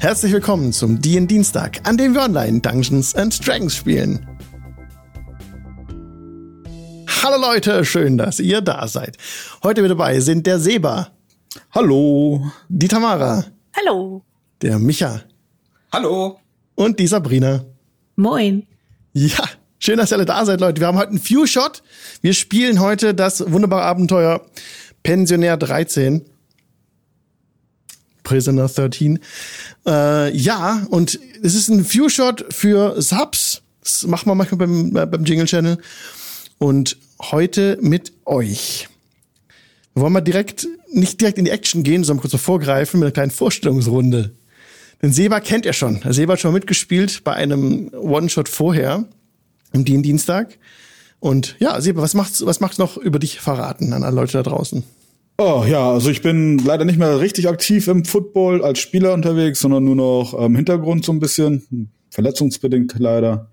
Herzlich willkommen zum DN Dienstag, an dem wir online Dungeons and Dragons spielen. Hallo Leute, schön, dass ihr da seid. Heute mit dabei sind der Seba. Hallo. Die Tamara. Hallo. Der Micha. Hallo. Und die Sabrina. Moin. Ja, schön, dass ihr alle da seid, Leute. Wir haben heute einen Few-Shot. Wir spielen heute das wunderbare Abenteuer Pensionär 13. Prisoner 13. Äh, ja, und es ist ein Few-Shot für Subs. Das machen wir manchmal beim, äh, beim Jingle Channel. Und heute mit euch. Wir wollen mal direkt, nicht direkt in die Action gehen, sondern kurz so vorgreifen mit einer kleinen Vorstellungsrunde. Den Seba kennt ihr schon. Der Seba hat schon mitgespielt bei einem One-Shot vorher, Dien Dienstag. Und ja, Seba, was macht's, was macht's noch über dich verraten an alle Leute da draußen? Oh ja, also ich bin leider nicht mehr richtig aktiv im Football als Spieler unterwegs, sondern nur noch im Hintergrund so ein bisschen, verletzungsbedingt leider.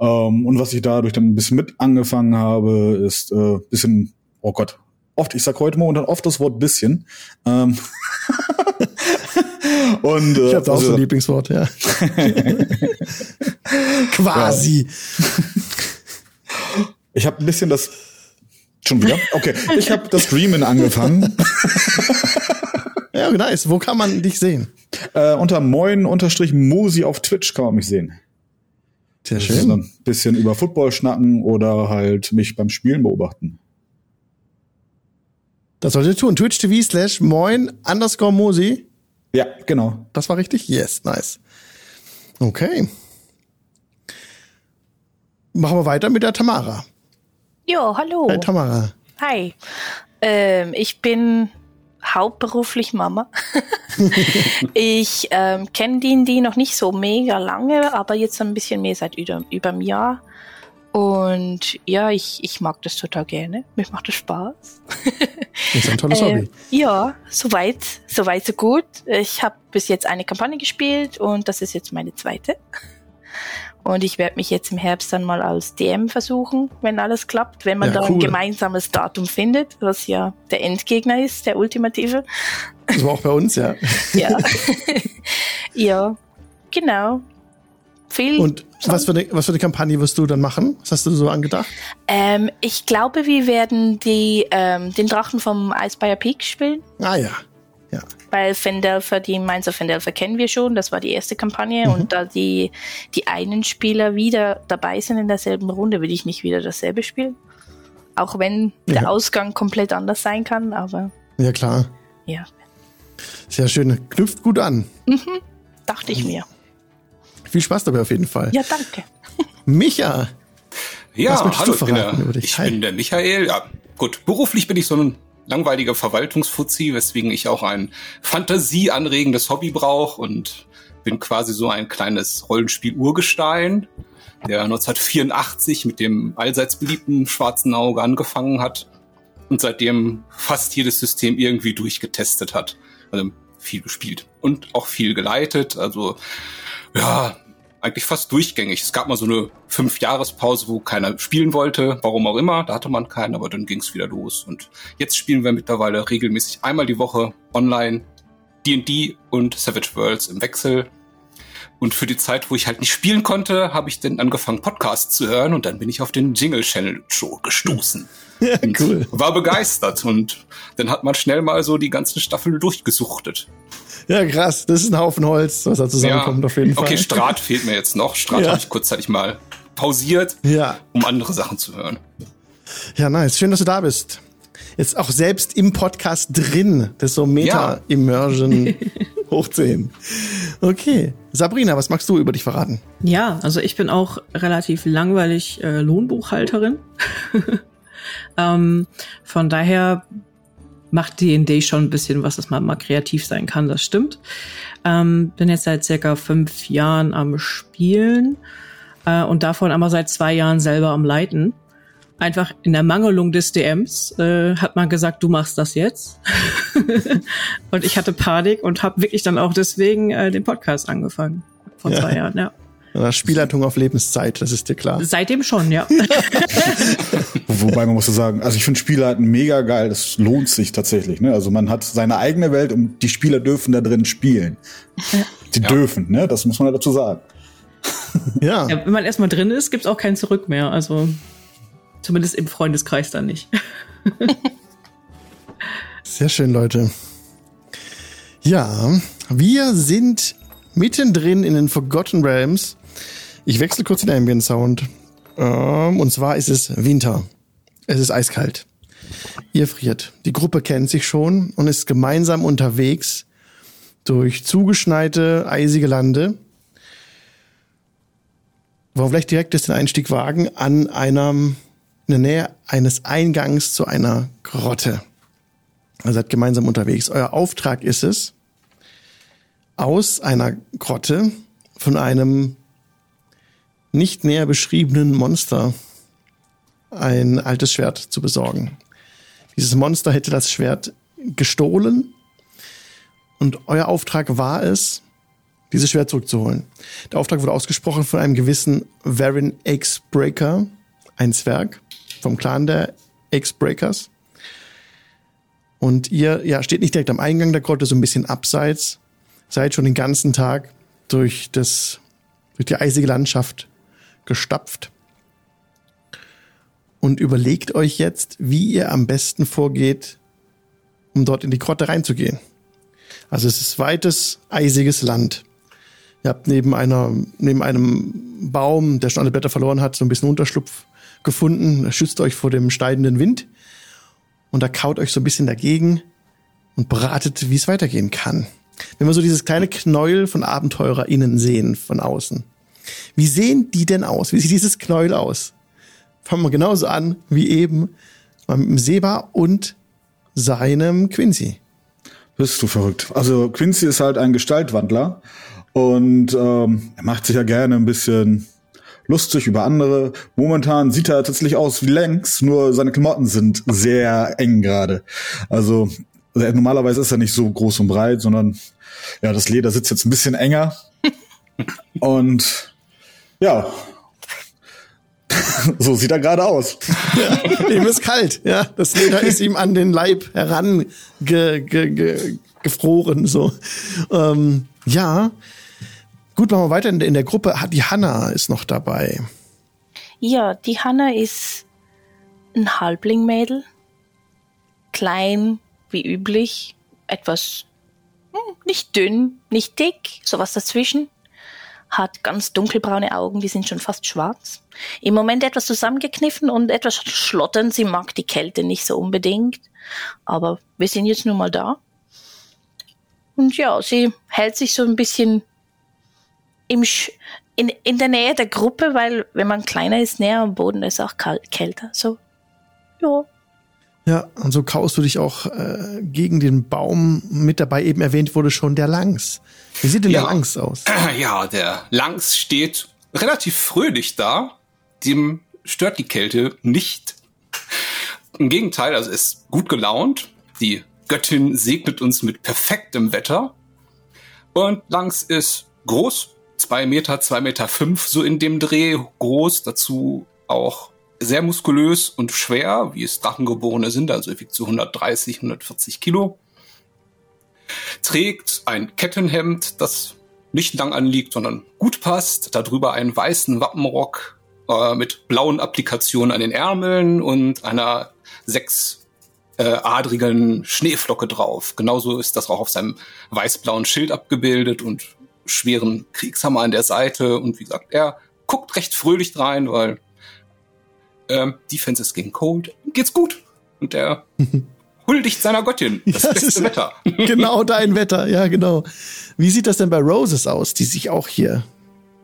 Ähm, und was ich dadurch dann ein bisschen mit angefangen habe, ist äh, bisschen, oh Gott, oft, ich sag heute mal und dann oft das Wort bisschen. Ähm und, äh, ich habe auch also, so ein Lieblingswort, ja. Quasi. Ich habe ein bisschen das Schon wieder? Okay, ich habe das Streamen angefangen. ja, nice. Wo kann man dich sehen? Äh, unter moin-musi auf Twitch kann man mich sehen. Sehr schön. Ein bisschen über Football schnacken oder halt mich beim Spielen beobachten. Das solltet ihr tun. Twitch TV slash moin underscore Mosi. Ja, genau. Das war richtig? Yes, nice. Okay. Machen wir weiter mit der Tamara. Jo, hallo. Hi, Tamara. Hi. Ähm, ich bin hauptberuflich Mama. ich ähm, kenne die noch nicht so mega lange, aber jetzt ein bisschen mehr seit über, über einem Jahr. Und ja, ich, ich mag das total gerne. Mir macht das Spaß. das ist ein tolles Hobby. Äh, ja, soweit, soweit so gut. Ich habe bis jetzt eine Kampagne gespielt und das ist jetzt meine zweite. Und ich werde mich jetzt im Herbst dann mal als DM versuchen, wenn alles klappt, wenn man ja, da cool. ein gemeinsames Datum findet, was ja der Endgegner ist, der ultimative. Das war auch bei uns, ja. ja. ja, genau. Viel Und was für, eine, was für eine Kampagne wirst du dann machen? Was hast du so angedacht? Ähm, ich glaube, wir werden die, ähm, den Drachen vom Icebire Peak spielen. Ah ja. Ja. Weil Fendelfer, die Mainzer Fendelfer kennen wir schon, das war die erste Kampagne mhm. und da die, die einen Spieler wieder dabei sind in derselben Runde, will ich nicht wieder dasselbe spielen. Auch wenn ja. der Ausgang komplett anders sein kann, aber. Ja, klar. Ja. Sehr schön. Knüpft gut an. Mhm. Dachte ich mir. Viel Spaß dabei auf jeden Fall. Ja, danke. Micha. Ja, hallo, ich, bin der, ich bin der Michael. Ja, gut, beruflich bin ich so ein langweiliger Verwaltungsfuzzi, weswegen ich auch ein fantasieanregendes Hobby brauche und bin quasi so ein kleines Rollenspiel-Urgestein, der 1984 mit dem allseits beliebten schwarzen Auge angefangen hat und seitdem fast jedes System irgendwie durchgetestet hat. Also viel gespielt und auch viel geleitet. Also ja, eigentlich fast durchgängig. Es gab mal so eine Fünf-Jahres-Pause, wo keiner spielen wollte, warum auch immer. Da hatte man keinen, aber dann ging es wieder los. Und jetzt spielen wir mittlerweile regelmäßig einmal die Woche online D&D und Savage Worlds im Wechsel. Und für die Zeit, wo ich halt nicht spielen konnte, habe ich dann angefangen, Podcasts zu hören und dann bin ich auf den Jingle Channel Show gestoßen. Ja, cool. War begeistert und dann hat man schnell mal so die ganzen Staffeln durchgesuchtet. Ja, krass. Das ist ein Haufen Holz, was da zusammenkommt ja. auf jeden Fall. Okay, Strat fehlt mir jetzt noch. Strat ja. habe ich kurzzeitig mal pausiert, ja. um andere Sachen zu hören. Ja, nice. Schön, dass du da bist. Jetzt auch selbst im Podcast drin. Das so Meta-Immersion hochziehen. Okay. Sabrina, was magst du über dich verraten? Ja, also ich bin auch relativ langweilig äh, Lohnbuchhalterin. ähm, von daher macht D&D schon ein bisschen was, dass man mal kreativ sein kann, das stimmt. Ähm, bin jetzt seit circa fünf Jahren am Spielen äh, und davon aber seit zwei Jahren selber am Leiten. Einfach in der Mangelung des DMs äh, hat man gesagt, du machst das jetzt. und ich hatte Panik und habe wirklich dann auch deswegen äh, den Podcast angefangen. Vor ja. zwei Jahren, ja. Spielleitung auf Lebenszeit, das ist dir klar. Seitdem schon, ja. Wobei man muss so sagen, also ich finde Spielleiten mega geil, das lohnt sich tatsächlich. Ne? Also man hat seine eigene Welt und die Spieler dürfen da drin spielen. Die ja. dürfen, ne? Das muss man ja dazu sagen. Ja. ja wenn man erstmal drin ist, gibt's auch kein Zurück mehr. Also zumindest im Freundeskreis dann nicht. Sehr schön, Leute. Ja, wir sind mittendrin in den Forgotten Realms. Ich wechsle kurz den Ambient Sound. Ähm, und zwar ist es Winter. Es ist eiskalt. Ihr friert. Die Gruppe kennt sich schon und ist gemeinsam unterwegs durch zugeschneite, eisige Lande. Wollen wir vielleicht direkt den Einstieg wagen an einem, in der Nähe eines Eingangs zu einer Grotte. Ihr seid gemeinsam unterwegs. Euer Auftrag ist es, aus einer Grotte von einem nicht näher beschriebenen Monster ein altes Schwert zu besorgen. Dieses Monster hätte das Schwert gestohlen und euer Auftrag war es, dieses Schwert zurückzuholen. Der Auftrag wurde ausgesprochen von einem gewissen Varin X-Breaker, ein Zwerg vom Clan der X-Breakers. Und ihr ja, steht nicht direkt am Eingang der Grotte, so ein bisschen abseits, seid schon den ganzen Tag durch, das, durch die eisige Landschaft gestapft und überlegt euch jetzt, wie ihr am besten vorgeht, um dort in die Grotte reinzugehen. Also es ist weites, eisiges Land. Ihr habt neben einer, neben einem Baum, der schon alle Blätter verloren hat, so ein bisschen Unterschlupf gefunden. Schützt euch vor dem steigenden Wind. Und da kaut euch so ein bisschen dagegen und beratet, wie es weitergehen kann. Wenn wir so dieses kleine Knäuel von AbenteurerInnen sehen von außen. Wie sehen die denn aus? Wie sieht dieses Knäuel aus? fangen wir genauso an wie eben mit dem Seba und seinem Quincy. Bist du verrückt. Also Quincy ist halt ein Gestaltwandler und ähm, er macht sich ja gerne ein bisschen lustig über andere. Momentan sieht er tatsächlich aus wie Längs, nur seine Klamotten sind sehr eng gerade. Also, also normalerweise ist er nicht so groß und breit, sondern ja, das Leder sitzt jetzt ein bisschen enger. und ja, so sieht er gerade aus. Ja, ihm ist kalt, ja. Das Leder ist ihm an den Leib herangefroren, ge, ge, so. Ähm, ja. Gut, machen wir weiter in, der Gruppe. Die Hanna ist noch dabei. Ja, die Hanna ist ein Halblingmädel. Klein, wie üblich. Etwas hm, nicht dünn, nicht dick, sowas dazwischen hat ganz dunkelbraune Augen, die sind schon fast schwarz. Im Moment etwas zusammengekniffen und etwas schlottern. Sie mag die Kälte nicht so unbedingt. Aber wir sind jetzt nun mal da. Und ja, sie hält sich so ein bisschen im Sch in, in der Nähe der Gruppe, weil wenn man kleiner ist, näher am Boden ist auch kalt, kälter. So, ja. Ja, und so kaust du dich auch äh, gegen den Baum. Mit dabei eben erwähnt wurde schon der Langs. Wie sieht denn ja, der Langs aus? Ja, der Langs steht relativ fröhlich da. Dem stört die Kälte nicht. Im Gegenteil, also ist gut gelaunt. Die Göttin segnet uns mit perfektem Wetter. Und Langs ist groß, zwei Meter, zwei Meter fünf, so in dem Dreh groß. Dazu auch sehr muskulös und schwer, wie es Drachengeborene sind, also er wiegt so 130, 140 Kilo. Trägt ein Kettenhemd, das nicht lang anliegt, sondern gut passt. Darüber einen weißen Wappenrock äh, mit blauen Applikationen an den Ärmeln und einer sechs äh, adrigen Schneeflocke drauf. Genauso ist das auch auf seinem weiß-blauen Schild abgebildet und schweren Kriegshammer an der Seite. Und wie gesagt, er guckt recht fröhlich rein, weil ähm, Defense ist gegen Cold, geht's gut. Und der huldigt seiner Göttin. Das ja, beste Wetter. genau dein Wetter, ja, genau. Wie sieht das denn bei Roses aus, die sich auch hier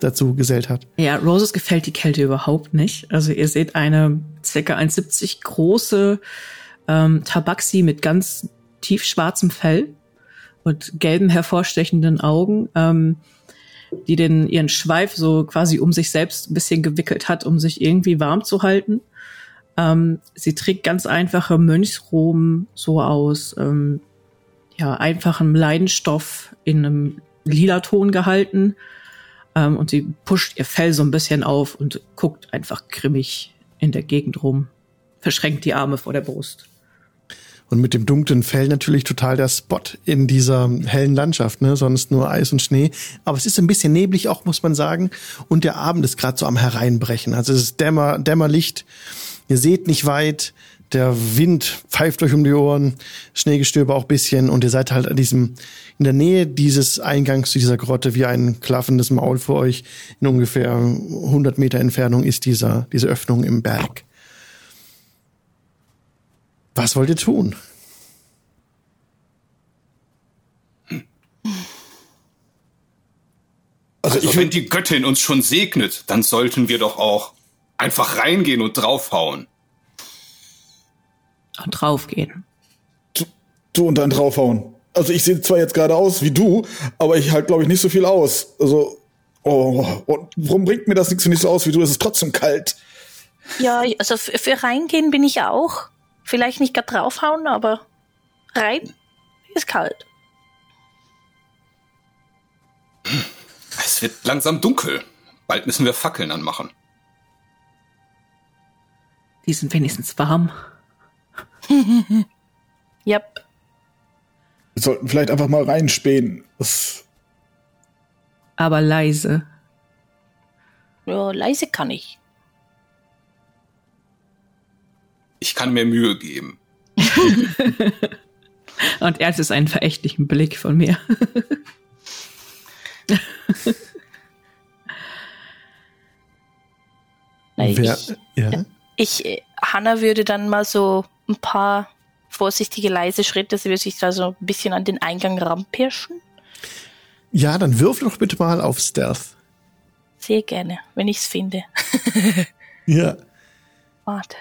dazu gesellt hat? Ja, Roses gefällt die Kälte überhaupt nicht. Also ihr seht eine ca. 1,70 große ähm, Tabaxi mit ganz tiefschwarzem Fell und gelben hervorstechenden Augen. Ähm, die den ihren Schweif so quasi um sich selbst ein bisschen gewickelt hat, um sich irgendwie warm zu halten. Ähm, sie trägt ganz einfache Mönchsroben so aus ähm, ja einfachem Leidenstoff in einem lila Ton gehalten ähm, und sie pusht ihr Fell so ein bisschen auf und guckt einfach grimmig in der Gegend rum, verschränkt die Arme vor der Brust. Und mit dem dunklen Fell natürlich total der Spot in dieser hellen Landschaft, ne? Sonst nur Eis und Schnee. Aber es ist ein bisschen neblig auch, muss man sagen. Und der Abend ist gerade so am Hereinbrechen. Also es ist Dämmer, Dämmerlicht. Ihr seht nicht weit. Der Wind pfeift euch um die Ohren. Schneegestöber auch bisschen. Und ihr seid halt an diesem, in der Nähe dieses Eingangs zu dieser Grotte wie ein klaffendes Maul vor euch. In ungefähr 100 Meter Entfernung ist dieser, diese Öffnung im Berg. Was wollt ihr tun? Also, also wenn die Göttin uns schon segnet, dann sollten wir doch auch einfach reingehen und draufhauen. Und draufgehen. Du, du und dann draufhauen. Also ich sehe zwar jetzt gerade aus wie du, aber ich halt glaube ich nicht so viel aus. Also oh, und warum bringt mir das nichts, wenn ich so aus wie du? Es ist trotzdem kalt. Ja, also für reingehen bin ich auch. Vielleicht nicht gerade draufhauen, aber rein ist kalt. Es wird langsam dunkel. Bald müssen wir Fackeln anmachen. Die sind wenigstens warm. yep. Wir sollten vielleicht einfach mal reinspähen. Das Aber leise. Ja, leise kann ich. Ich kann mir Mühe geben. Und er ist einen verächtlichen Blick von mir. ich, ja. ich, Hanna würde dann mal so ein paar vorsichtige, leise Schritte, sie würde sich da so ein bisschen an den Eingang ranpirschen. Ja, dann würfel doch bitte mal auf Stealth. Sehr gerne, wenn ich es finde. ja. Warte.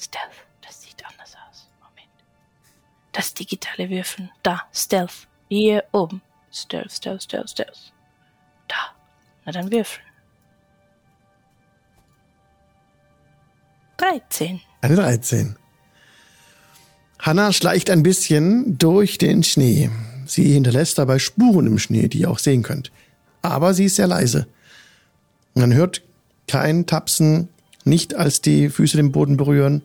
Stealth. Das sieht anders aus. Moment. Das digitale Würfeln. Da. Stealth. Hier oben. Stealth, Stealth, Stealth, Stealth. Da. Na dann würfeln. 13. Eine 13. Hanna schleicht ein bisschen durch den Schnee. Sie hinterlässt dabei Spuren im Schnee, die ihr auch sehen könnt. Aber sie ist sehr leise. Man hört kein Tapsen, nicht als die Füße den Boden berühren.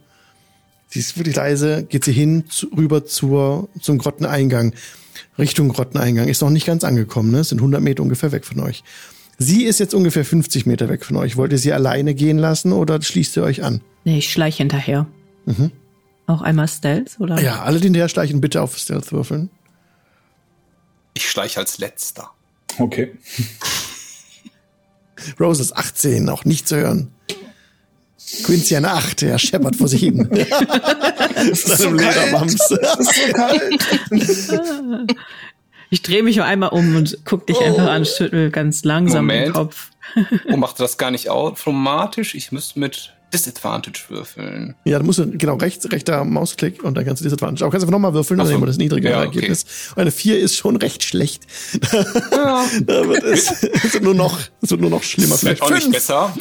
Sie ist wirklich leise, geht sie hin, zu, rüber zur, zum Grotteneingang. Richtung Grotteneingang. Ist noch nicht ganz angekommen, ne? Sind 100 Meter ungefähr weg von euch. Sie ist jetzt ungefähr 50 Meter weg von euch. Wollt ihr sie alleine gehen lassen oder schließt ihr euch an? Nee, ich schleiche hinterher. Mhm. Auch einmal Stealth, oder? Ja, alle, die hinterher schleichen, bitte auf Stealth würfeln. Ich schleiche als letzter. Okay. Rose ist 18, auch nicht zu hören. Quincy eine 8, er scheppert vor sich hin. das ist so Lederwams. Das ist so kalt. Ich drehe mich nur einmal um und guck dich oh. einfach an, schüttel ganz langsam Moment. den Kopf. oh, macht das gar nicht automatisch? Ich müsste mit Disadvantage würfeln. Ja, du musst genau rechts, rechter Mausklick und dann kannst du Disadvantage. Aber kannst einfach nochmal würfeln, dann so. nehmen wir das niedrige ja, Ergebnis. Okay. Eine 4 ist schon recht schlecht. Ja. da wird es, es wird nur noch, es wird nur noch schlimmer. Vielleicht auch nicht besser.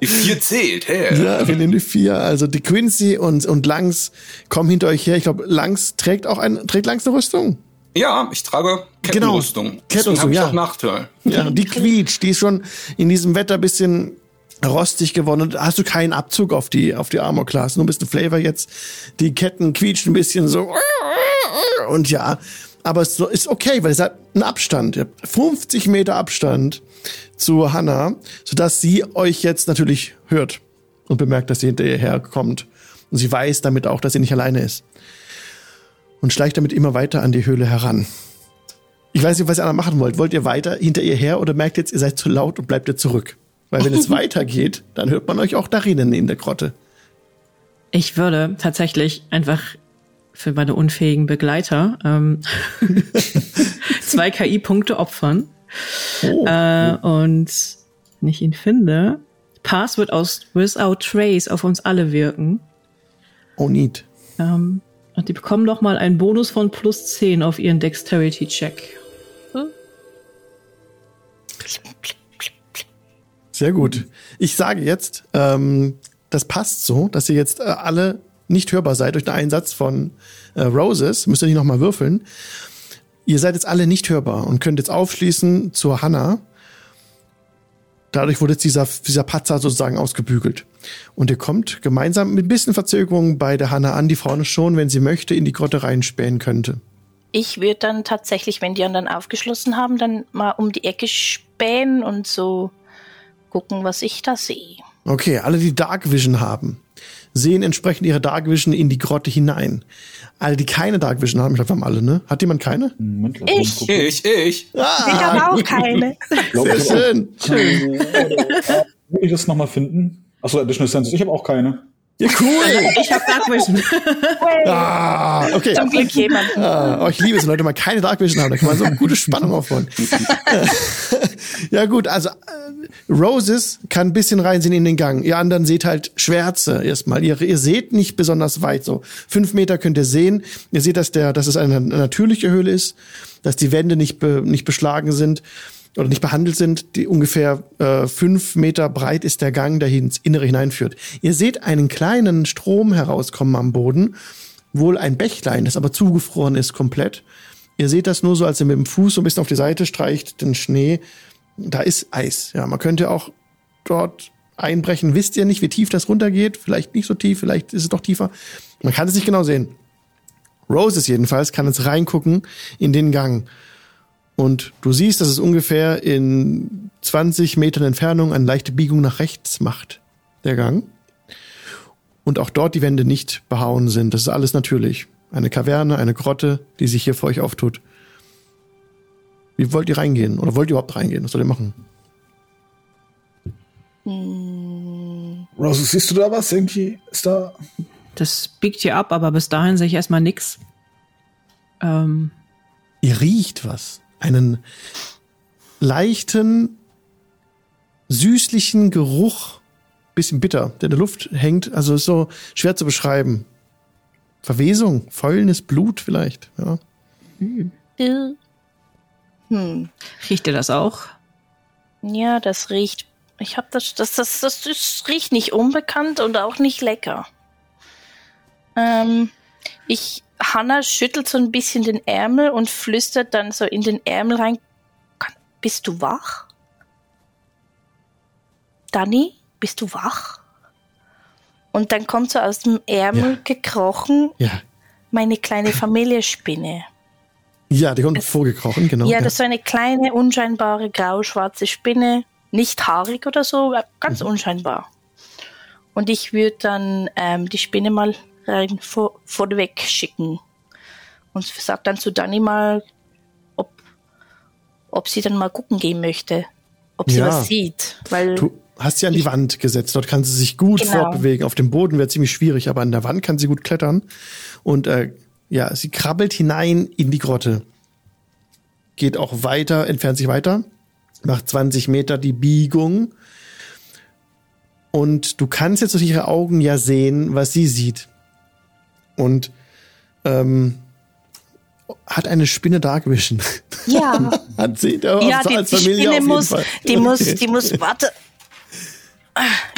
die 4 zählt, hey. Ja, wir nehmen die 4. Also die Quincy und, und Langs kommen hinter euch her. Ich glaube, Langs trägt auch ein, trägt Langs eine Rüstung. Ja, ich trage Kettenrüstung. Genau, Kettenrüstung, ja. Nachteil. Ja, die quietscht, die ist schon in diesem Wetter bisschen rostig geworden und hast du keinen Abzug auf die, auf die Armor Class. Nur ein bisschen Flavor jetzt. Die Ketten quietschen ein bisschen so. Und ja, aber es ist okay, weil es hat einen Abstand. Ihr habt 50 Meter Abstand zu Hannah, sodass sie euch jetzt natürlich hört und bemerkt, dass sie hinter ihr herkommt. Und sie weiß damit auch, dass sie nicht alleine ist. Und schleicht damit immer weiter an die Höhle heran. Ich weiß nicht, was ihr alle machen wollt. Wollt ihr weiter hinter ihr her oder merkt jetzt, ihr seid zu laut und bleibt ihr zurück? Weil wenn es weitergeht, dann hört man euch auch darin in der Grotte. Ich würde tatsächlich einfach für meine unfähigen Begleiter ähm, zwei KI-Punkte opfern. Oh. Äh, und wenn ich ihn finde, Pass wird aus Without Trace auf uns alle wirken. Oh, neat. Ähm, und die bekommen noch mal einen Bonus von plus 10 auf ihren Dexterity-Check. Hm? Sehr gut. Ich sage jetzt, ähm, das passt so, dass ihr jetzt äh, alle nicht hörbar seid durch den Einsatz von äh, Roses. Müsst ihr nicht nochmal würfeln. Ihr seid jetzt alle nicht hörbar und könnt jetzt aufschließen zur Hanna. Dadurch wurde jetzt dieser, dieser Patzer sozusagen ausgebügelt. Und ihr kommt gemeinsam mit ein bisschen Verzögerung bei der Hanna an, die vorne schon, wenn sie möchte, in die Grotte reinspähen könnte. Ich würde dann tatsächlich, wenn die anderen aufgeschlossen haben, dann mal um die Ecke spähen und so gucken, was ich da sehe. Okay, alle, die Dark Vision haben, sehen entsprechend ihre Dark Vision in die Grotte hinein. Alle, die keine Dark Vision haben, ich glaube, wir haben alle, ne? Hat jemand keine? Ich. Ich, ich. Ah, ich habe auch keine. Sehr schön. schön. Will ich das nochmal finden? Achso, Additional Sense. Ich habe auch keine. Ja, cool. Ich habe Dark Vision. ah, okay. Zum Glück jemand. Ah, oh, ich liebe es, wenn Leute mal keine Dark Vision haben. Da kann man so eine gute Spannung aufbauen. ja gut, also äh, Roses kann ein bisschen reinsehen in den Gang. Ihr anderen seht halt Schwärze erstmal. Ihr, ihr seht nicht besonders weit. So fünf Meter könnt ihr sehen. Ihr seht, dass, der, dass es eine natürliche Höhle ist, dass die Wände nicht, be, nicht beschlagen sind oder nicht behandelt sind, die ungefähr äh, fünf Meter breit ist der Gang, der ins Innere hineinführt. Ihr seht einen kleinen Strom herauskommen am Boden, wohl ein Bächlein, das aber zugefroren ist komplett. Ihr seht das nur so, als ihr mit dem Fuß so ein bisschen auf die Seite streicht, den Schnee. Da ist Eis. Ja, man könnte auch dort einbrechen. Wisst ihr nicht, wie tief das runtergeht? Vielleicht nicht so tief, vielleicht ist es doch tiefer. Man kann es nicht genau sehen. Roses jedenfalls kann jetzt reingucken in den Gang. Und du siehst, dass es ungefähr in 20 Metern Entfernung eine leichte Biegung nach rechts macht, der Gang. Und auch dort die Wände nicht behauen sind. Das ist alles natürlich. Eine Kaverne, eine Grotte, die sich hier vor euch auftut. Wie wollt ihr reingehen? Oder wollt ihr überhaupt reingehen? Was soll ihr machen? Hm. Rose, siehst du da was? Irgendwie ist da. Das biegt hier ab, aber bis dahin sehe ich erstmal nix. Ähm. Ihr riecht was einen leichten, süßlichen Geruch, bisschen bitter, der in der Luft hängt. Also ist so schwer zu beschreiben. Verwesung, fäulnis Blut vielleicht. Ja. Hm. Hm. Riecht ihr das auch? Ja, das riecht. Ich habe das, das, das, das, das riecht nicht unbekannt und auch nicht lecker. Ähm, ich Hannah schüttelt so ein bisschen den Ärmel und flüstert dann so in den Ärmel rein. Bist du wach? Danny, bist du wach? Und dann kommt so aus dem Ärmel ja. gekrochen ja. meine kleine Familienspinne. Ja, die kommt es, vorgekrochen, genau. Ja, ja, das ist so eine kleine, unscheinbare, grau-schwarze Spinne. Nicht haarig oder so, ganz mhm. unscheinbar. Und ich würde dann ähm, die Spinne mal rein vor, vorweg schicken. Und sagt dann zu Dani mal, ob, ob sie dann mal gucken gehen möchte, ob sie ja. was sieht. Weil du hast sie an die Wand gesetzt, dort kann sie sich gut genau. fortbewegen. Auf dem Boden wäre ziemlich schwierig, aber an der Wand kann sie gut klettern. Und äh, ja, sie krabbelt hinein in die Grotte. Geht auch weiter, entfernt sich weiter, macht 20 Meter die Biegung. Und du kannst jetzt durch ihre Augen ja sehen, was sie sieht und ähm, hat eine Spinne Dark Vision. Ja. hat sie da ja, die, als Familie die Spinne muss, Fall. die okay. muss, die muss, warte.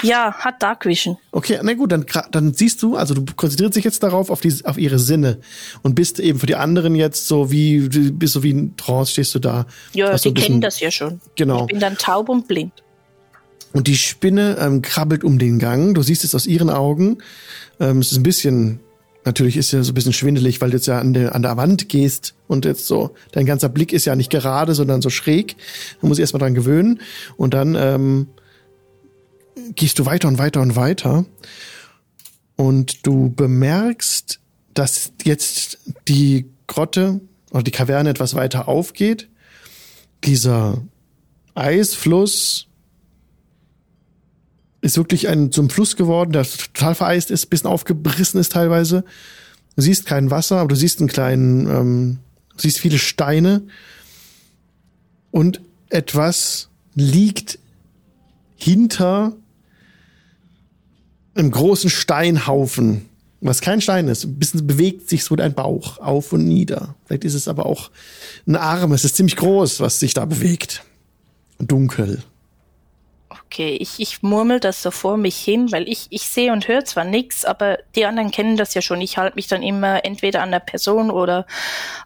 Ja, hat Dark Vision. Okay, na gut, dann, dann siehst du, also du konzentrierst dich jetzt darauf, auf, die, auf ihre Sinne und bist eben für die anderen jetzt so wie, bist so wie ein Trance, stehst du da. Ja, die kennen das ja schon. Genau. Ich bin dann taub und blind. Und die Spinne ähm, krabbelt um den Gang. Du siehst es aus ihren Augen. Ähm, es ist ein bisschen Natürlich ist ja so ein bisschen schwindelig, weil du jetzt ja an der, an der Wand gehst und jetzt so, dein ganzer Blick ist ja nicht gerade, sondern so schräg. Man muss sich erstmal dran gewöhnen. Und dann ähm, gehst du weiter und weiter und weiter. Und du bemerkst, dass jetzt die Grotte oder die Kaverne etwas weiter aufgeht. Dieser Eisfluss ist wirklich ein zum Fluss geworden, der total vereist ist, bisschen aufgebrissen ist teilweise. Du siehst kein Wasser, aber du siehst einen kleinen, ähm, siehst viele Steine und etwas liegt hinter einem großen Steinhaufen, was kein Stein ist. Ein bisschen bewegt sich so dein Bauch auf und nieder. Vielleicht ist es aber auch ein Arm. Es ist ziemlich groß, was sich da bewegt. Dunkel. Okay, ich, ich murmel das so vor mich hin, weil ich, ich sehe und höre zwar nichts, aber die anderen kennen das ja schon. Ich halte mich dann immer entweder an der Person oder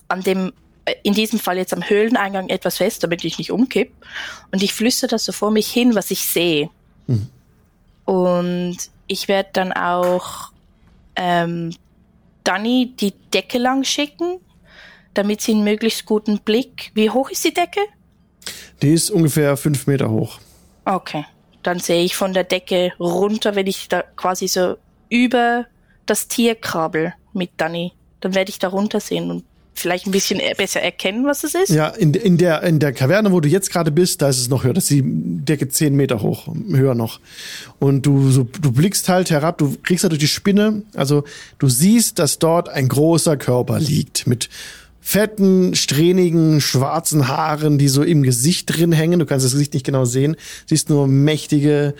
an dem, äh, in diesem Fall jetzt am Höhleneingang etwas fest, damit ich nicht umkipp. Und ich flüstere das so vor mich hin, was ich sehe. Hm. Und ich werde dann auch ähm, Dani die Decke lang schicken, damit sie einen möglichst guten Blick. Wie hoch ist die Decke? Die ist ungefähr fünf Meter hoch. Okay. Dann sehe ich von der Decke runter, wenn ich da quasi so über das Tier krabbel mit Dani. Dann werde ich da runter sehen und vielleicht ein bisschen besser erkennen, was es ist? Ja, in, in, der, in der Kaverne, wo du jetzt gerade bist, da ist es noch höher. Das ist die Decke zehn Meter hoch, höher noch. Und du, so, du blickst halt herab, du kriegst halt durch die Spinne, also du siehst, dass dort ein großer Körper liegt mit fetten, strähnigen, schwarzen Haaren, die so im Gesicht drin hängen. Du kannst das Gesicht nicht genau sehen. Siehst nur mächtige,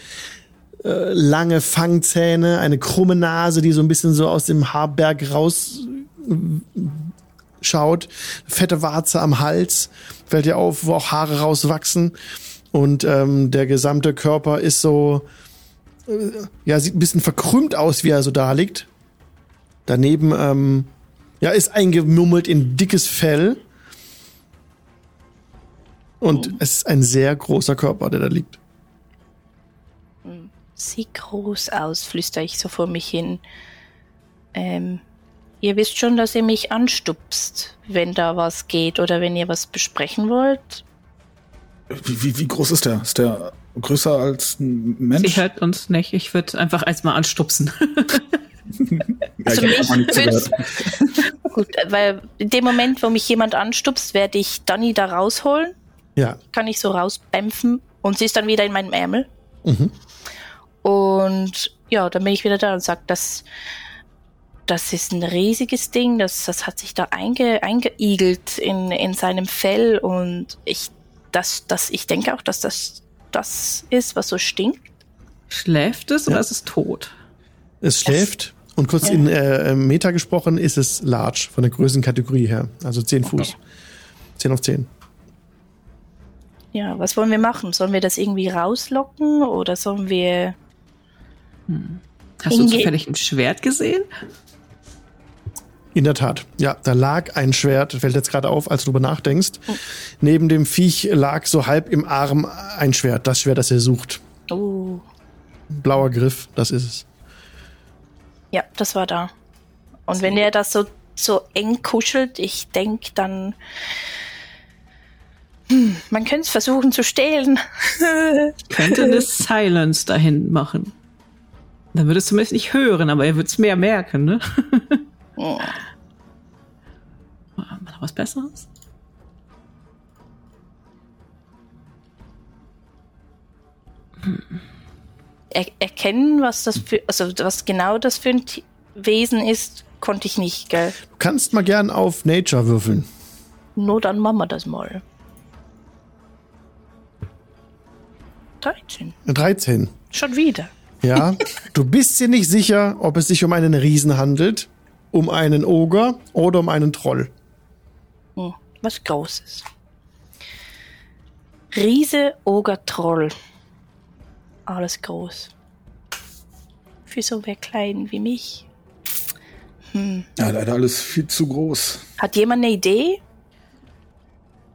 äh, lange Fangzähne, eine krumme Nase, die so ein bisschen so aus dem Haarberg raus schaut, fette Warze am Hals, fällt dir auf, wo auch Haare rauswachsen. Und ähm, der gesamte Körper ist so, äh, ja, sieht ein bisschen verkrümmt aus, wie er so da liegt. Daneben, ähm, ja, ist eingemummelt in dickes Fell. Und oh. es ist ein sehr großer Körper, der da liegt. Sieht groß aus, flüster ich so vor mich hin. Ähm, Ihr wisst schon, dass ihr mich anstupst, wenn da was geht oder wenn ihr was besprechen wollt. Wie, wie, wie groß ist der? Ist der größer als ein Mensch? Sie hört uns nicht. Ich würde einfach erstmal anstupsen. ja, also mich Gut, weil in dem Moment, wo mich jemand anstupst, werde ich Danny da rausholen. Ja. Kann ich so rausbämpfen und sie ist dann wieder in meinem Ärmel. Mhm. Und ja, dann bin ich wieder da und sage, dass das ist ein riesiges Ding, das, das hat sich da einge, eingeigelt in, in seinem Fell und ich, das, das, ich denke auch, dass das das ist, was so stinkt. Schläft es ja. oder ist es tot? Es schläft das, und kurz ja. in äh, Meta gesprochen ist es large von der Größenkategorie her, also 10 Fuß. Okay. 10 auf 10. Ja, was wollen wir machen? Sollen wir das irgendwie rauslocken oder sollen wir. Hm. Hast du zufällig ein Schwert gesehen? In der Tat. Ja, da lag ein Schwert, fällt jetzt gerade auf, als du darüber nachdenkst. Oh. Neben dem Viech lag so halb im Arm ein Schwert, das Schwert, das er sucht. Oh. Blauer Griff, das ist es. Ja, das war da. Und so. wenn er das so, so eng kuschelt, ich denke dann, hm, man könnte es versuchen zu stehlen. könnte eine Silence dahin machen. Dann würde es zumindest nicht hören, aber er würde es mehr merken, ne? Oh. Noch was Besseres? Hm. Er erkennen, was das für, also was genau das für ein Wesen ist, konnte ich nicht, gell? Du kannst mal gern auf Nature würfeln. Nur dann machen wir das mal. 13. 13. Schon wieder. Ja, du bist dir nicht sicher, ob es sich um einen Riesen handelt um einen Oger oder um einen Troll? Hm, was Großes. Riese, Oger, Troll. Alles groß. Für so wer klein wie mich. Hm. Ja, leider alles viel zu groß. Hat jemand eine Idee?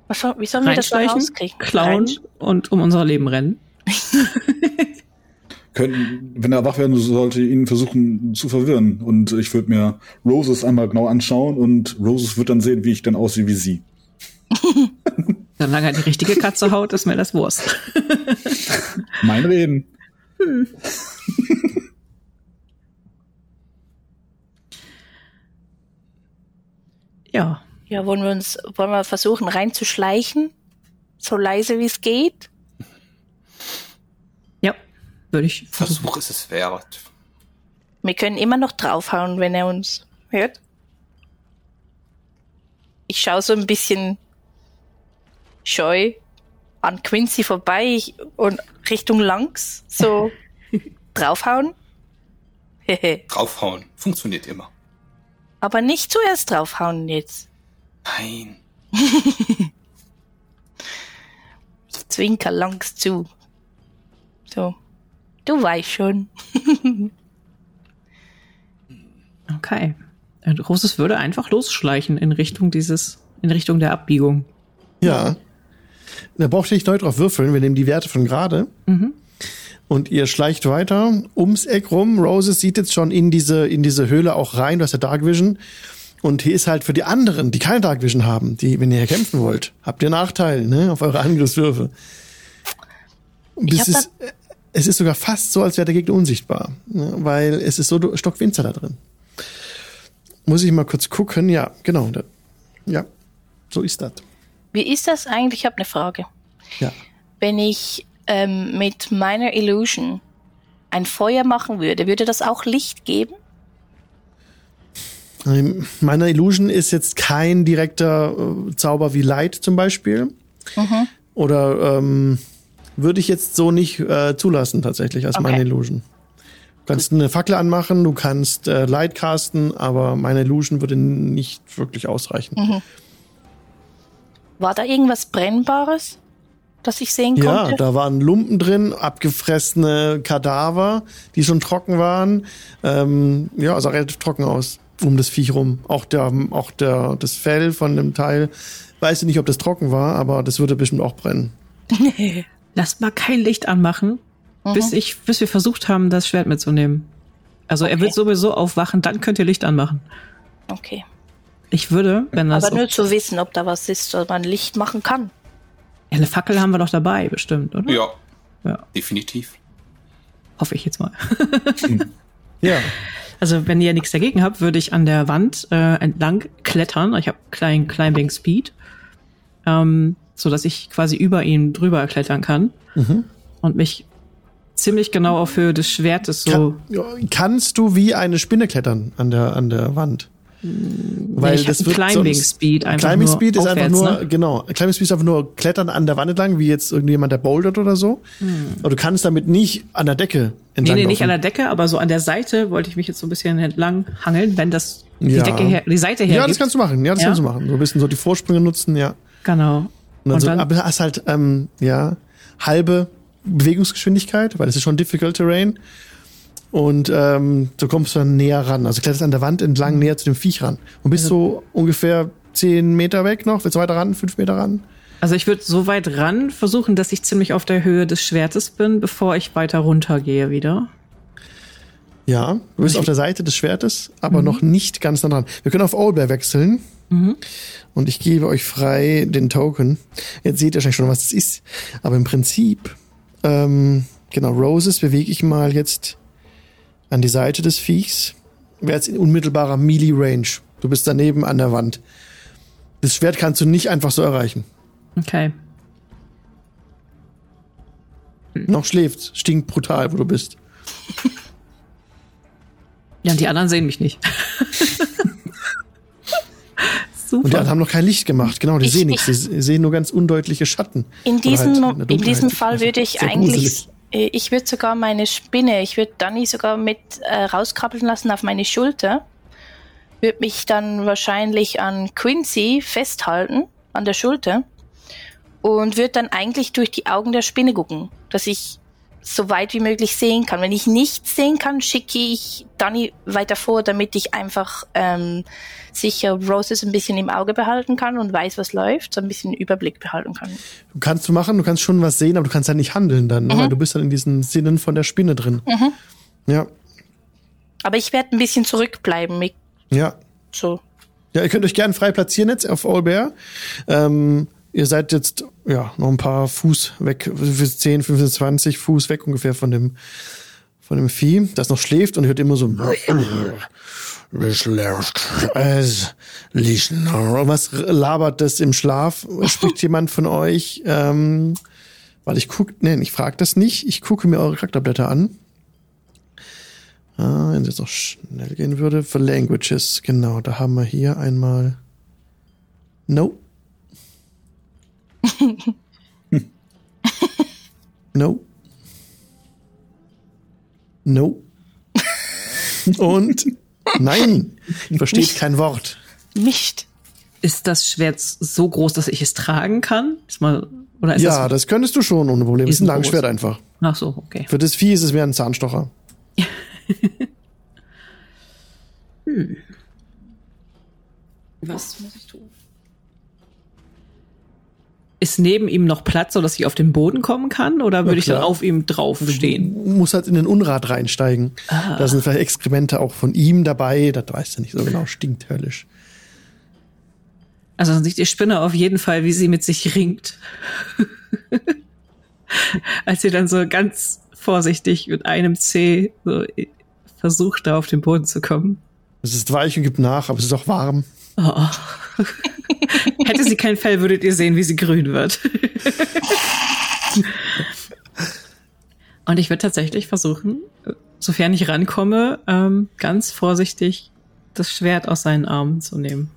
Was, wie sollen wir das rauskriegen? Klauen und um unser Leben rennen. können, wenn er wach werden sollte, ihn versuchen zu verwirren. Und ich würde mir Roses einmal genau anschauen und Roses wird dann sehen, wie ich dann aussehe wie sie. Solange er die richtige Katze haut, ist mir das Wurst. mein Reden. Hm. ja. Ja, wollen wir uns, wollen wir versuchen reinzuschleichen? So leise wie es geht? Würde ich. Versuch ist es wert. Wir können immer noch draufhauen, wenn er uns hört. Ich schaue so ein bisschen scheu an Quincy vorbei und Richtung Langs so draufhauen. draufhauen. Funktioniert immer. Aber nicht zuerst draufhauen jetzt. Nein. ich zwinker Langs zu. So. Du weißt schon. okay. Roses würde einfach losschleichen in Richtung dieses, in Richtung der Abbiegung. Ja. Da braucht ihr nicht neu drauf würfeln. Wir nehmen die Werte von gerade. Mhm. Und ihr schleicht weiter ums Eck rum. Roses sieht jetzt schon in diese, in diese Höhle auch rein. Du hast ja Dark Vision. Und hier ist halt für die anderen, die keine Dark Vision haben, die, wenn ihr kämpfen wollt, habt ihr Nachteil, ne, auf eure Angriffswürfe. Es ist, es ist sogar fast so, als wäre der Gegner unsichtbar, ne, weil es ist so stockfinster da drin. Muss ich mal kurz gucken. Ja, genau. Ja, so ist das. Wie ist das eigentlich? Ich habe eine Frage. Ja. Wenn ich ähm, mit meiner Illusion ein Feuer machen würde, würde das auch Licht geben? Meiner Illusion ist jetzt kein direkter äh, Zauber wie Light zum Beispiel. Mhm. Oder ähm, würde ich jetzt so nicht äh, zulassen tatsächlich als okay. meine Illusion. Du kannst eine Fackel anmachen, du kannst äh, Light casten, aber meine Illusion würde nicht wirklich ausreichen. Mhm. War da irgendwas Brennbares, das ich sehen konnte? Ja, da waren Lumpen drin, abgefressene Kadaver, die schon trocken waren. Ähm, ja, sah relativ trocken aus um das Viech rum. Auch der, auch der, das Fell von dem Teil. Weiß ich nicht, ob das trocken war, aber das würde bestimmt auch brennen. Lass mal kein Licht anmachen, mhm. bis ich, bis wir versucht haben, das Schwert mitzunehmen. Also okay. er wird sowieso aufwachen, dann könnt ihr Licht anmachen. Okay. Ich würde, wenn das. Aber nur zu wissen, ob da was ist, dass man Licht machen kann. Ja, eine Fackel haben wir doch dabei, bestimmt, oder? Ja. Ja. Definitiv. Hoffe ich jetzt mal. ja. Also wenn ihr nichts dagegen habt, würde ich an der Wand äh, entlang klettern. Ich habe kleinen Climbing Speed, ähm, so dass ich quasi über ihn drüber klettern kann mhm. und mich ziemlich genau auf Höhe des Schwertes so. Kann, kannst du wie eine Spinne klettern an der an der Wand? Weil nee, das wird Climbing Speed einfach Climbing Speed ist aufwärts, einfach nur, ne? genau. Climbing Speed ist einfach nur klettern an der Wand entlang, wie jetzt irgendjemand, der bouldert oder so. Hm. Aber du kannst damit nicht an der Decke entlang Nee, nee, nicht an der Decke, aber so an der Seite wollte ich mich jetzt so ein bisschen entlang hangeln, wenn das die ja. Decke her, die Seite her. Ja, das kannst du machen. Ja, das ja? kannst du machen. So ein bisschen so die Vorsprünge nutzen, ja. Genau. Und dann, Und so, dann aber hast halt, ähm, ja, halbe Bewegungsgeschwindigkeit, weil es ist schon difficult terrain. Und ähm, so kommst du dann näher ran. Also kletterst an der Wand entlang näher zu dem Viech ran. Und bist so ungefähr zehn Meter weg noch. Willst du weiter ran? Fünf Meter ran? Also ich würde so weit ran versuchen, dass ich ziemlich auf der Höhe des Schwertes bin, bevor ich weiter runter gehe wieder. Ja, du bist auf der Seite des Schwertes, aber mhm. noch nicht ganz nah dran. Wir können auf Owlbear wechseln. Mhm. Und ich gebe euch frei den Token. Jetzt seht ihr wahrscheinlich schon, was das ist. Aber im Prinzip, ähm, genau, Roses bewege ich mal jetzt an die Seite des Viechs. Wäre jetzt in unmittelbarer Melee-Range. Du bist daneben an der Wand. Das Schwert kannst du nicht einfach so erreichen. Okay. Noch schläft, stinkt brutal, wo du bist. Ja, und die anderen sehen mich nicht. Super. Und die anderen haben noch kein Licht gemacht. Genau, die ich, sehen nichts. Sie sehen nur ganz undeutliche Schatten. In diesem, halt in, in diesem Fall würde ich eigentlich gruselig. Äh, ich würde sogar meine Spinne, ich würde Danny sogar mit äh, rauskrabbeln lassen auf meine Schulter. Würde mich dann wahrscheinlich an Quincy festhalten, an der Schulter. Und würde dann eigentlich durch die Augen der Spinne gucken, dass ich so weit wie möglich sehen kann. Wenn ich nichts sehen kann, schicke ich Danny weiter vor, damit ich einfach ähm, sicher Roses ein bisschen im Auge behalten kann und weiß, was läuft, so ein bisschen Überblick behalten kann. Du kannst du machen, du kannst schon was sehen, aber du kannst ja nicht handeln dann, ne? mhm. weil du bist dann in diesen Sinnen von der Spinne drin. Mhm. Ja. Aber ich werde ein bisschen zurückbleiben. Mit ja. So. Ja, ihr könnt euch gerne frei platzieren jetzt auf All Bear. Ähm, ihr seid jetzt ja noch ein paar Fuß weg, 10, 15, 20 Fuß weg ungefähr von dem von dem Vieh, das noch schläft und hört immer so was labert das im Schlaf? Spricht jemand von euch? Ähm, weil ich guck, nee, ich frage das nicht. Ich gucke mir eure Charakterblätter an. Ah, wenn es jetzt noch schnell gehen würde. Für Languages, genau. Da haben wir hier einmal. No. No. No. Und Nein, versteht nicht. kein Wort. Nicht. Ist das Schwert so groß, dass ich es tragen kann? Ist mal, oder ist ja, das, das könntest du schon ohne Problem. Es ist ein Langschwert einfach. Ach so, okay. Für das Vieh ist es mehr ein Zahnstocher. hm. Was muss ich tun? Ist neben ihm noch Platz, sodass ich auf den Boden kommen kann? Oder würde ich dann auf ihm draufstehen? Du musst halt in den Unrat reinsteigen. Ah. Da sind vielleicht Exkremente auch von ihm dabei. Das weißt du nicht so genau. Stinkt höllisch. Also dann sieht die Spinne auf jeden Fall, wie sie mit sich ringt. Als sie dann so ganz vorsichtig mit einem C so versucht, da auf den Boden zu kommen. Es ist weich und gibt nach, aber es ist auch warm. Oh. Hätte sie kein Fell, würdet ihr sehen, wie sie grün wird. Und ich würde tatsächlich versuchen, sofern ich rankomme, ähm, ganz vorsichtig das Schwert aus seinen Armen zu nehmen.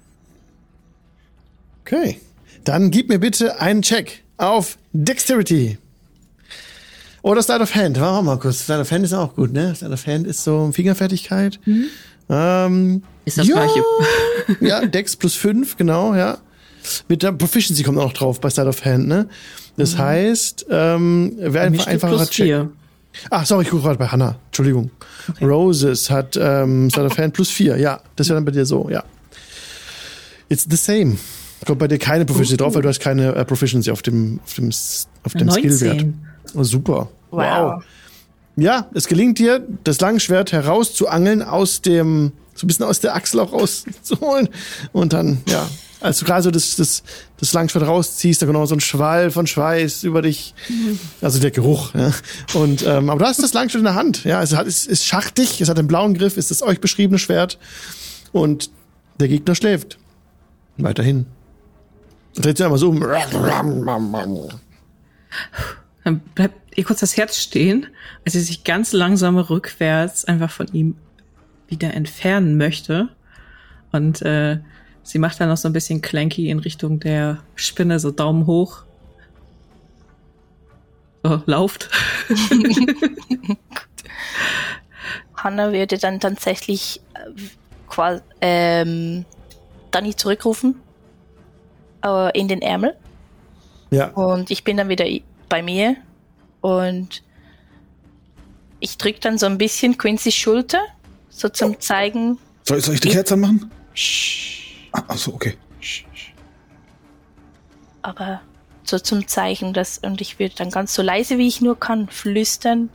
Okay. Dann gib mir bitte einen Check auf Dexterity. Oder Start of Hand. Warum mal kurz? Start of Hand ist auch gut, ne? Start of Hand ist so Fingerfertigkeit. Mhm. Ähm, ist das ja, gleiche. ja, Dex plus 5, genau, ja. Mit der Proficiency kommt auch noch drauf bei Start of Hand, ne? Das mhm. heißt, ähm, wäre einfach einfacher Check. Vier. Ach, sorry, ich gucke gerade bei Hannah. Entschuldigung. Okay. Roses hat ähm, Start of Hand plus 4. Ja, das wäre dann bei dir so, ja. It's the same. Kommt bei dir keine Proficiency uh, drauf, weil du hast keine äh, Proficiency auf dem, auf dem, auf dem Skillwert. Oh, super. Wow. wow. Ja, es gelingt dir, das Langschwert herauszuangeln aus dem, so ein bisschen aus der Achsel auch rauszuholen. Und dann, ja, als du gerade so das, das, das Langschwert rausziehst, da kommt noch so ein Schwall von Schweiß über dich. Also der Geruch, ja. Und, ähm, aber du hast das Langschwert in der Hand, ja. Es hat, es ist schachtig, es hat einen blauen Griff, es ist das euch beschriebene Schwert. Und der Gegner schläft. Weiterhin. Dreht sich einmal so um. Dann bleibt ihr kurz das Herz stehen, als sie sich ganz langsam rückwärts einfach von ihm wieder entfernen möchte. Und äh, sie macht dann noch so ein bisschen clanky in Richtung der Spinne, so Daumen hoch. So, lauft. Hanna würde dann tatsächlich äh, quasi ähm, Danny zurückrufen äh, in den Ärmel. Ja. Und ich bin dann wieder bei mir und ich drücke dann so ein bisschen Quincy's Schulter, so zum Zeigen. Soll, soll ich die Kerze machen? Ah, achso, okay. Aber so zum Zeichen, dass, und ich würde dann ganz so leise wie ich nur kann flüstern.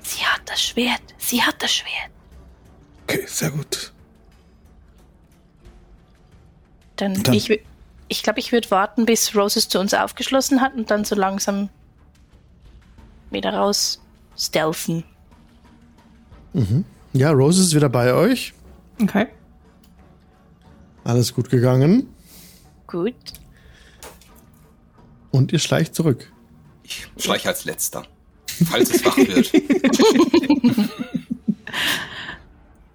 Sie hat das Schwert, sie hat das Schwert. Okay, sehr gut. Dann, dann. ich, ich glaube, ich würde warten, bis Roses zu uns aufgeschlossen hat und dann so langsam wieder raus stealthen. Mhm. Ja, Rose ist wieder bei euch. Okay. Alles gut gegangen. Gut. Und ihr schleicht zurück. Ich schleiche als letzter, falls es wach wird.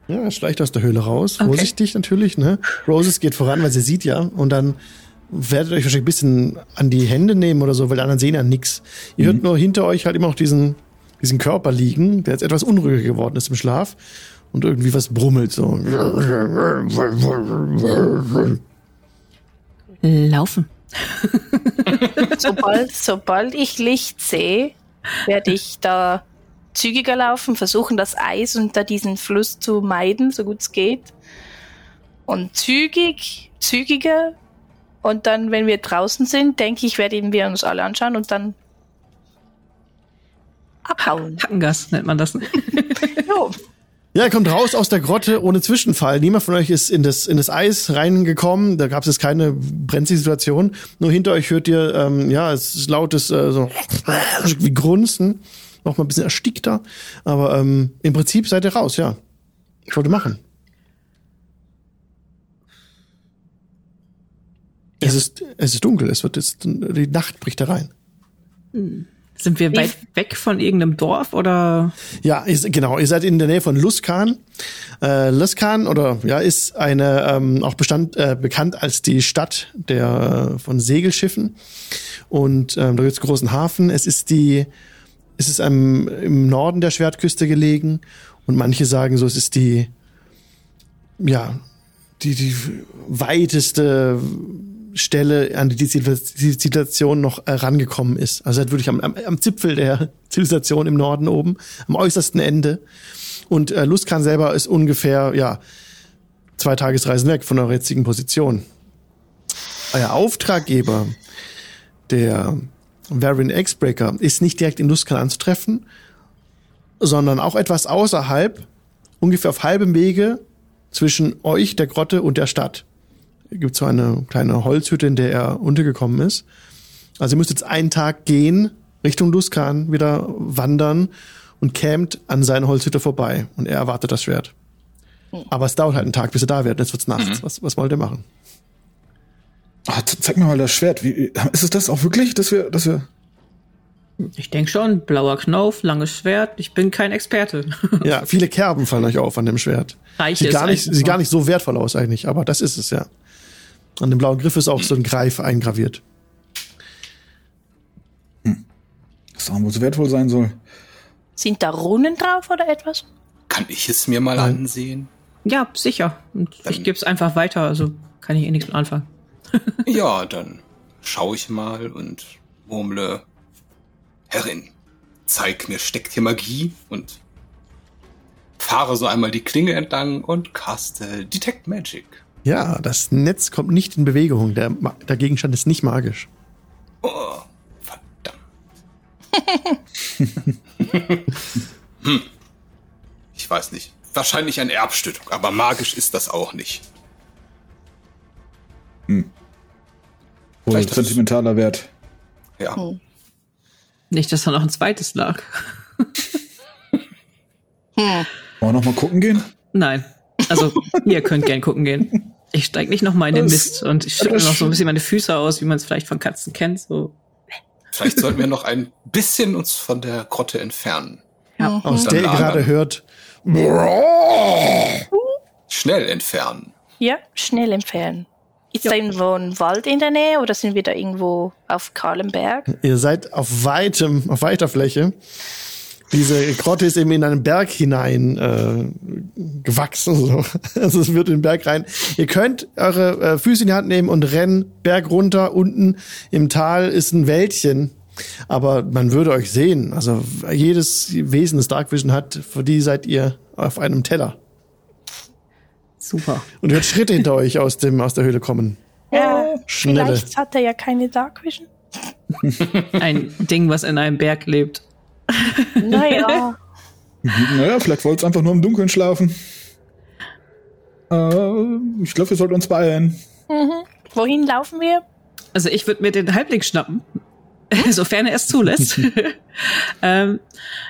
ja, er schleicht aus der Höhle raus. Okay. Vorsichtig natürlich, ne? Roses geht voran, weil sie sieht ja. Und dann werdet euch wahrscheinlich ein bisschen an die Hände nehmen oder so, weil die anderen sehen ja nichts. Ihr mhm. hört nur hinter euch halt immer noch diesen, diesen Körper liegen, der jetzt etwas unruhiger geworden ist im Schlaf und irgendwie was brummelt so. Laufen. sobald, sobald ich Licht sehe, werde ich da zügiger laufen, versuchen das Eis unter diesen Fluss zu meiden, so gut es geht. Und zügig, zügiger und dann, wenn wir draußen sind, denke ich, werden wir uns alle anschauen und dann abhauen. Hackengas nennt man das. jo. Ja, er kommt raus aus der Grotte ohne Zwischenfall. Niemand von euch ist in das, in das Eis reingekommen. Da gab es jetzt keine brenzlige Situation. Nur hinter euch hört ihr, ähm, ja, es ist lautes, äh, so wie Grunzen. Noch mal ein bisschen erstickter. Aber ähm, im Prinzip seid ihr raus, ja. Ich wollte machen. Es ist, es ist dunkel, es wird jetzt, die Nacht bricht herein. Hm. Sind wir weit weg von irgendeinem Dorf oder? Ja, ist, genau. Ihr seid in der Nähe von Luskan. Äh, Luskan oder ja ist eine ähm, auch bestand äh, bekannt als die Stadt der von Segelschiffen und ähm, da gibt's einen großen Hafen. Es ist die es ist am, im Norden der Schwertküste gelegen und manche sagen so, es ist die ja die die weiteste Stelle, an die Zivilisation noch äh, rangekommen ist. Also halt wirklich am, am, am Zipfel der Zivilisation im Norden oben, am äußersten Ende. Und äh, Luskan selber ist ungefähr, ja, zwei Tagesreisen weg von eurer jetzigen Position. Euer Auftraggeber der Varian X-Breaker ist nicht direkt in Luskan anzutreffen, sondern auch etwas außerhalb, ungefähr auf halbem Wege zwischen euch, der Grotte und der Stadt. Es gibt so eine kleine Holzhütte, in der er untergekommen ist. Also ihr müsst jetzt einen Tag gehen, Richtung Luskan wieder wandern und kämt an seine Holzhütte vorbei und er erwartet das Schwert. Hm. Aber es dauert halt einen Tag, bis er da wird. Jetzt wird's nachts. Mhm. Was, was wollt ihr machen? Ach, zeig mir mal das Schwert. Wie, ist es das auch wirklich, dass wir, dass wir ich denke schon, blauer Knauf, langes Schwert. Ich bin kein Experte. ja, viele Kerben fallen euch auf an dem Schwert. Reich sieht gar nicht, sieht gar nicht so wertvoll aus eigentlich, aber das ist es ja. An dem blauen Griff ist auch so ein Greif eingraviert. Hm. Was auch wohl so wertvoll sein soll. Sind da Runen drauf oder etwas? Kann ich es mir mal Nein. ansehen? Ja, sicher. Und dann ich gebe es einfach weiter, also kann ich eh nichts mit anfangen. ja, dann schaue ich mal und murmle Herrin, zeig mir, steckt hier Magie und fahre so einmal die Klinge entlang und caste Detect Magic. Ja, das Netz kommt nicht in Bewegung. Der, der Gegenstand ist nicht magisch. Oh, verdammt. hm. Ich weiß nicht. Wahrscheinlich ein Erbstück, aber magisch ist das auch nicht. Hm. Wohl sentimentaler Wert. Ja. Hm. Nicht, dass da noch ein zweites lag. hm. Wollen wir noch mal gucken gehen? Nein. Also, ihr könnt gern gucken gehen. Ich steig nicht noch mal in den Mist und ich strecke noch so ein bisschen meine Füße aus, wie man es vielleicht von Katzen kennt. So. Vielleicht sollten wir noch ein bisschen uns von der Grotte entfernen. Ja. Mhm. Aus der ihr gerade hört. Schnell entfernen. Ja, schnell entfernen. Ist ja. da irgendwo ein Wald in der Nähe oder sind wir da irgendwo auf kahlem Berg? Ihr seid auf weitem, auf weiter Fläche. Diese Grotte ist eben in einen Berg hinein äh, gewachsen. So. Also es wird in den Berg rein. Ihr könnt eure äh, Füße in die Hand nehmen und rennen Berg runter. Unten im Tal ist ein Wäldchen. Aber man würde euch sehen. Also jedes Wesen, das Dark Vision hat, für die seid ihr auf einem Teller. Super. Und ihr hört Schritte hinter euch aus, dem, aus der Höhle kommen. Ja, Schnelle. vielleicht hat er ja keine Dark Vision. Ein Ding, was in einem Berg lebt. Naja. naja, vielleicht wollt es einfach nur im Dunkeln schlafen. Äh, ich glaube, wir sollten uns beeilen. Mhm. Wohin laufen wir? Also ich würde mir den Halbling schnappen. sofern er es zulässt. ähm,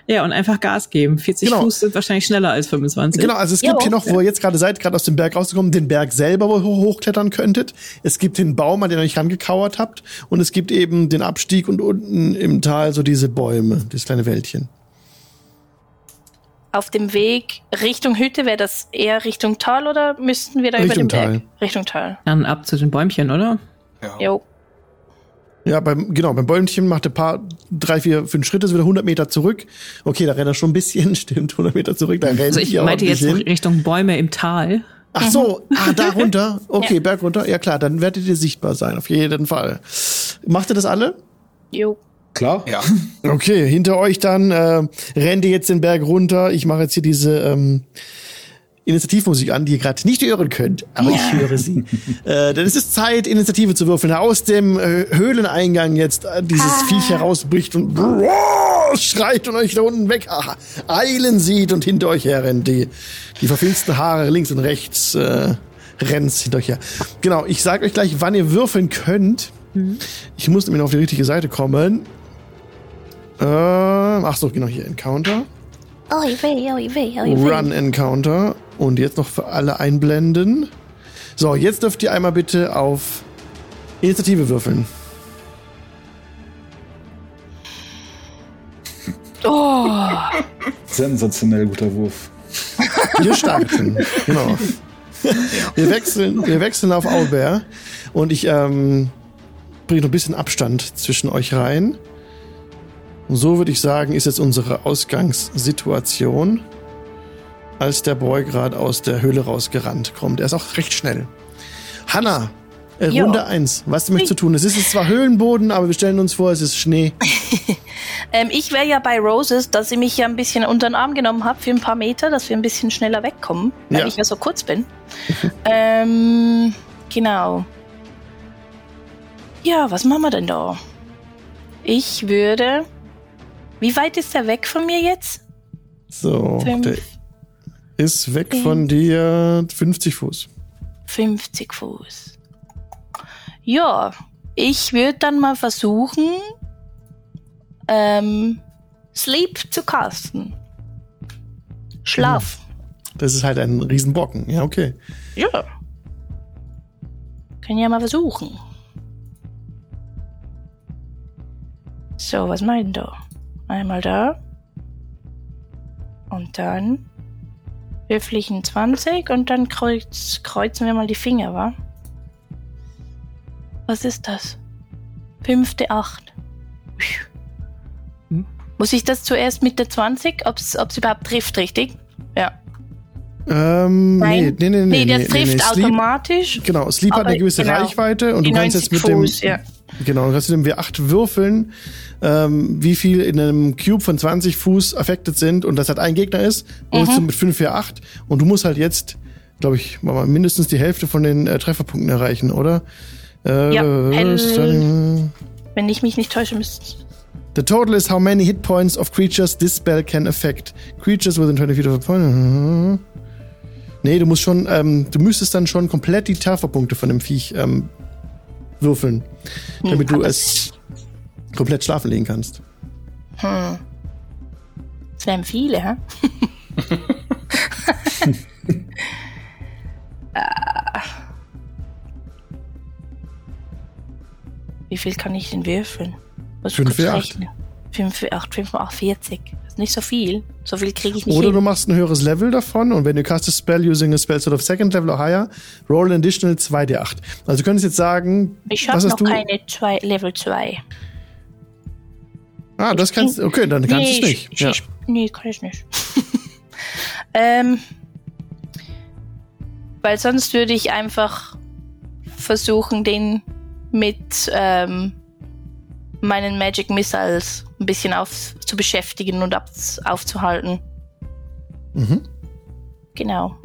ja, und einfach Gas geben. 40 genau. Fuß sind wahrscheinlich schneller als 25. Genau, also es gibt jo. hier noch, wo ihr jetzt gerade seid, gerade aus dem Berg rausgekommen, den Berg selber, wo ihr hochklettern könntet. Es gibt den Baum, an den ihr euch rangekauert habt. Und es gibt eben den Abstieg und unten im Tal so diese Bäume, dieses kleine Wäldchen. Auf dem Weg Richtung Hütte wäre das eher Richtung Tal oder müssten wir da Richtung über den Tal. Berg? Richtung Tal. Dann ab zu den Bäumchen, oder? Ja. Jo. Ja, beim, genau, beim Bäumchen macht er paar, drei, vier, fünf Schritte, ist wieder 100 Meter zurück. Okay, da rennt er schon ein bisschen, stimmt, 100 Meter zurück, da rennt Also ich meinte jetzt hin. Richtung Bäume im Tal. Ach so, ah, da runter. Okay, ja. Berg runter. Ja klar, dann werdet ihr sichtbar sein, auf jeden Fall. Macht ihr das alle? Jo. Klar. Ja. Okay, hinter euch dann äh, rennt ihr jetzt den Berg runter. Ich mache jetzt hier diese ähm, Initiativmusik an, die ihr gerade nicht hören könnt, aber ich höre sie. äh, dann ist es Zeit, Initiative zu würfeln. Aus dem äh, Höhleneingang jetzt äh, dieses ah. Viech herausbricht und brrr, schreit und euch da unten weg ah, eilen sieht und hinter euch her rennt. Die, die verfilzten Haare links und rechts äh, rennt hinter euch her. Genau, ich sage euch gleich, wann ihr würfeln könnt. Mhm. Ich muss nämlich noch auf die richtige Seite kommen. Äh, ach so, genau hier, Encounter. Oi, weh, oi, weh, oi, weh. Run Encounter. Und jetzt noch für alle einblenden. So, jetzt dürft ihr einmal bitte auf Initiative würfeln. Oh. Sensationell guter Wurf. Wir starten, genau. Wir wechseln, wir wechseln auf Aubert und ich ähm, bringe noch ein bisschen Abstand zwischen euch rein. Und so würde ich sagen, ist jetzt unsere Ausgangssituation, als der Boy gerade aus der Höhle rausgerannt kommt. Er ist auch recht schnell. Hanna, äh, Runde 1. Was möchtest du tun? Es ist zwar Höhlenboden, aber wir stellen uns vor, es ist Schnee. ähm, ich wäre ja bei Roses, dass sie mich ja ein bisschen unter den Arm genommen hat für ein paar Meter, dass wir ein bisschen schneller wegkommen, weil ja. ich ja so kurz bin. ähm, genau. Ja, was machen wir denn da? Ich würde. Wie weit ist der weg von mir jetzt? So, Fünf. der ist weg von dir 50 Fuß. 50 Fuß. Ja, ich würde dann mal versuchen, ähm, Sleep zu casten. Schlaf. Das ist halt ein Riesenbocken. Ja, okay. Ja. Können ja mal versuchen. So, was meint du? Einmal da. Und dann ich 20 und dann kreuz, kreuzen wir mal die Finger, wa? Was ist das? Fünfte Acht. Hm? Muss ich das zuerst mit der 20, ob es überhaupt trifft, richtig? Ja. Ähm, Nein. nee, nee, nee, nee, nee, der trifft nee, automatisch. Sleep, genau, Sleep hat eine gewisse genau, Reichweite und du kannst jetzt mit Fuß, dem, ja. Genau, du kannst mit dem W8 würfeln, ähm, wie viel in einem Cube von 20 Fuß affected sind und das halt ein Gegner ist, mhm. du mit 5 4 8 und du musst halt jetzt, glaube ich, mal mindestens die Hälfte von den äh, Trefferpunkten erreichen, oder? Äh, ja, dann, wenn ich mich nicht täusche, müsste The total is how many hit points of creatures this spell can affect. Creatures within 20 feet of a point. Nee, du musst schon, ähm, du müsstest dann schon komplett die Trefferpunkte von dem Viech ähm, würfeln, damit hm, du es komplett schlafen legen kannst. Hm. Das wären viele, hä? Wie viel kann ich denn würfeln? 5 für 8. 5 für 8, 5 mal 8, 40. Das ist nicht so viel. So viel kriege ich nicht Oder hin. du machst ein höheres Level davon und wenn du cast a spell using a spell sort of second level or higher, roll an additional 2d8. Also du könntest jetzt sagen, ich habe noch du? keine zwei, Level 2. Ah, das kannst du, okay, dann kannst nee, du es nicht. Ich, ja. ich, nee, kann ich nicht. ähm, weil sonst würde ich einfach versuchen, den mit ähm, meinen Magic Missiles ein bisschen auf, zu beschäftigen und auf, aufzuhalten. Mhm. Genau.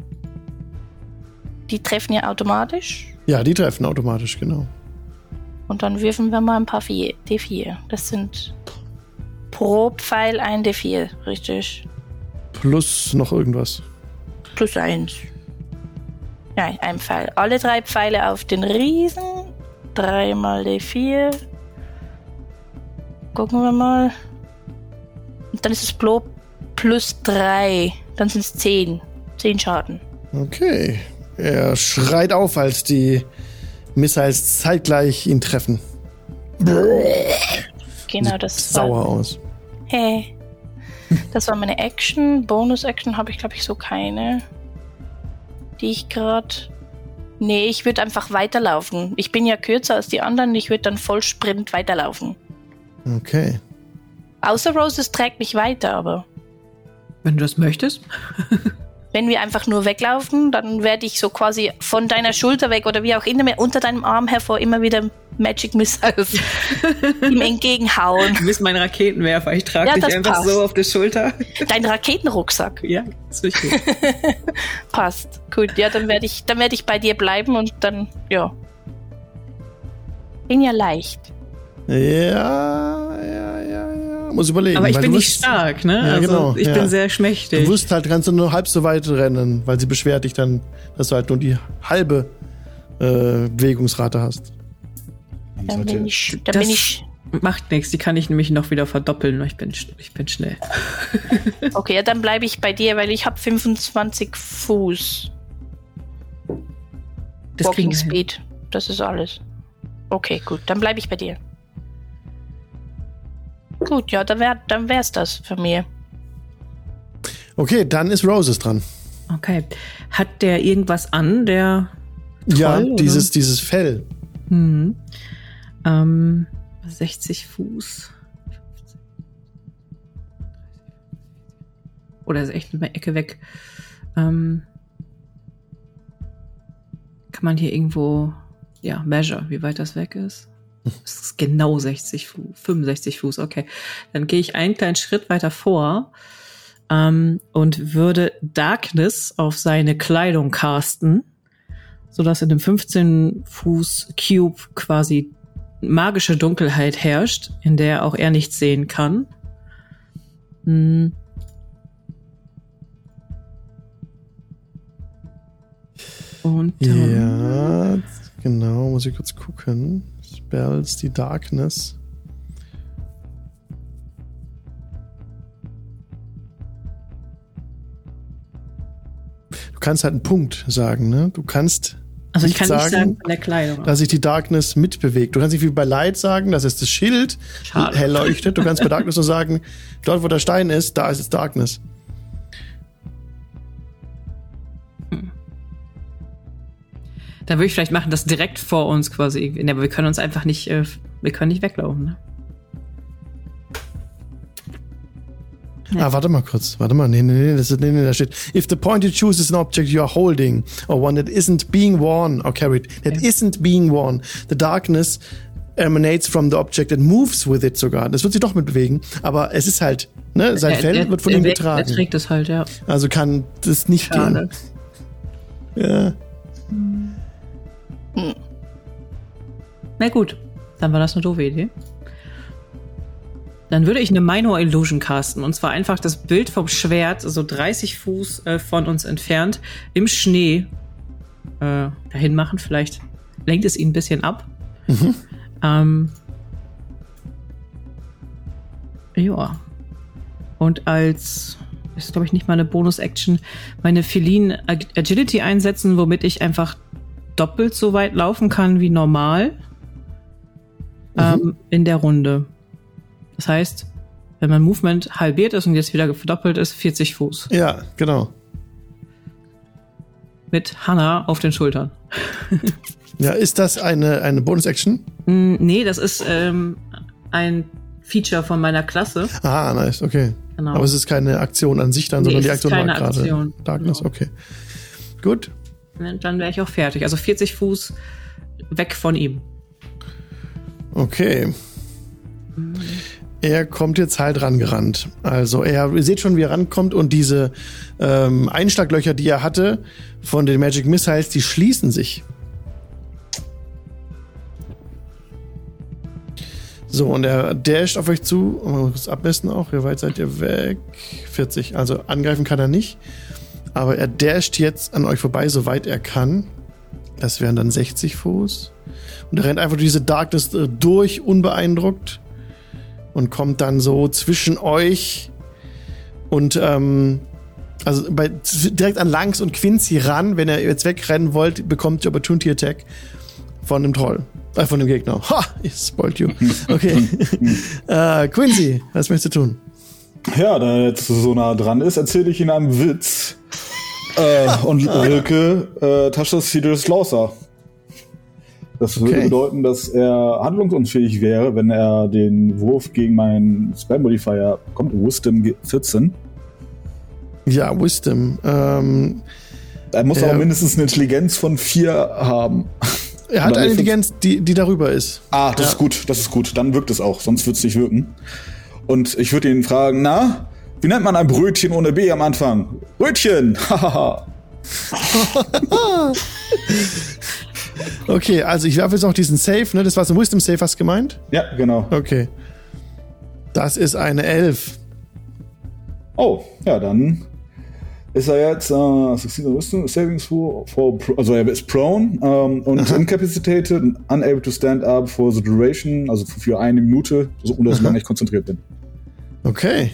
Die treffen ja automatisch. Ja, die treffen automatisch, genau. Und dann würfen wir mal ein paar D4. Das sind pro Pfeil ein D4, richtig? Plus noch irgendwas. Plus eins. Ja, ein Pfeil. Alle drei Pfeile auf den Riesen. Dreimal D4. Gucken wir mal. Und dann ist es Blo plus 3. Dann sind es 10. 10 Schaden. Okay. Er schreit auf, als die Missiles zeitgleich ihn treffen. Genau, das sauer war, aus. Hey. Das war meine Action. Bonus-Action habe ich, glaube ich, so keine. Die ich gerade. Nee, ich würde einfach weiterlaufen. Ich bin ja kürzer als die anderen. Ich würde dann voll Sprint weiterlaufen. Okay. Außer Roses trägt mich weiter, aber. Wenn du das möchtest. Wenn wir einfach nur weglaufen, dann werde ich so quasi von deiner Schulter weg oder wie auch immer unter deinem Arm hervor immer wieder Magic Missiles ihm entgegenhauen. Du bist mein Raketenwerfer. Ich trage ja, dich einfach passt. so auf der Schulter. Dein Raketenrucksack. Ja, ist richtig. passt. Gut, ja, dann werde ich, dann werde ich bei dir bleiben und dann, ja. Bin ja leicht. Ja, ja, ja, ja. Muss überlegen. Aber ich bin nicht stark, ne? Ja, also genau, ich ja. bin sehr schmächtig. Du wirst halt, kannst du nur halb so weit rennen, weil sie beschwert dich dann, dass du halt nur die halbe äh, Bewegungsrate hast. Dann bin ich, dann bin ich Macht nichts, die kann ich nämlich noch wieder verdoppeln. Ich bin, ich bin schnell. okay, ja, dann bleibe ich bei dir, weil ich habe 25 Fuß. Das Walking Speed. Das ist alles. Okay, gut, dann bleibe ich bei dir. Gut, ja, dann wäre dann wär's das für mir. Okay, dann ist Roses dran. Okay. Hat der irgendwas an, der Troll, Ja, dieses, dieses Fell. Mhm. Ähm, 60 Fuß. Oder ist echt eine Ecke weg. Ähm, kann man hier irgendwo, ja, measure, wie weit das weg ist? Das ist genau 60 Fuß, 65 Fuß, okay. Dann gehe ich einen kleinen Schritt weiter vor ähm, und würde Darkness auf seine Kleidung casten, sodass in dem 15 Fuß Cube quasi magische Dunkelheit herrscht, in der auch er nichts sehen kann. Hm. Und ja, genau, muss ich kurz gucken. Spells, die Darkness. Du kannst halt einen Punkt sagen, ne? Du kannst also ich kann sagen, nicht sagen von der Kleidung. Dass sich die Darkness mitbewegt. Du kannst nicht wie bei Light sagen, dass es das Schild Schade. hell leuchtet. Du kannst bei Darkness nur sagen, dort wo der Stein ist, da ist es Darkness. Da würde ich vielleicht machen, das direkt vor uns quasi. Ja, aber wir können uns einfach nicht, äh, wir können nicht weglaufen. Ne? Ah, warte mal kurz. Warte mal. Nee, nee, nee, das ist, nee, nee, da steht. If the point you choose is an object you are holding or one that isn't being worn or carried, that okay. isn't being worn, the darkness emanates from the object and moves with it sogar. Das wird sich doch mitbewegen, aber es ist halt, ne, sein Fell wird von ihm getragen. Er trägt es halt, ja. Also kann das nicht Schade. gehen. Ja. Hm. Na gut, dann war das eine doofe Idee. Dann würde ich eine Minor Illusion casten. Und zwar einfach das Bild vom Schwert, so 30 Fuß äh, von uns entfernt, im Schnee äh, dahin machen. Vielleicht lenkt es ihn ein bisschen ab. Mhm. Ähm, ja. Und als, ist glaube ich nicht mal eine Bonus-Action, meine Feline Agility einsetzen, womit ich einfach doppelt so weit laufen kann wie normal mhm. ähm, in der Runde. Das heißt, wenn mein Movement halbiert ist und jetzt wieder verdoppelt ist, 40 Fuß. Ja, genau. Mit Hannah auf den Schultern. ja, ist das eine, eine Bonus-Action? Mm, nee, das ist ähm, ein Feature von meiner Klasse. Ah, nice, okay. Genau. Aber es ist keine Aktion an sich dann, nee, sondern die Aktion war gerade. Aktion. Darkness, genau. okay. Gut. Dann wäre ich auch fertig. Also 40 Fuß weg von ihm. Okay. Er kommt jetzt halt rangerannt. Also er, ihr seht schon, wie er rankommt und diese ähm, Einschlaglöcher, die er hatte von den Magic Missiles, die schließen sich. So, und er dasht auf euch zu. Mal kurz abmessen auch. Wie weit seid ihr weg? 40. Also angreifen kann er nicht. Aber er dasht jetzt an euch vorbei, soweit er kann. Das wären dann 60 Fuß. Und er rennt einfach diese Darkness äh, durch, unbeeindruckt und kommt dann so zwischen euch und ähm, also bei, direkt an Langs und Quincy ran. Wenn ihr jetzt wegrennen wollt, bekommt ihr Opportunity Attack von dem Troll. Äh, von dem Gegner. Ha! Ich spoilt you. Okay. äh, Quincy, was möchtest du tun? Ja, da er jetzt so nah dran ist, erzähle ich Ihnen einen Witz. Äh, und Rilke äh, Taschas Cedrus Lauser. Das würde okay. bedeuten, dass er handlungsunfähig wäre, wenn er den Wurf gegen meinen Spell Modifier bekommt. Wisdom 14. Ja, Wisdom. Ähm, er muss aber mindestens eine Intelligenz von 4 haben. Er hat eine Intelligenz, die, die darüber ist. Ah, das ja. ist gut, das ist gut. Dann wirkt es auch, sonst wird es nicht wirken. Und ich würde ihn fragen, na, wie nennt man ein Brötchen ohne B am Anfang? Brötchen! Hahaha. Okay, also ich werfe jetzt noch diesen Safe, ne? Das war so ein Wisdom Safe, hast du gemeint? Ja, genau. Okay. Das ist eine 11. Oh, ja, dann ist er jetzt uh, Wisdom Savings for, for also er ist prone um, und Aha. incapacitated and unable to stand up for the duration, also für eine Minute, so, um dass ich konzentriert bin. Okay.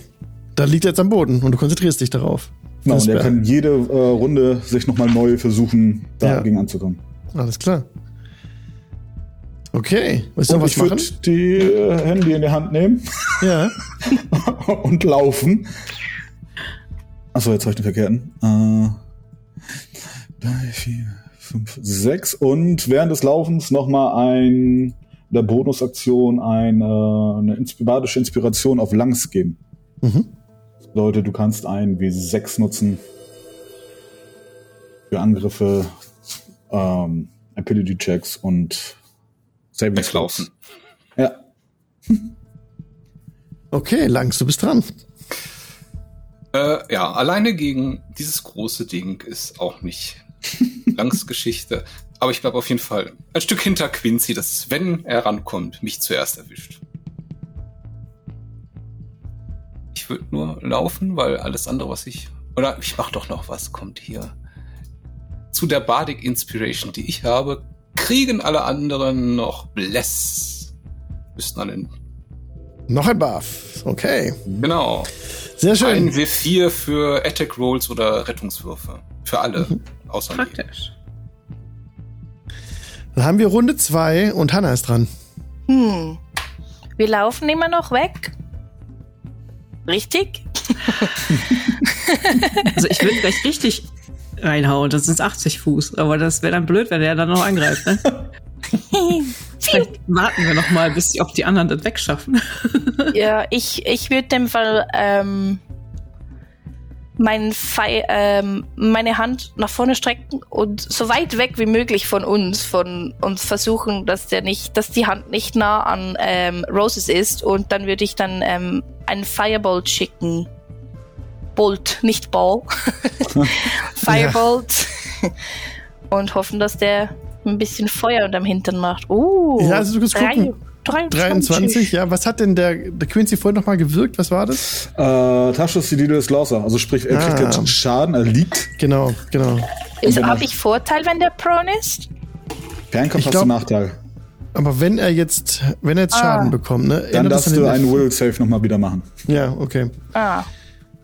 Dann liegt er jetzt am Boden und du konzentrierst dich darauf. Genau, und er kann jede äh, Runde sich nochmal neu versuchen, dagegen ja. anzukommen. Alles klar. Okay. Willst du und was ich würde die äh, Handy in die Hand nehmen. Ja. und laufen. Achso, jetzt habe ich den verkehrten. Äh, drei, vier, fünf, sechs. Und während des Laufens nochmal ein der Bonusaktion ein, äh, eine badische Inspiration auf Langs geben. Mhm. Leute, du kannst ein W6 nutzen für Angriffe ähm, Ability Checks und Saving Weglaufen. Ja. Okay, Langs, du bist dran. Äh, ja, alleine gegen dieses große Ding ist auch nicht Langs Geschichte. Aber ich bleibe auf jeden Fall ein Stück hinter Quincy, dass wenn er rankommt, mich zuerst erwischt. Würde nur laufen, weil alles andere, was ich. Oder ich mach doch noch was, kommt hier. Zu der Bardic Inspiration, die ich habe, kriegen alle anderen noch Bless. Müssten den. Noch ein Buff. Okay. Genau. Sehr schön. Ein W4 für Attack Rolls oder Rettungswürfe. Für alle. Mhm. Außer Praktisch. Dann haben wir Runde 2 und Hanna ist dran. Hm. Wir laufen immer noch weg. Richtig? also ich würde gleich richtig reinhauen. Das sind 80 Fuß. Aber das wäre dann blöd, wenn der dann noch angreift. Ne? Vielleicht warten wir noch mal, bis ob die anderen das wegschaffen. ja, ich, ich würde dem Fall ähm, mein ähm, meine Hand nach vorne strecken und so weit weg wie möglich von uns, von uns versuchen, dass der nicht, dass die Hand nicht nah an ähm, Roses ist und dann würde ich dann ähm, einen Firebolt schicken. Bolt, nicht Ball. Firebolt. und hoffen, dass der ein bisschen Feuer unterm Hintern macht. Uh, ja, also du kannst gucken. 23. 23, ja. Was hat denn der, der Quincy vorhin nochmal gewirkt? Was war das? Äh, Taschus Sidides Lauser. Also sprich, er kriegt ah. jetzt Schaden, er liegt. Genau, genau. Habe ich Vorteil, wenn der prone ist? Fernkampf hast du Nachteil. Aber wenn er jetzt, wenn er jetzt ah. Schaden bekommt, ne? Dann darfst du einen Will Save nochmal wieder machen. Ja, okay. Ah.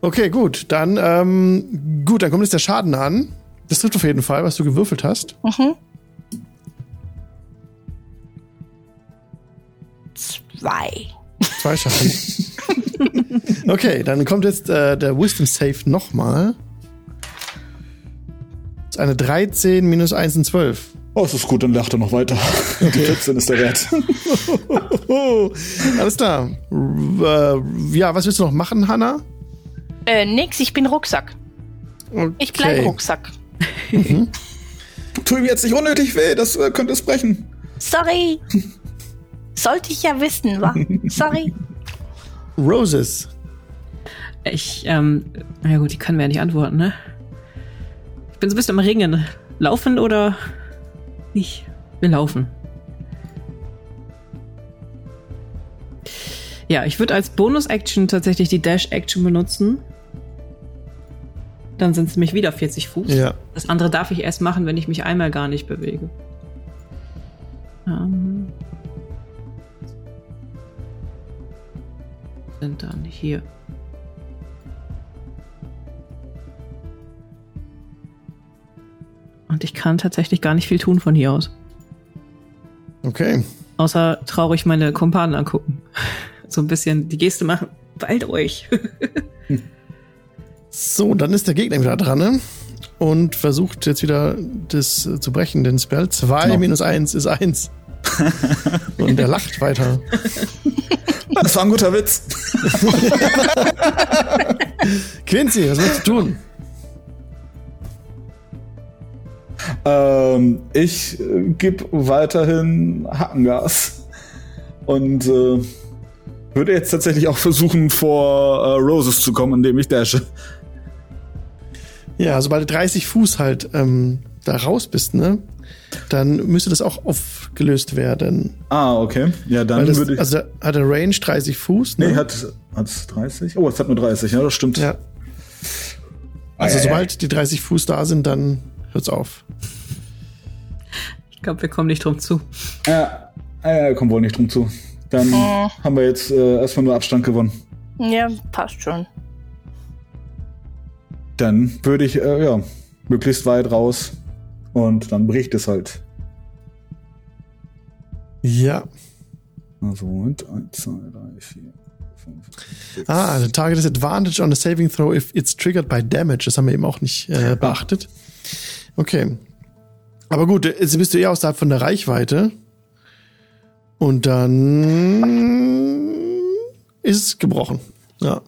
Okay, gut. Dann, ähm, gut, dann kommt jetzt der Schaden an. Das trifft auf jeden Fall, was du gewürfelt hast. Mhm. Zwei. Zwei schaffen. okay, dann kommt jetzt äh, der Wisdom Save nochmal. Das ist eine 13 minus 1 sind 12. Oh, es ist gut, dann lacht er noch weiter. Okay. Die 14 ist der Wert. Alles klar. Äh, ja, was willst du noch machen, Hanna? Äh, nix, ich bin Rucksack. Okay. Ich bleib Rucksack. Mhm. Tu ihm jetzt nicht unnötig weh, das äh, könnte es brechen. Sorry. Sollte ich ja wissen, wa? Sorry. Roses. Ich, ähm, na gut, die können mir ja nicht antworten, ne? Ich bin so ein bisschen am Ringen. Laufen oder nicht? Wir laufen. Ja, ich würde als Bonus-Action tatsächlich die Dash-Action benutzen. Dann sind es nämlich wieder 40 Fuß. Ja. Das andere darf ich erst machen, wenn ich mich einmal gar nicht bewege. Ähm, sind dann hier. Und ich kann tatsächlich gar nicht viel tun von hier aus. Okay. Außer traurig meine Kumpanen angucken. So ein bisschen die Geste machen. Weilt euch. so, dann ist der Gegner wieder dran, ne? Und versucht jetzt wieder das zu brechen, den Spell. 2 genau. minus 1 ist 1. Und er lacht weiter. Das war ein guter Witz. Quincy, was willst du tun? Ähm, ich äh, gebe weiterhin Hackengas. Und äh, würde jetzt tatsächlich auch versuchen, vor äh, Roses zu kommen, indem ich dashe. Ja, sobald du 30 Fuß halt ähm, da raus bist, ne? Dann müsste das auch aufgelöst werden. Ah, okay. Ja, dann das, würde ich. Also hat er Range 30 Fuß? Ne? Nee, hat es 30? Oh, es hat nur 30, ja, das stimmt. Ja. Also ah, sobald ja. die 30 Fuß da sind, dann hört's auf. Ich glaube, wir kommen nicht drum zu. Ja, ja, kommen wohl nicht drum zu. Dann oh. haben wir jetzt äh, erstmal nur Abstand gewonnen. Ja, passt schon. Dann würde ich, äh, ja, möglichst weit raus und dann bricht es halt. Ja. Also, und 1, 2, 3, 4, 5, 6. Ah, the target is advantage on a saving throw if it's triggered by damage. Das haben wir eben auch nicht äh, beachtet. Okay. Aber gut, jetzt bist du eher außerhalb von der Reichweite. Und dann ist es gebrochen. Ja.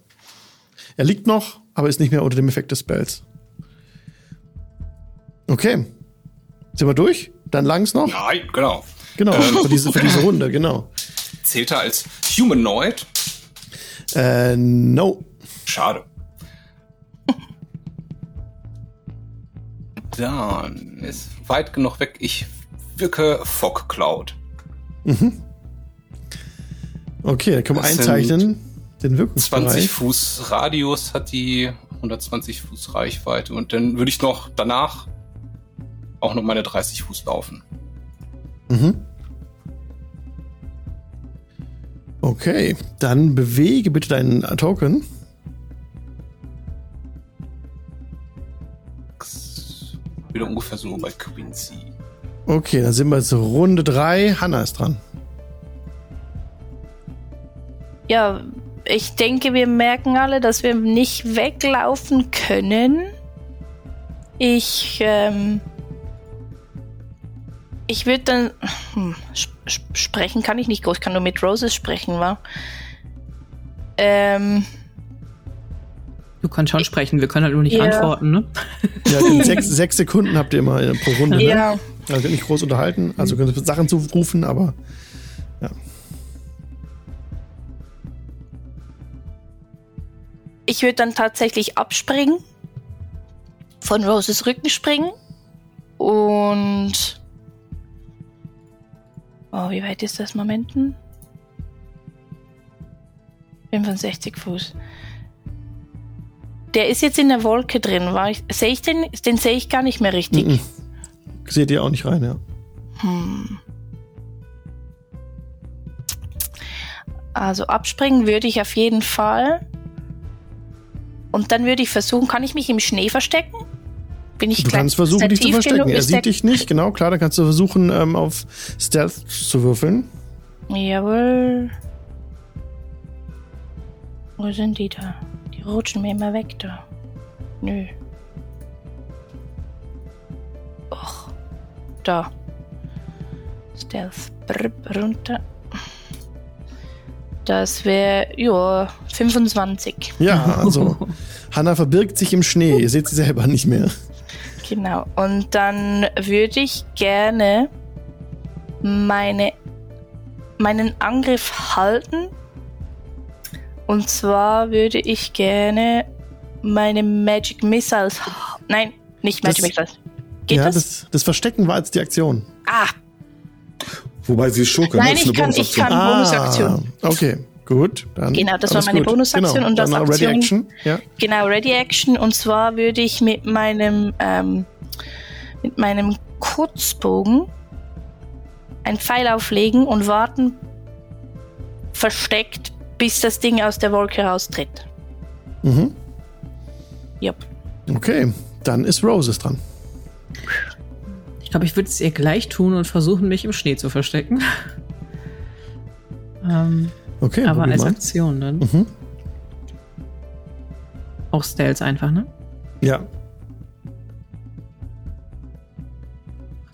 Er liegt noch, aber ist nicht mehr unter dem Effekt des Spells. Okay. Sind wir durch? Dann langs noch? Nein, genau. Genau, ähm. für, diese, für diese Runde, genau. Zählt er als Humanoid? Äh, no. Schade. Dann ist weit genug weg. Ich wirke Fog Cloud. Mhm. Okay, dann können wir das einzeichnen. Den Wirkungsbereich. 20 Fuß Radius hat die 120 Fuß Reichweite und dann würde ich noch danach auch noch meine 30 Fuß laufen. Mhm. Okay, dann bewege bitte deinen Token. Wieder ungefähr so bei Quincy. Okay, dann sind wir jetzt Runde 3. Hanna ist dran. Ja, ich denke, wir merken alle, dass wir nicht weglaufen können. Ich, ähm, ich würde dann, hm, sp sprechen kann ich nicht groß, ich kann nur mit Roses sprechen, wa? Ähm, Du kannst schon sprechen, wir können halt nur nicht ja. antworten, ne? Ja, sechs, sechs, Sekunden habt ihr immer pro Runde, ne? ja. Also nicht groß unterhalten, also könnt ihr Sachen zurufen, aber ja. Ich würde dann tatsächlich abspringen, von Roses Rücken springen und Oh, wie weit ist das Momenten? 65 Fuß. Der ist jetzt in der Wolke drin. Sehe ich den? Den sehe ich gar nicht mehr richtig. Mm. Seht ihr auch nicht rein, ja. Hm. Also abspringen würde ich auf jeden Fall. Und dann würde ich versuchen, kann ich mich im Schnee verstecken? Bin ich Du kannst versuchen, dich zu verstecken. Er sieht dich nicht, genau, klar. Dann kannst du versuchen, ähm, auf Stealth zu würfeln. Jawohl. Wo sind die da? Die rutschen mir immer weg da. Nö. Och. Da. Stealth. Brr, runter. Das wäre, ja, 25. Ja, also. Hanna verbirgt sich im Schnee. Ihr seht sie selber nicht mehr. Genau. Und dann würde ich gerne meine, meinen Angriff halten und zwar würde ich gerne meine Magic Missiles. Nein, nicht Magic das, Missiles. Geht ja, das? das? das? Verstecken war jetzt die Aktion. Ah. Wobei sie schurke. Nein, ich kann, ich kann ah, Bonusaktion. Okay, gut. Dann genau, das war meine gut. Bonusaktion genau, und das Aktion. Ready Action. Ja. Genau, Ready Action. Und zwar würde ich mit meinem ähm, mit meinem Kurzbogen ein Pfeil auflegen und warten versteckt, bis das Ding aus der Wolke raustritt. Mhm. Yep. Okay, dann ist Roses dran. Ich glaube, ich würde es ihr gleich tun und versuchen, mich im Schnee zu verstecken. ähm, okay, aber als mal. Aktion dann. Mhm. Auch Stealth einfach, ne? Ja.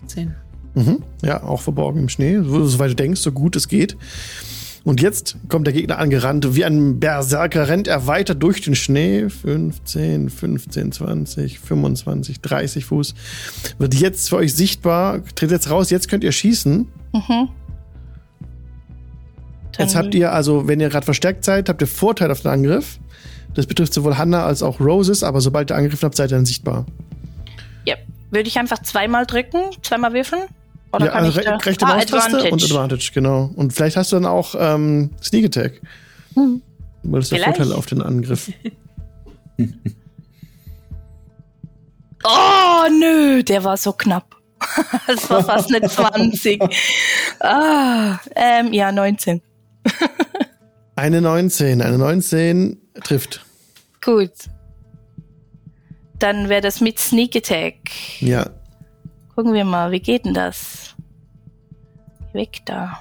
10. Mhm. Ja, auch verborgen im Schnee, soweit du denkst, so gut es geht. Und jetzt kommt der Gegner angerannt. Wie ein Berserker rennt er weiter durch den Schnee. 15, 15, 20, 25, 30 Fuß. Wird jetzt für euch sichtbar. Tritt jetzt raus. Jetzt könnt ihr schießen. Mhm. Jetzt habt ihr also, wenn ihr gerade verstärkt seid, habt ihr Vorteil auf den Angriff. Das betrifft sowohl Hannah als auch Roses, aber sobald ihr angegriffen habt, seid ihr dann sichtbar. Ja. Würde ich einfach zweimal drücken, zweimal würfeln? Oder ja, kann also ich da? rechte ah, Maustaste und Advantage, genau. Und vielleicht hast du dann auch ähm, Sneak Attack. Hm. Weil das ist der Vorteil auf den Angriff. oh, nö, der war so knapp. das war fast eine 20. Ah, ähm, ja, 19. eine 19, eine 19 trifft. Gut. Dann wäre das mit Sneak Attack. Ja, Gucken wir mal, wie geht denn das? Weg da.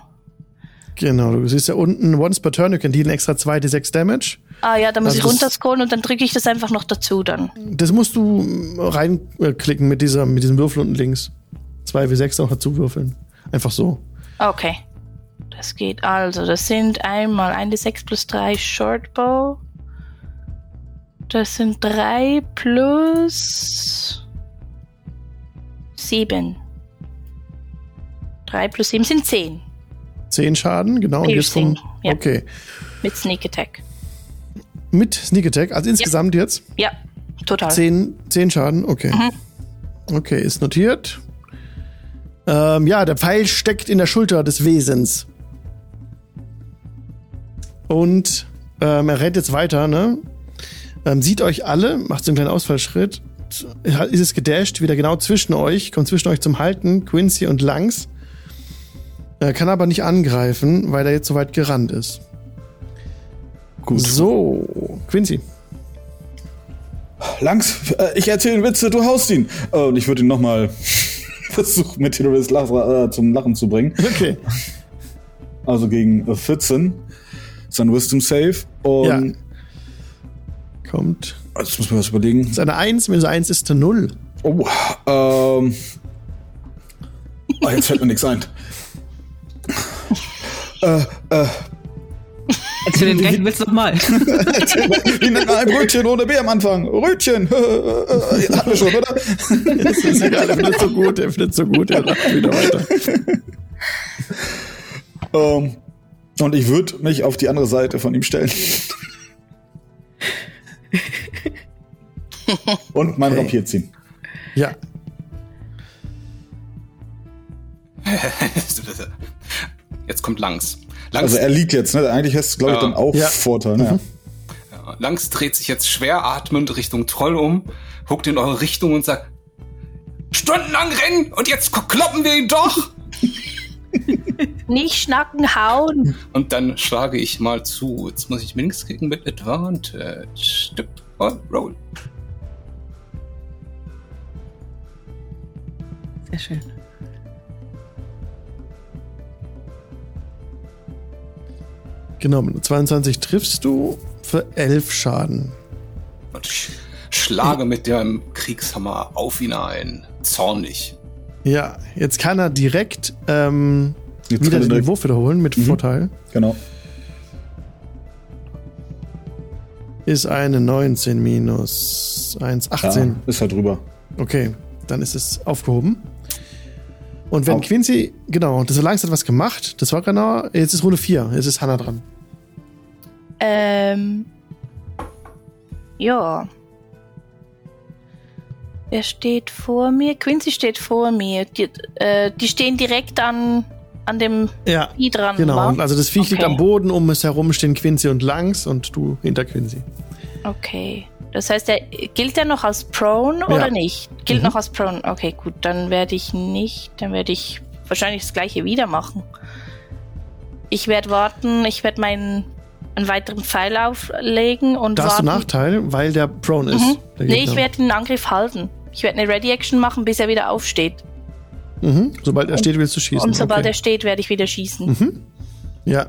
Genau, du siehst ja unten, once per turn, you can deal extra 2 d6 Damage. Ah ja, da muss also ich runterscrollen und dann drücke ich das einfach noch dazu dann. Das musst du reinklicken mit, dieser, mit diesem Würfel unten links. 2 W6 auch dazu würfeln. Einfach so. Okay. Das geht also. Das sind einmal 1 D6 plus 3 Shortbow. Das sind 3 plus 7. 3 plus 7 sind 10. 10 Schaden, genau. Und jetzt vom, ja. Okay. Mit Sneak Attack. Mit Sneak Attack, also insgesamt ja. jetzt? Ja, total. 10, 10 Schaden, okay. Mhm. Okay, ist notiert. Ähm, ja, der Pfeil steckt in der Schulter des Wesens. Und ähm, er rennt jetzt weiter, ne? Ähm, sieht euch alle, macht so einen kleinen Ausfallschritt. Ist es gedasht, wieder genau zwischen euch, kommt zwischen euch zum Halten, Quincy und Langs. Er kann aber nicht angreifen, weil er jetzt so weit gerannt ist. Gut. So, Quincy. Langs, äh, ich erzähle Witze, du haust ihn. Äh, und ich würde ihn nochmal versuchen, mit Terrorist äh, zum Lachen zu bringen. Okay. Also gegen 14. Ist ein Wisdom Save. Und ja. Kommt. Jetzt muss man was überlegen. Das ist eine 1, minus 1 ist eine 0. Oh, ähm. Oh, jetzt fällt mir nichts ein. äh, äh. Erzähl den gleichen Witz nochmal. Wie nennt man ein Brötchen ohne B am Anfang? Rötchen. Hatten wir schon, oder? Das ist egal, er findet so gut, er findet so gut, er lacht wieder weiter. Um, ähm, und ich würde mich auf die andere Seite von ihm stellen. und mein okay. Rapier ziehen. Ja. Jetzt kommt Langs. Langs also er liegt jetzt, ne? Eigentlich hast du, glaube ich, dann auch ja. Vorteil. Ne? Mhm. Ja. Langs dreht sich jetzt schwer atmend Richtung Troll um, guckt in eure Richtung und sagt, stundenlang rennen und jetzt kloppen wir ihn doch! Nicht schnacken, hauen. Und dann schlage ich mal zu. Jetzt muss ich links kriegen mit Advantage. Und roll. Sehr schön. Genau, mit 22 triffst du für 11 Schaden. Und ich schlage mit dem Kriegshammer auf ihn ein. Zornig. Ja, jetzt kann er direkt ähm, wieder den Wurf wiederholen mit mhm. Vorteil. Genau. Ist eine 19 minus 1, 18. Ja, ist halt drüber. Okay, dann ist es aufgehoben. Und wenn Auf. Quincy, genau, das Langs hat was gemacht, das war genau, jetzt ist Runde 4, jetzt ist Hannah dran. Ähm. Ja. Wer steht vor mir? Quincy steht vor mir. Die, äh, die stehen direkt an, an dem ja, Vieh dran. Genau, also das Viech okay. liegt am Boden, um es herum stehen Quincy und Langs und du hinter Quincy. Okay. Das heißt, der, gilt der noch als Prone ja. oder nicht? Gilt mhm. noch als Prone. Okay, gut, dann werde ich nicht, dann werde ich wahrscheinlich das gleiche wieder machen. Ich werde warten, ich werde meinen einen weiteren Pfeil auflegen und Da warten. hast du Nachteil, weil der prone ist. Mhm. Nee, ich werde den Angriff halten. Ich werde eine Ready-Action machen, bis er wieder aufsteht. Mhm. Sobald er steht, willst du schießen. Und sobald okay. er steht, werde ich wieder schießen. Mhm. Ja.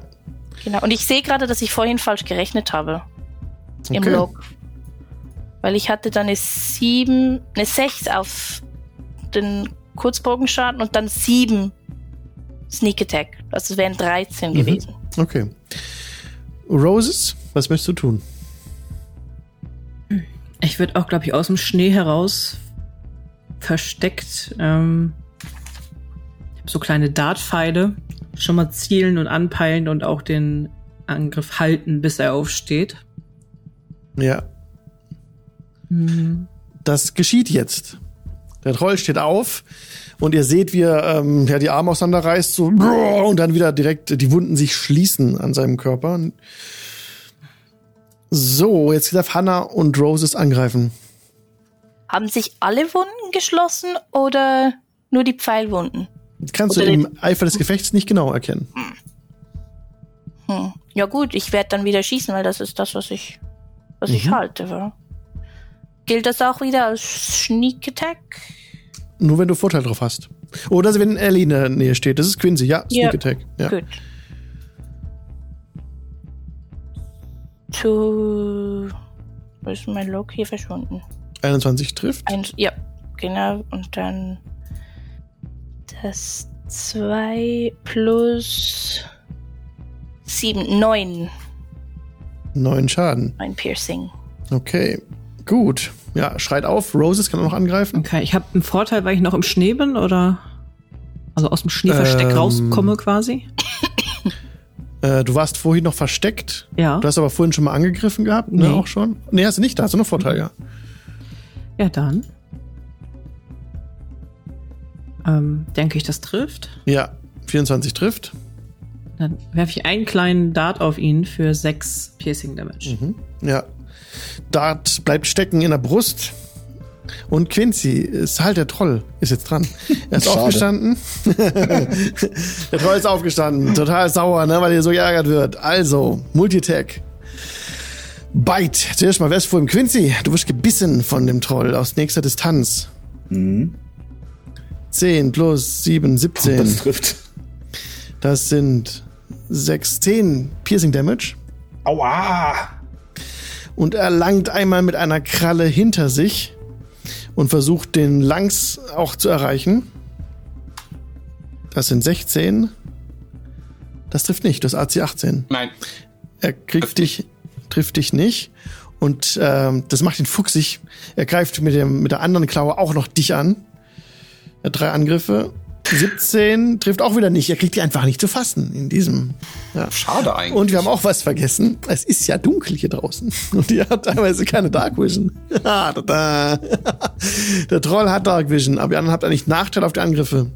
Genau. Und ich sehe gerade, dass ich vorhin falsch gerechnet habe. Im okay. Log. Weil ich hatte dann eine 7, eine 6 auf den Kurzbogenschaden und dann 7 Sneak Attack. Also es wären 13 mhm. gewesen. Okay. Roses, was möchtest du tun? Ich würde auch, glaube ich, aus dem Schnee heraus versteckt ähm, so kleine Dartpfeile schon mal zielen und anpeilen und auch den Angriff halten, bis er aufsteht. Ja. Mhm. Das geschieht jetzt. Der Troll steht auf und ihr seht, wie er ähm, ja, die Arme auseinanderreißt so, und dann wieder direkt die Wunden sich schließen an seinem Körper. So, jetzt darf Hannah und Roses angreifen. Haben sich alle Wunden geschlossen oder nur die Pfeilwunden? Das kannst oder du im Eifer des Gefechts nicht genau erkennen. Hm. Ja gut, ich werde dann wieder schießen, weil das ist das, was ich, was mhm. ich halte. Wa? Gilt das auch wieder als Sneak Attack? Nur wenn du Vorteil drauf hast. Oder wenn Ellie in der Nähe steht. Das ist Quincy, ja, Sneak ja. Attack. Ja. Gut. Zu. Wo ist mein Log hier verschwunden? 21 trifft. Ein, ja, genau. Und dann das 2 plus 7, 9. 9 Schaden. Ein Piercing. Okay, gut. Ja, schreit auf. Roses kann auch noch angreifen. Okay, ich habe einen Vorteil, weil ich noch im Schnee bin oder also aus dem Schneeversteck ähm, rauskomme quasi. Äh, du warst vorhin noch versteckt. Ja. Du hast aber vorhin schon mal angegriffen gehabt, ne? Nee. Auch schon. Nee, hast du nicht, da hast du noch Vorteil, ja. Ja, dann. Ähm, denke ich, das trifft. Ja, 24 trifft. Dann werfe ich einen kleinen Dart auf ihn für 6 Piercing Damage. Mhm. Ja. Dart bleibt stecken in der Brust. Und Quincy ist halt der Troll, ist jetzt dran. Er ist Schade. aufgestanden. der Troll ist aufgestanden. Total sauer, ne, weil er so geärgert wird. Also, Multitech. Bite. Zuerst mal, wer ist vor ihm? Quincy, du wirst gebissen von dem Troll aus nächster Distanz. Mhm. 10 plus 7, 17. Das trifft. Das sind 6, 10 Piercing Damage. Aua! Und er langt einmal mit einer Kralle hinter sich und versucht den Langs auch zu erreichen. Das sind 16. Das trifft nicht, das AC 18. Nein. Er kriegt trifft dich, trifft dich nicht. Und ähm, das macht ihn fuchsig. Er greift mit, dem, mit der anderen Klaue auch noch dich an. Er hat drei Angriffe. 17 trifft auch wieder nicht. Er kriegt die einfach nicht zu fassen in diesem. Ja. Schade eigentlich. Und wir haben auch was vergessen. Es ist ja dunkel hier draußen. Und die hat teilweise keine Dark Vision. Der Troll hat Dark Vision, aber die anderen habt eigentlich Nachteil auf die Angriffe.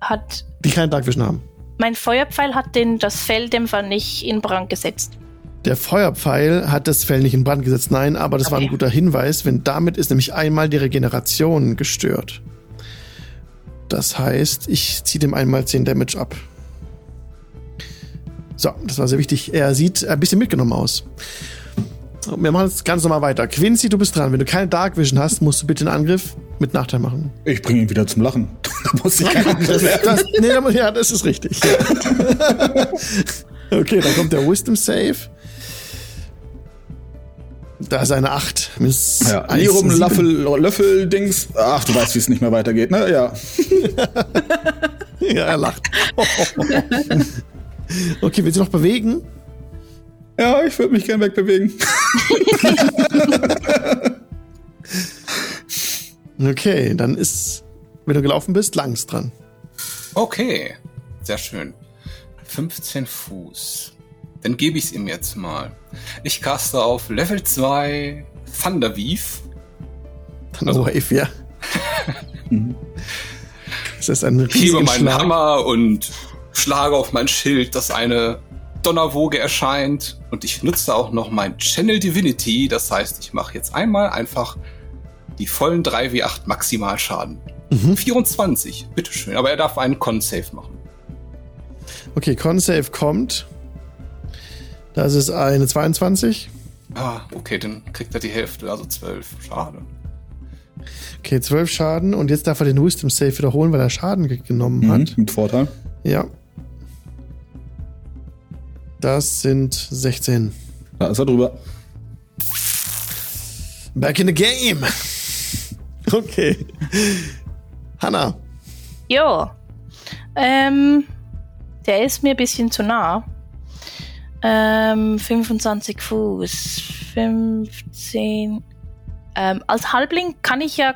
Hat. Die keine Dark Vision haben. Mein Feuerpfeil hat den, das Felldämpfer nicht in Brand gesetzt. Der Feuerpfeil hat das Fell nicht in Brand gesetzt, nein, aber das okay. war ein guter Hinweis, wenn damit ist nämlich einmal die Regeneration gestört. Das heißt, ich ziehe dem einmal 10 Damage ab. So, das war sehr wichtig. Er sieht ein bisschen mitgenommen aus. Wir machen jetzt ganz normal weiter. Quincy, du bist dran. Wenn du keine Dark Vision hast, musst du bitte einen Angriff mit Nachteil machen. Ich bringe ihn wieder zum Lachen. da muss ich keinen Angriff das, das, nee, Ja, das ist richtig. okay, dann kommt der Wisdom Save. Da ist eine 8. Miss ja, Lirum, Löffel, Löffel, Dings. Ach, du weißt, wie es nicht mehr weitergeht, ne? Ja. ja, er lacht. okay, willst du noch bewegen? Ja, ich würde mich gern wegbewegen. okay, dann ist, wenn du gelaufen bist, Langs dran. Okay, sehr schön. 15 Fuß. Dann gebe ich es ihm jetzt mal. Ich caste auf Level 2 Thunderweave. Thunderwave, also, ja. das ist ein Ich hebe meinen Schlag. Hammer und schlage auf mein Schild, dass eine Donnerwoge erscheint. Und ich nutze auch noch mein Channel Divinity. Das heißt, ich mache jetzt einmal einfach die vollen 3W8 Maximalschaden. Mhm. 24, bitteschön. Aber er darf einen Con-Save machen. Okay, Con-Save kommt. Das ist eine 22. Ah, okay, dann kriegt er die Hälfte, also 12. Schade. Okay, 12 Schaden und jetzt darf er den Wisdom Save wiederholen, weil er Schaden genommen mhm, hat. Mit Vorteil. Ja. Das sind 16. Da ist er drüber. Back in the game. Okay. Hanna. Jo. Ähm, der ist mir ein bisschen zu nah. Ähm, 25 Fuß. 15. Ähm, als Halbling kann ich ja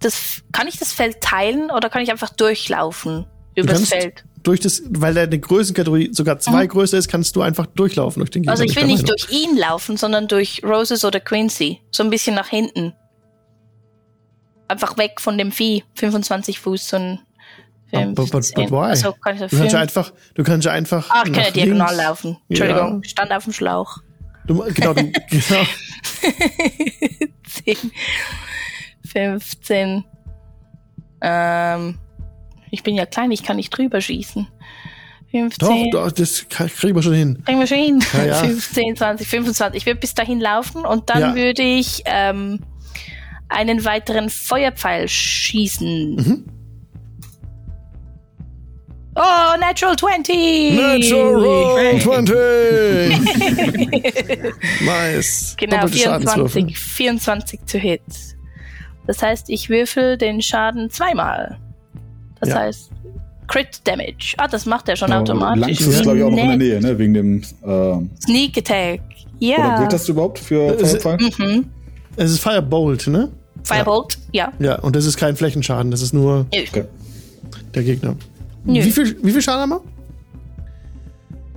das, kann ich das Feld teilen oder kann ich einfach durchlaufen über das Feld? Durch das, weil deine Größenkategorie sogar zwei mhm. größer ist, kannst du einfach durchlaufen durch den Gegner. Also ich will nicht durch ihn laufen, sondern durch Roses oder Quincy. So ein bisschen nach hinten. Einfach weg von dem Vieh. 25 Fuß, so ein Film, but, but, but why? Also kann ich du kannst ja einfach, du kannst ja einfach. Ah, ich kann ja diagonal laufen. Entschuldigung, ja. stand auf dem Schlauch. Du, genau, du, genau. 10, 15. Ähm, ich bin ja klein, ich kann nicht drüber schießen. 15. Doch, doch das kriegen wir schon hin. Kriegen wir schon hin. Ja, ja. 15, 20, 25. Ich würde bis dahin laufen und dann ja. würde ich ähm, einen weiteren Feuerpfeil schießen. Mhm. Oh, Natural 20! Natural 20! nice. Genau, 24, 24 zu Hit. Das heißt, ich würfel den Schaden zweimal. Das ja. heißt, Crit Damage. Ah, das macht er schon genau, automatisch. Langs ist, glaube ich, auch noch in der Nähe, ne? Wegen dem äh, Sneak Attack. Ja. Oder gilt das überhaupt für Firefall? Mhm. Es ist Firebolt, ne? Firebolt, ja. ja. Ja, und das ist kein Flächenschaden, das ist nur okay. der Gegner. Nö. Wie viel, wie viel Schaden haben wir?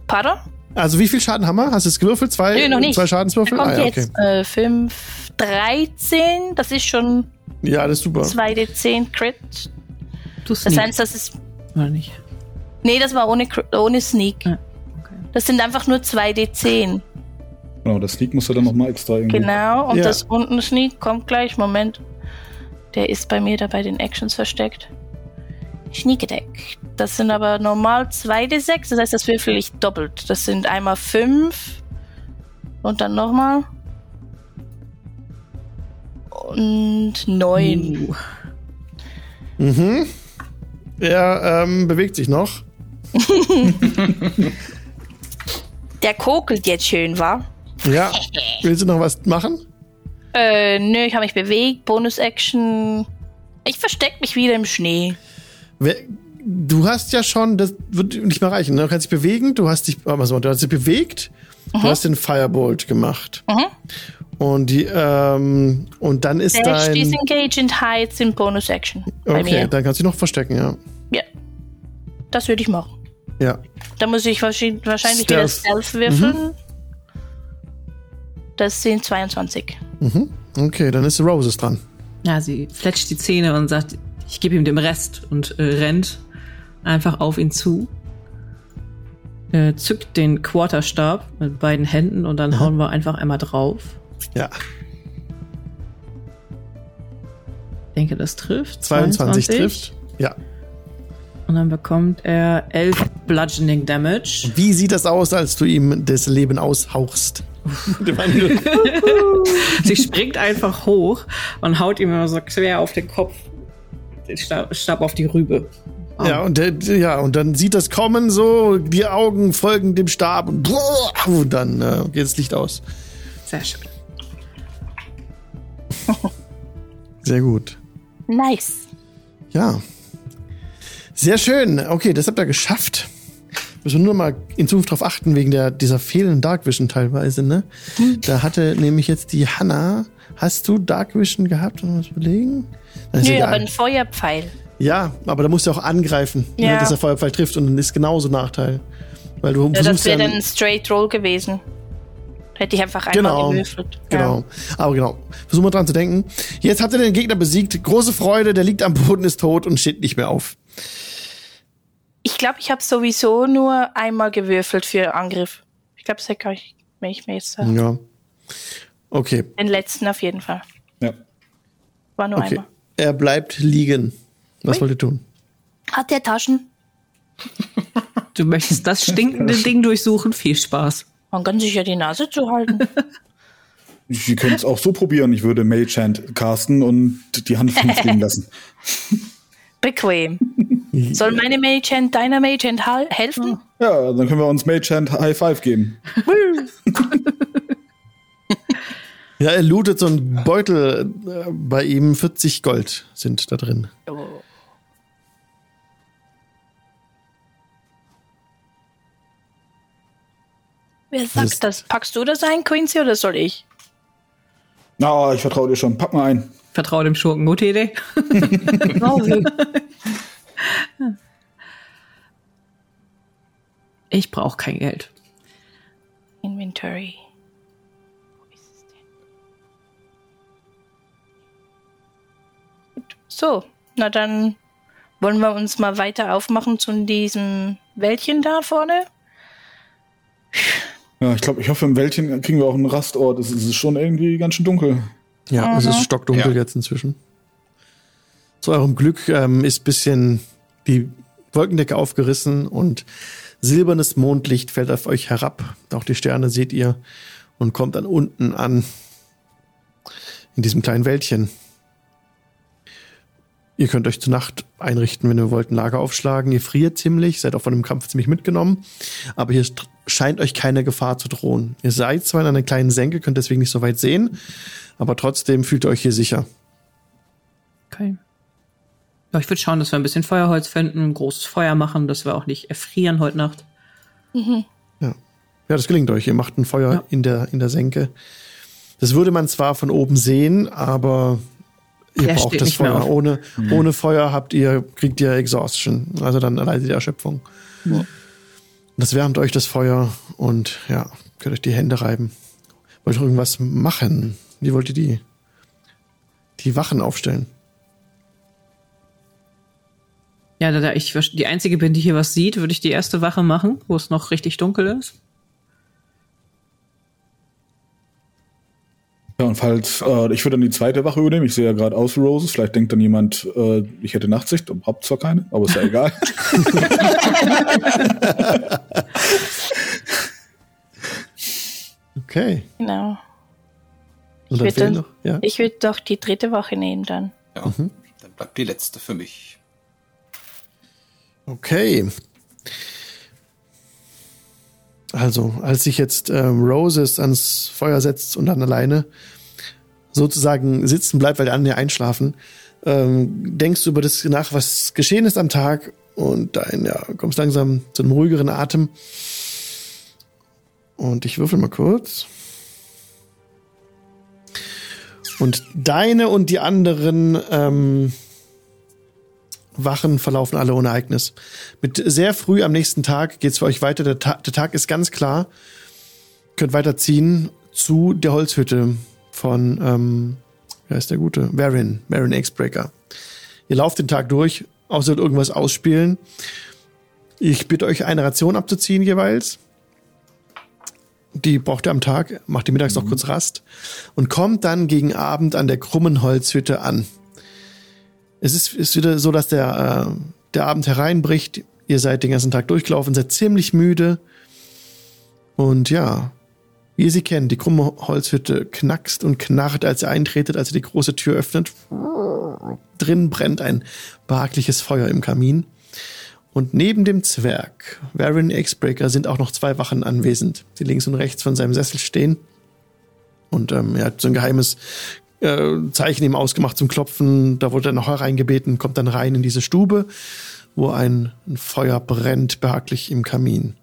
Pardon? Also wie viel Schaden haben wir? Hast du es gewürfelt? Zwei, Nö, noch nicht. zwei Schadenswürfel? Da kommt ah, ja, okay. jetzt 5, äh, 13. Das ist schon ja, das ist super. 2d10 Crit. Du das heißt, das ist. Oder nicht? Nee, das war ohne, ohne Sneak. Ja, okay. Das sind einfach nur 2D10. Genau, das Sneak musst du dann nochmal extra irgendwie. Genau, und ja. das unten Sneak kommt gleich. Moment. Der ist bei mir da bei den Actions versteckt. Sneak Attack. Das sind aber normal 2D6, das heißt, das würfel ich doppelt. Das sind einmal 5 und dann nochmal. Und 9. Uh. Mhm. Er ähm, bewegt sich noch. Der kokelt jetzt schön, wa? Ja. Willst du noch was machen? Äh, nö, ich habe mich bewegt. Bonus-Action. Ich verstecke mich wieder im Schnee. Du hast ja schon, das wird nicht mehr reichen. Ne? Du kannst dich bewegen, du hast dich, also, du hast dich bewegt, mhm. du hast den Firebolt gemacht. Mhm. Und die, ähm, und dann ist Dash, dein. Disengage and Hide sind Bonus Action. Okay, dann kannst du dich noch verstecken, ja. Ja. Das würde ich machen. Ja. Da muss ich wahrscheinlich Stealth. wieder Stealth würfeln. Mhm. Das sind 22. Mhm. Okay, dann ist Roses dran. Ja, sie fletscht die Zähne und sagt, ich gebe ihm den Rest und äh, rennt einfach auf ihn zu. Äh, zückt den Quarterstab mit beiden Händen und dann mhm. hauen wir einfach einmal drauf. Ja. Ich denke, das trifft. 22, 22 trifft. Ja. Und dann bekommt er 11 Bludgeoning Damage. Wie sieht das aus, als du ihm das Leben aushauchst? Sie springt einfach hoch und haut ihm immer so quer auf den Kopf den Stab, Stab auf die Rübe. Oh. Ja, und der, ja, und dann sieht das kommen, so, die Augen folgen dem Stab und, und dann äh, geht das Licht aus. Sehr schön. Sehr gut. Nice. Ja. Sehr schön. Okay, das habt ihr geschafft. Müssen wir nur mal in Zukunft drauf achten, wegen der, dieser fehlenden Dark Vision teilweise, ne? Hm. Da hatte nämlich jetzt die Hanna. Hast du Dark Vision gehabt? Um was überlegen? Nö, egal. aber ein Feuerpfeil. Ja, aber da musst du auch angreifen, ne, ja. ne, dass der Feuerpfeil trifft und dann ist genauso Nachteil. Weil du ja, das wäre dann ein Straight Roll gewesen. Hätte ich einfach einmal genau, gewürfelt. Genau. Ja. Aber genau. Versuch mal dran zu denken. Jetzt habt ihr den Gegner besiegt. Große Freude, der liegt am Boden, ist tot und steht nicht mehr auf. Ich glaube, ich habe sowieso nur einmal gewürfelt für Angriff. Ich glaube, das kann ich, wenn ich mir jetzt sage. Ja. Okay. Den letzten auf jeden Fall. Ja. War nur okay. einmal. Er bleibt liegen. Was Ui. wollt ihr tun? Hat der Taschen? Du möchtest das stinkende Ding durchsuchen? Viel Spaß. Man kann sich ja die Nase zuhalten. Sie können es auch so probieren. Ich würde Mage Hand casten und die Hand fliegen lassen. Bequem. Soll meine Mage Hand deiner Mage Hand helfen? Ja, dann können wir uns Mage Hand High Five geben. ja, er lootet so einen Beutel. Äh, bei ihm 40 Gold sind da drin. Oh. Wer sagt das? das? Packst du das ein, Quincy, oder soll ich? Na, oh, ich vertraue dir schon. Pack mal ein. Vertraue dem Schurken. Gute Idee. oh, Ich brauche kein Geld. Inventory. So, na dann wollen wir uns mal weiter aufmachen zu diesem Wäldchen da vorne. Ja, ich glaube, ich hoffe, im Wäldchen kriegen wir auch einen Rastort. Es ist schon irgendwie ganz schön dunkel. Ja, mhm. es ist stockdunkel ja. jetzt inzwischen. Zu eurem Glück ähm, ist bisschen die Wolkendecke aufgerissen und silbernes Mondlicht fällt auf euch herab. Auch die Sterne seht ihr und kommt dann unten an in diesem kleinen Wäldchen. Ihr könnt euch zur Nacht einrichten, wenn ihr wollt, ein Lager aufschlagen. Ihr friert ziemlich, seid auch von dem Kampf ziemlich mitgenommen. Aber hier scheint euch keine Gefahr zu drohen. Ihr seid zwar in einer kleinen Senke, könnt deswegen nicht so weit sehen, aber trotzdem fühlt ihr euch hier sicher. Okay. Ja, ich würde schauen, dass wir ein bisschen Feuerholz finden, ein großes Feuer machen, dass wir auch nicht erfrieren heute Nacht. Mhm. Ja. ja, das gelingt euch. Ihr macht ein Feuer ja. in, der, in der Senke. Das würde man zwar von oben sehen, aber ihr der braucht das Feuer. Ohne, mhm. ohne Feuer habt ihr, kriegt ihr Exhaustion. Also dann leidet ihr Erschöpfung. Ja. Das wärmt euch das Feuer und ja, könnt euch die Hände reiben. Wollt ihr irgendwas machen? Wie wollt ihr die, die Wachen aufstellen? Ja, da, da ich die einzige bin, die hier was sieht, würde ich die erste Wache machen, wo es noch richtig dunkel ist. Ja, und falls, äh, ich würde dann die zweite Wache übernehmen. Ich sehe ja gerade aus Roses. Vielleicht denkt dann jemand, äh, ich hätte Nachtsicht. Hab zwar keine, aber ist ja egal. okay. Genau. Und Ich würde ja? würd doch die dritte Woche nehmen dann. Ja, dann bleibt die letzte für mich. Okay. Also, als sich jetzt ähm, Roses ans Feuer setzt und dann alleine sozusagen sitzen bleibt, weil die anderen ja einschlafen, ähm, denkst du über das nach, was geschehen ist am Tag und dein, ja, kommst langsam zu einem ruhigeren Atem. Und ich würfel mal kurz. Und deine und die anderen ähm, Wachen verlaufen alle ohne Ereignis. Mit sehr früh am nächsten Tag geht's für euch weiter. Der, Ta der Tag ist ganz klar. Könnt weiterziehen zu der Holzhütte von, ähm, wer ist der Gute? Varin, Varin X-Breaker. Ihr lauft den Tag durch, außer irgendwas ausspielen. Ich bitte euch, eine Ration abzuziehen jeweils. Die braucht ihr am Tag, macht ihr mittags noch kurz Rast und kommt dann gegen Abend an der krummen Holzhütte an. Es ist, ist wieder so, dass der, äh, der Abend hereinbricht. Ihr seid den ganzen Tag durchgelaufen, seid ziemlich müde. Und ja, wie ihr sie kennt, die krumme Holzhütte knackst und knarrt, als ihr eintretet, als ihr die große Tür öffnet. Drin brennt ein behagliches Feuer im Kamin. Und neben dem Zwerg, Varin X-Breaker, sind auch noch zwei Wachen anwesend, die links und rechts von seinem Sessel stehen. Und ähm, er hat so ein geheimes äh, Zeichen ihm ausgemacht zum Klopfen. Da wurde er noch hereingebeten, kommt dann rein in diese Stube, wo ein, ein Feuer brennt, behaglich im Kamin.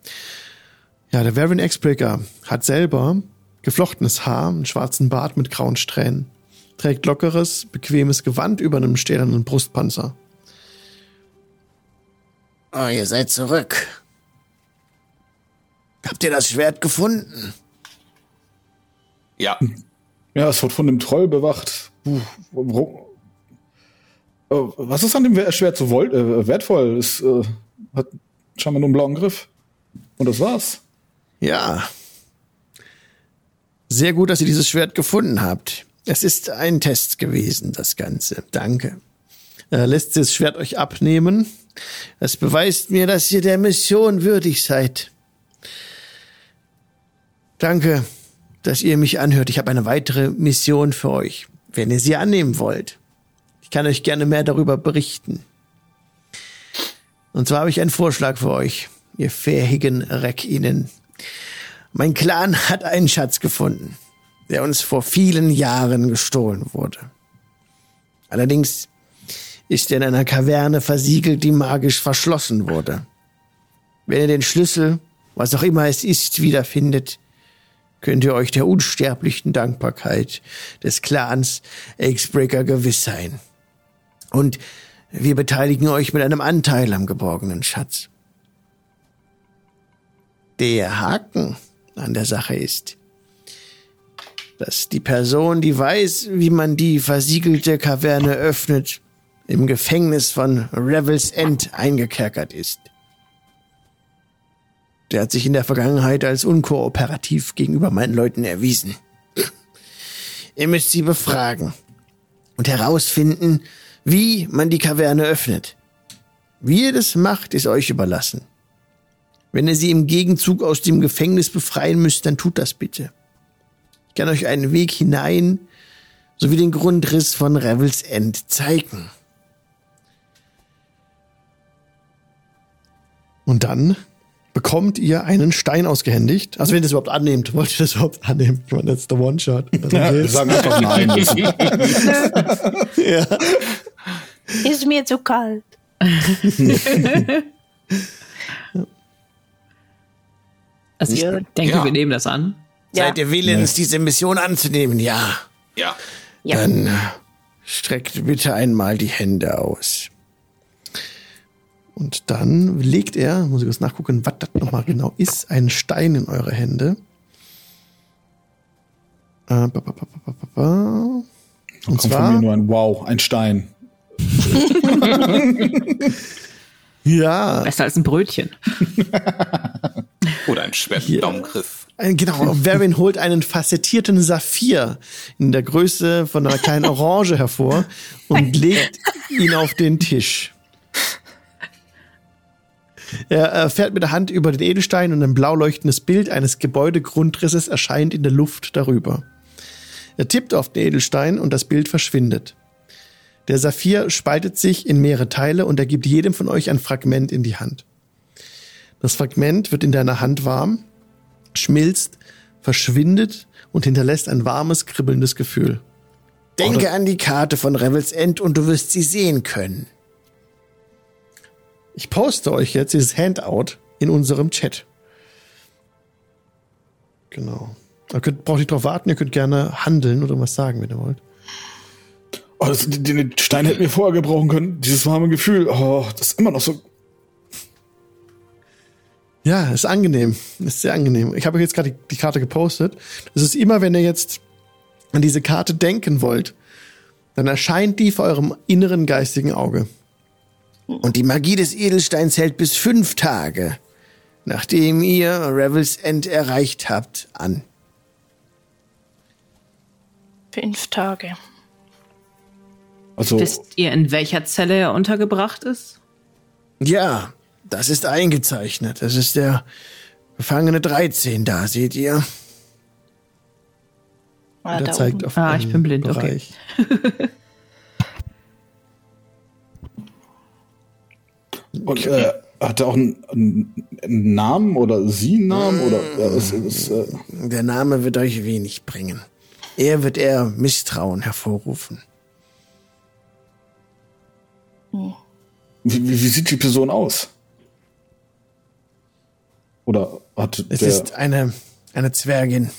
Ja, der Varin X-Breaker hat selber geflochtenes Haar, einen schwarzen Bart mit grauen Strähnen, trägt lockeres, bequemes Gewand über einem stählernen Brustpanzer. Oh, ihr seid zurück. Habt ihr das Schwert gefunden? Ja, ja, es wird von dem Troll bewacht. Äh, was ist an dem Schwert so äh, wertvoll? Es äh, hat scheinbar nur einen blauen Griff. Und das war's. Ja. Sehr gut, dass ihr dieses Schwert gefunden habt. Es ist ein Test gewesen, das Ganze. Danke. Er lässt das Schwert euch abnehmen. Es beweist mir, dass ihr der Mission würdig seid. Danke, dass ihr mich anhört. Ich habe eine weitere Mission für euch, wenn ihr sie annehmen wollt. Ich kann euch gerne mehr darüber berichten. Und zwar habe ich einen Vorschlag für euch, ihr fähigen Reckinen. Mein Clan hat einen Schatz gefunden, der uns vor vielen Jahren gestohlen wurde. Allerdings ist er in einer Kaverne versiegelt, die magisch verschlossen wurde. Wenn ihr den Schlüssel, was auch immer es ist, wiederfindet, könnt ihr euch der unsterblichen Dankbarkeit des Clans X-Breaker gewiss sein. Und wir beteiligen euch mit einem Anteil am geborgenen Schatz. Der Haken an der Sache ist, dass die Person, die weiß, wie man die versiegelte Kaverne öffnet, im Gefängnis von Revel's End eingekerkert ist. Der hat sich in der Vergangenheit als unkooperativ gegenüber meinen Leuten erwiesen. Ihr müsst sie befragen und herausfinden, wie man die Kaverne öffnet. Wie ihr das macht, ist euch überlassen. Wenn ihr sie im Gegenzug aus dem Gefängnis befreien müsst, dann tut das bitte. Ich kann euch einen Weg hinein sowie den Grundriss von Revel's End zeigen. Und dann bekommt ihr einen Stein ausgehändigt. Also wenn ihr das überhaupt annehmt, wollt ihr das überhaupt annehmen? Ich meine, das ist der One-Shot. Ja, wir sagen einfach nein. ja. Ist mir zu kalt. Also ich denke, Ja. wir nehmen das an. Ja. Seid ihr willens, diese Mission anzunehmen? Ja. ja. Dann streckt bitte einmal die Hände aus. Und dann legt er, muss ich kurz nachgucken, was das nochmal genau ist, einen Stein in eure Hände. Äh, ba, ba, ba, ba, ba, ba. Und Kommt von zwar mir nur ein Wow, ein Stein. Ja. Besser als ein Brötchen. Oder ein schweren Daumengriff. Genau, Varian holt einen facettierten Saphir in der Größe von einer kleinen Orange hervor und legt ihn auf den Tisch. Er fährt mit der Hand über den Edelstein und ein blau leuchtendes Bild eines Gebäudegrundrisses erscheint in der Luft darüber. Er tippt auf den Edelstein und das Bild verschwindet. Der Saphir spaltet sich in mehrere Teile und er gibt jedem von euch ein Fragment in die Hand. Das Fragment wird in deiner Hand warm, schmilzt, verschwindet und hinterlässt ein warmes, kribbelndes Gefühl. Denke an die Karte von Revels End und du wirst sie sehen können. Ich poste euch jetzt dieses Handout in unserem Chat. Genau. Ihr könnt, braucht nicht drauf warten, ihr könnt gerne handeln oder was sagen, wenn ihr wollt. Oh, das, den Stein hätten wir vorher gebrauchen können. Dieses warme Gefühl. Oh, das ist immer noch so. Ja, ist angenehm. Ist sehr angenehm. Ich habe euch jetzt gerade die, die Karte gepostet. Das ist immer, wenn ihr jetzt an diese Karte denken wollt, dann erscheint die vor eurem inneren geistigen Auge. Und die Magie des Edelsteins hält bis fünf Tage, nachdem ihr Revels End erreicht habt, an. Fünf Tage. Also, Wisst ihr, in welcher Zelle er untergebracht ist? Ja, das ist eingezeichnet. Das ist der Gefangene 13 da, seht ihr? Ah, der zeigt oben. auf Ah, ich bin blind, Bereich. okay. Und äh, hat er auch einen, einen, Namen oder sie einen Namen? Oder, äh, ist, ist, äh Der Name wird euch wenig bringen. Er wird eher Misstrauen hervorrufen. Wie, wie, wie sieht die Person aus? Oder hat Es ist eine, eine Zwergin.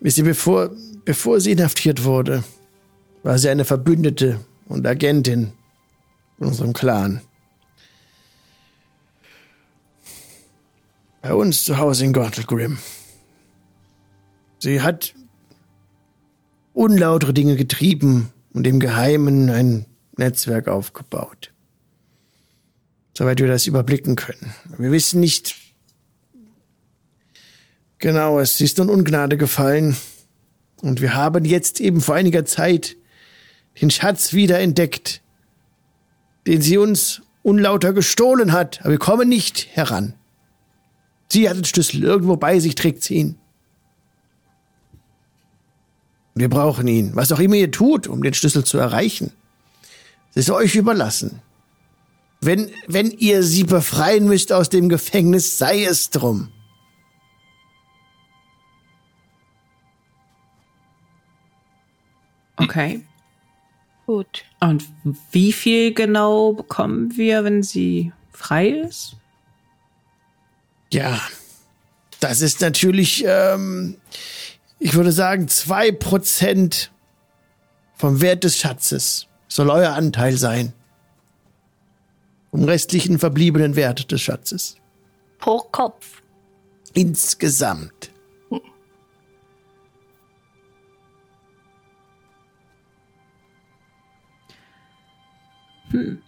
Wisst ihr, bevor, bevor sie inhaftiert wurde, war sie eine Verbündete und Agentin in unserem Clan. Bei uns zu Hause in Gortelgrim. Sie hat unlautere Dinge getrieben und im Geheimen ein Netzwerk aufgebaut. Soweit wir das überblicken können. Wir wissen nicht genau, es ist nun Ungnade gefallen. Und wir haben jetzt eben vor einiger Zeit den Schatz wieder entdeckt, den sie uns unlauter gestohlen hat, aber wir kommen nicht heran. Sie hat den Schlüssel, irgendwo bei sich trägt sie ihn. Wir brauchen ihn, was auch immer ihr tut, um den Schlüssel zu erreichen. Es ist euch überlassen. Wenn, wenn ihr sie befreien müsst aus dem Gefängnis, sei es drum. Okay. Gut. Und wie viel genau bekommen wir, wenn sie frei ist? Ja, das ist natürlich, ähm, ich würde sagen, zwei Prozent vom Wert des Schatzes soll euer Anteil sein. Vom restlichen verbliebenen Wert des Schatzes. Pro Kopf. Insgesamt. Hm.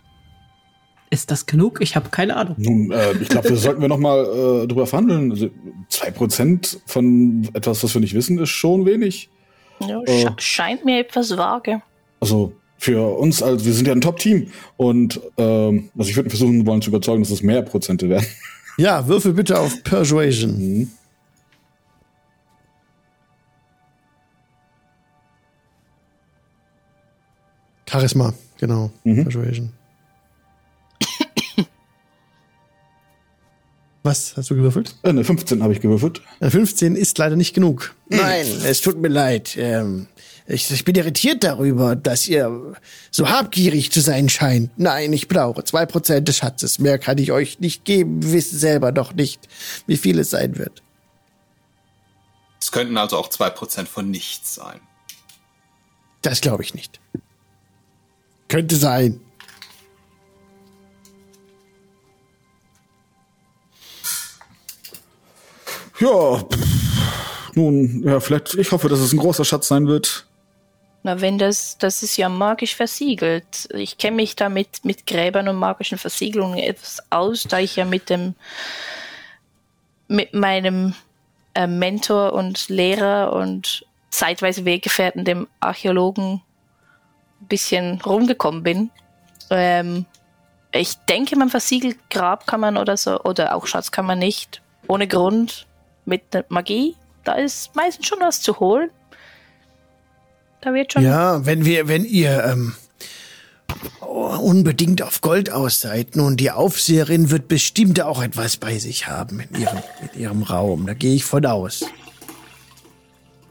Ist das genug? Ich habe keine Ahnung. Nun, äh, ich glaube, wir sollten wir noch mal äh, drüber verhandeln. Also zwei Prozent von etwas, was wir nicht wissen, ist schon wenig. Ja, äh, scheint mir etwas vage. Also für uns, also wir sind ja ein Top-Team und ähm, also ich würde versuchen wollen zu überzeugen, dass es mehr Prozente werden. Ja, würfel bitte auf Persuasion. Mhm. Charisma. Genau, mhm. Persuasion. Was hast du gewürfelt? Äh, eine 15 habe ich gewürfelt. Eine 15 ist leider nicht genug. Nein, es tut mir leid. Ähm, ich, ich bin irritiert darüber, dass ihr so habgierig zu sein scheint. Nein, ich brauche zwei Prozent des Schatzes. Mehr kann ich euch nicht geben. Wir wissen selber doch nicht, wie viel es sein wird. Es könnten also auch zwei Prozent von nichts sein. Das glaube ich nicht. Könnte sein. Ja, nun, ja, vielleicht, ich hoffe, dass es ein großer Schatz sein wird. Na, wenn das, das ist ja magisch versiegelt. Ich kenne mich da mit, mit Gräbern und magischen Versiegelungen etwas aus, da ich ja mit dem, mit meinem äh, Mentor und Lehrer und zeitweise Weggefährten, dem Archäologen, bisschen rumgekommen bin. Ähm, ich denke, man versiegelt Grabkammern oder so, oder auch Schatzkammern nicht, ohne Grund, mit Magie. Da ist meistens schon was zu holen. Da wird schon. Ja, wenn wir, wenn ihr ähm, unbedingt auf Gold aus seid, nun die Aufseherin wird bestimmt auch etwas bei sich haben in ihrem, in ihrem Raum. Da gehe ich von aus.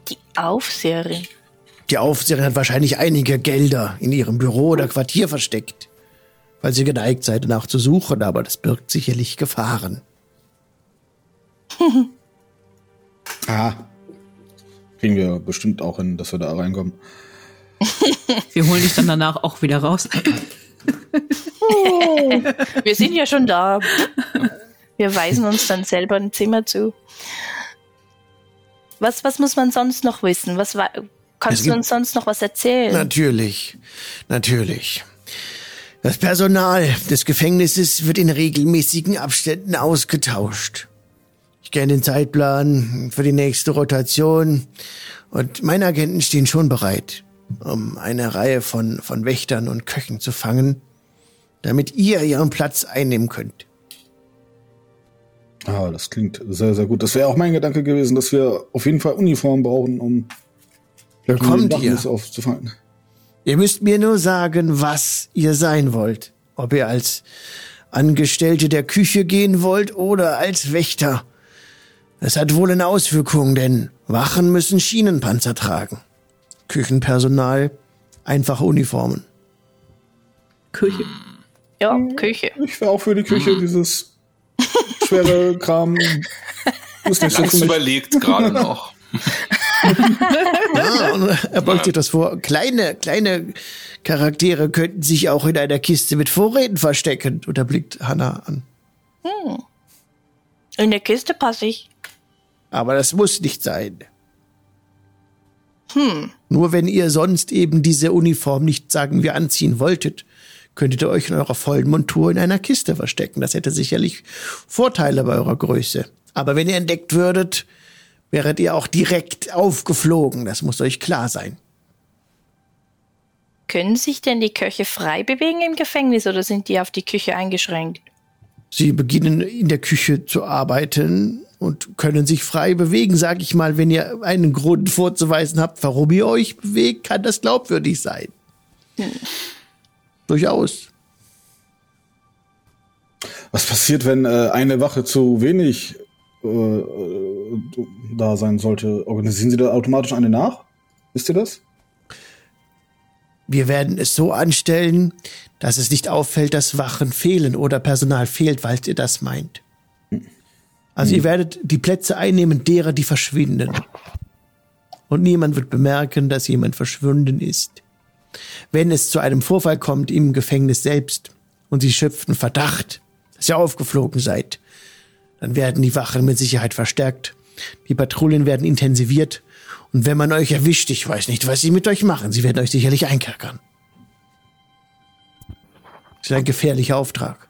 Die Aufseherin? Die Aufseherin hat wahrscheinlich einige Gelder in ihrem Büro oder Quartier versteckt, weil sie geneigt seid, danach zu suchen, aber das birgt sicherlich Gefahren. ah, kriegen wir bestimmt auch hin, dass wir da reinkommen. wir holen dich dann danach auch wieder raus. oh, wir sind ja schon da. Wir weisen uns dann selber ein Zimmer zu. Was, was muss man sonst noch wissen? Was kannst du uns sonst noch was erzählen? Natürlich, natürlich. Das Personal des Gefängnisses wird in regelmäßigen Abständen ausgetauscht kenne den Zeitplan für die nächste Rotation und meine Agenten stehen schon bereit, um eine Reihe von, von Wächtern und Köchen zu fangen, damit ihr ihren Platz einnehmen könnt. Ah, das klingt sehr, sehr gut. Das wäre auch mein Gedanke gewesen, dass wir auf jeden Fall Uniform brauchen, um da kommt ihr aufzufangen. Ihr müsst mir nur sagen, was ihr sein wollt. Ob ihr als Angestellte der Küche gehen wollt oder als Wächter. Es hat wohl eine Auswirkung, denn Wachen müssen Schienenpanzer tragen. Küchenpersonal einfache Uniformen. Küche. Ja, Küche. Ich wäre auch für die Küche, dieses schwere Kram. Muss nicht so überlegt gerade noch. ja, er beugt sich das vor. Kleine, kleine Charaktere könnten sich auch in einer Kiste mit Vorräten verstecken. Und er blickt Hannah an. Hm. In der Kiste passe ich. Aber das muss nicht sein. Hm. Nur wenn ihr sonst eben diese Uniform nicht, sagen wir, anziehen wolltet, könntet ihr euch in eurer vollen Montur in einer Kiste verstecken. Das hätte sicherlich Vorteile bei eurer Größe. Aber wenn ihr entdeckt würdet, wäret ihr auch direkt aufgeflogen. Das muss euch klar sein. Können sich denn die Köche frei bewegen im Gefängnis oder sind die auf die Küche eingeschränkt? Sie beginnen in der Küche zu arbeiten und können sich frei bewegen, sag ich mal. Wenn ihr einen Grund vorzuweisen habt, warum ihr euch bewegt, kann das glaubwürdig sein. Hm. Durchaus. Was passiert, wenn äh, eine Wache zu wenig äh, äh, da sein sollte? Organisieren Sie da automatisch eine nach? Wisst ihr das? Wir werden es so anstellen, dass es nicht auffällt, dass Wachen fehlen oder Personal fehlt, falls ihr das meint. Also hm. ihr werdet die Plätze einnehmen derer, die verschwinden. Und niemand wird bemerken, dass jemand verschwunden ist. Wenn es zu einem Vorfall kommt im Gefängnis selbst und sie schöpfen Verdacht, dass ihr aufgeflogen seid, dann werden die Wachen mit Sicherheit verstärkt. Die Patrouillen werden intensiviert. Und wenn man euch erwischt, ich weiß nicht, was sie mit euch machen. Sie werden euch sicherlich einkerkern. Das ist ein gefährlicher Auftrag.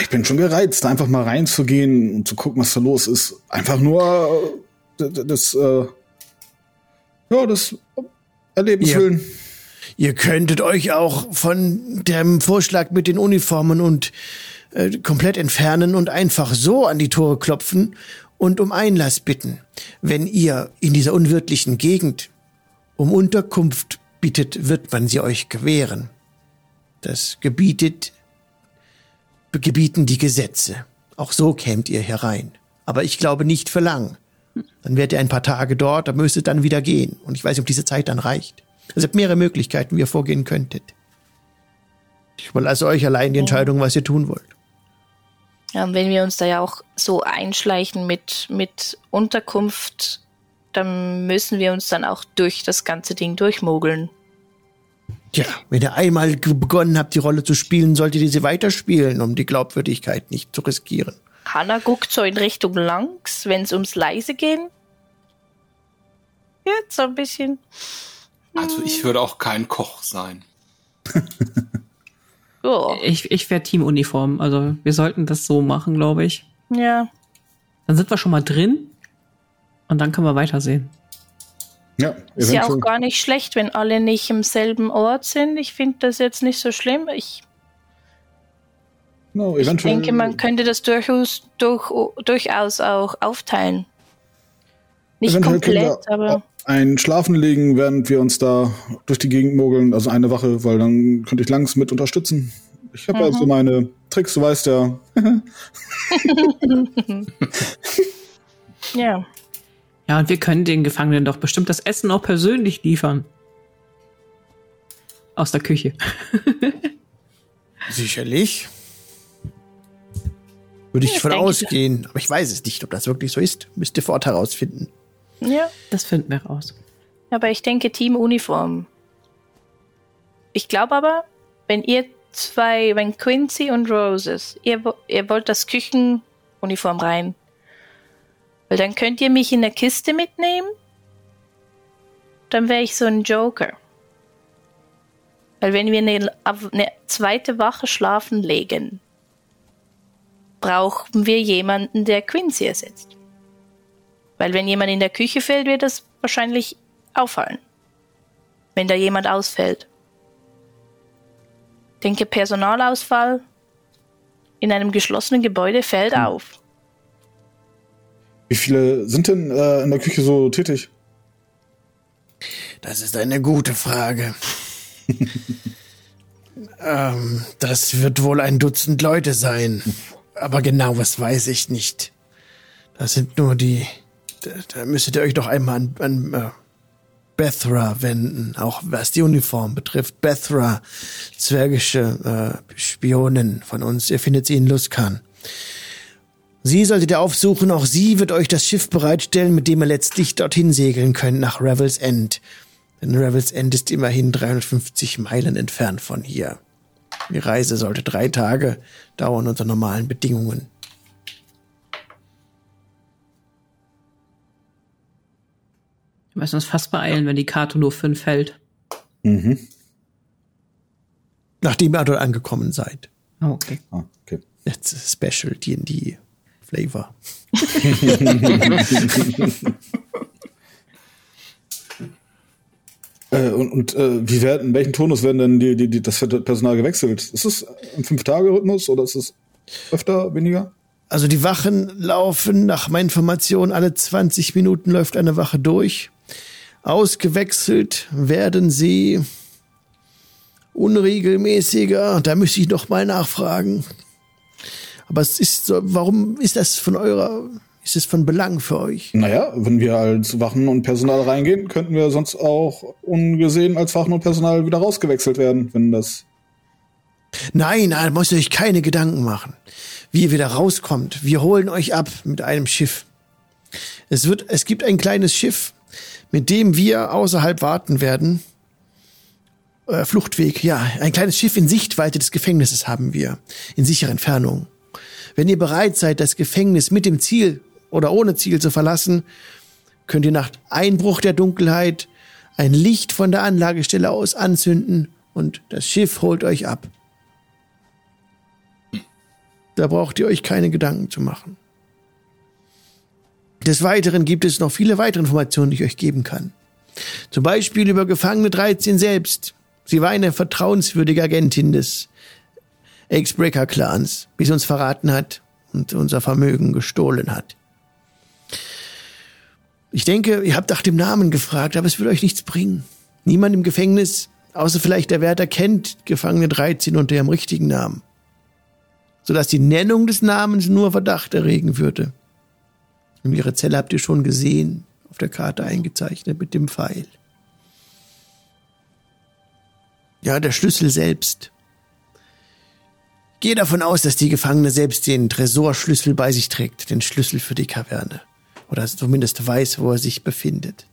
ich bin schon gereizt, einfach mal reinzugehen und zu gucken, was da los ist. Einfach nur äh, das, äh, ja, das Erlebenswillen. Ihr, ihr könntet euch auch von dem Vorschlag mit den Uniformen und äh, komplett entfernen und einfach so an die Tore klopfen und um Einlass bitten. Wenn ihr in dieser unwirtlichen Gegend um Unterkunft bittet, wird man sie euch gewähren. Das gebietet gebieten die Gesetze. Auch so kämt ihr herein. Aber ich glaube nicht für lang. Dann werdet ihr ein paar Tage dort, dann müsstet dann wieder gehen. Und ich weiß nicht, ob diese Zeit dann reicht. Es gibt mehrere Möglichkeiten, wie ihr vorgehen könntet. Ich überlasse euch allein die Entscheidung, was ihr tun wollt. Ja, und wenn wir uns da ja auch so einschleichen mit, mit Unterkunft, dann müssen wir uns dann auch durch das ganze Ding durchmogeln. Tja, wenn ihr einmal begonnen habt, die Rolle zu spielen, solltet ihr sie weiterspielen, um die Glaubwürdigkeit nicht zu riskieren. Hanna guckt so in Richtung langs, wenn es ums Leise gehen. Jetzt so ein bisschen. Also ich würde auch kein Koch sein. oh. Ich, ich wäre Teamuniform. Also wir sollten das so machen, glaube ich. Ja. Dann sind wir schon mal drin und dann können wir weitersehen. Ja, ist ja auch gar nicht schlecht, wenn alle nicht im selben Ort sind. Ich finde das jetzt nicht so schlimm. Ich, no, ich denke, man könnte das durchaus, durch, durchaus auch aufteilen. Nicht komplett, aber. Ein Schlafen legen, während wir uns da durch die Gegend mogeln, also eine Wache, weil dann könnte ich langs mit unterstützen. Ich habe mhm. also meine Tricks, du weißt ja. ja. Ja, und wir können den Gefangenen doch bestimmt das Essen auch persönlich liefern. Aus der Küche. Sicherlich. Würde ich ja, von ausgehen. Aber ich weiß es nicht, ob das wirklich so ist. Müsst ihr vor Ort herausfinden. Ja. Das finden wir raus. Aber ich denke Teamuniform. Ich glaube aber, wenn ihr zwei, wenn Quincy und Roses, ihr, ihr wollt das Küchenuniform rein, weil dann könnt ihr mich in der Kiste mitnehmen. Dann wäre ich so ein Joker. Weil wenn wir eine, eine zweite Wache schlafen legen, brauchen wir jemanden, der Quincy ersetzt. Weil wenn jemand in der Küche fällt, wird das wahrscheinlich auffallen. Wenn da jemand ausfällt. Ich denke, Personalausfall in einem geschlossenen Gebäude fällt hm. auf. Wie viele sind denn äh, in der Küche so tätig? Das ist eine gute Frage. ähm, das wird wohl ein Dutzend Leute sein. Aber genau was weiß ich nicht. Das sind nur die. Da, da müsstet ihr euch doch einmal an, an äh, Bethra wenden, auch was die Uniform betrifft. Bethra, zwergische äh, Spionin von uns. Ihr findet sie in Luskan. Sie solltet ihr aufsuchen, auch sie wird euch das Schiff bereitstellen, mit dem ihr letztlich dorthin segeln könnt, nach Revels End. Denn Revels End ist immerhin 350 Meilen entfernt von hier. Die Reise sollte drei Tage dauern unter normalen Bedingungen. Wir müssen uns fast beeilen, wenn die Karte nur fünf hält. Mhm. Nachdem ihr dort angekommen seid. Oh, okay. Ah, okay. Jetzt Special D&D Flavor. äh, und und äh, wie werden, in welchem Turnus werden denn die, die, die, das Personal gewechselt? Ist es im Fünf-Tage-Rhythmus oder ist es öfter, weniger? Also die Wachen laufen nach meinen Informationen alle 20 Minuten läuft eine Wache durch. Ausgewechselt werden sie unregelmäßiger. Da müsste ich noch mal nachfragen. Aber es ist so, warum ist das von eurer, ist es von Belang für euch? Naja, wenn wir als Wachen und Personal reingehen, könnten wir sonst auch ungesehen als Wachen und Personal wieder rausgewechselt werden, wenn das. Nein, da müsst ihr euch keine Gedanken machen. Wie ihr wieder rauskommt. Wir holen euch ab mit einem Schiff. Es wird, es gibt ein kleines Schiff, mit dem wir außerhalb warten werden. Äh, Fluchtweg, ja, ein kleines Schiff in Sichtweite des Gefängnisses haben wir. In sicherer Entfernung. Wenn ihr bereit seid, das Gefängnis mit dem Ziel oder ohne Ziel zu verlassen, könnt ihr nach Einbruch der Dunkelheit ein Licht von der Anlagestelle aus anzünden und das Schiff holt euch ab. Da braucht ihr euch keine Gedanken zu machen. Des Weiteren gibt es noch viele weitere Informationen, die ich euch geben kann. Zum Beispiel über Gefangene 13 selbst. Sie war eine vertrauenswürdige Agentin des Ex-Breaker-Clans, wie sie uns verraten hat und unser Vermögen gestohlen hat. Ich denke, ihr habt nach dem Namen gefragt, aber es will euch nichts bringen. Niemand im Gefängnis, außer vielleicht der Wärter, kennt Gefangene 13 unter ihrem richtigen Namen. Sodass die Nennung des Namens nur Verdacht erregen würde. Und ihre Zelle habt ihr schon gesehen, auf der Karte eingezeichnet mit dem Pfeil. Ja, der Schlüssel selbst Gehe davon aus, dass die Gefangene selbst den Tresorschlüssel bei sich trägt, den Schlüssel für die Kaverne. Oder zumindest weiß, wo er sich befindet.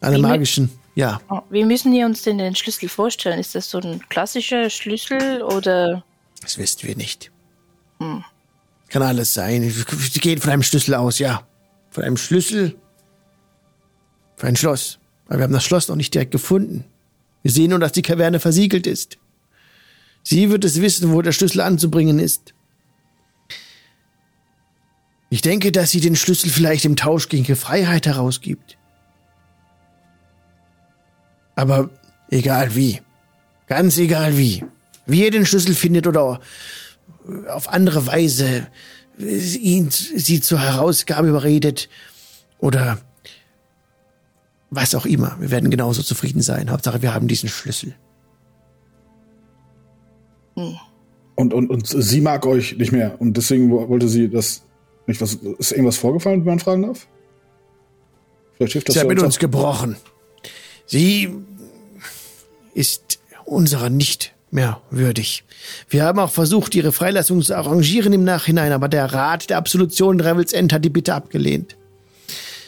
Alle magischen, ja. Oh, wie müssen wir uns denn den Schlüssel vorstellen? Ist das so ein klassischer Schlüssel oder? Das wissen wir nicht. Hm. Kann alles sein. Sie gehen von einem Schlüssel aus, ja. Von einem Schlüssel für ein Schloss. Aber wir haben das Schloss noch nicht direkt gefunden. Wir sehen nur, dass die Kaverne versiegelt ist. Sie wird es wissen, wo der Schlüssel anzubringen ist. Ich denke, dass sie den Schlüssel vielleicht im Tausch gegen Freiheit herausgibt. Aber egal wie. Ganz egal wie. Wie ihr den Schlüssel findet oder auf andere Weise ihn, sie zur Herausgabe überredet oder was auch immer. Wir werden genauso zufrieden sein. Hauptsache, wir haben diesen Schlüssel. Hm. Und, und, und sie mag euch nicht mehr. Und deswegen wollte sie das nicht. Was, ist irgendwas vorgefallen, wenn man fragen darf? Vielleicht hilft das Sie hat mit uns gebrochen. Sie ist unserer nicht mehr würdig. Wir haben auch versucht, ihre Freilassung zu arrangieren im Nachhinein, aber der Rat der Absolution Revels End hat die Bitte abgelehnt.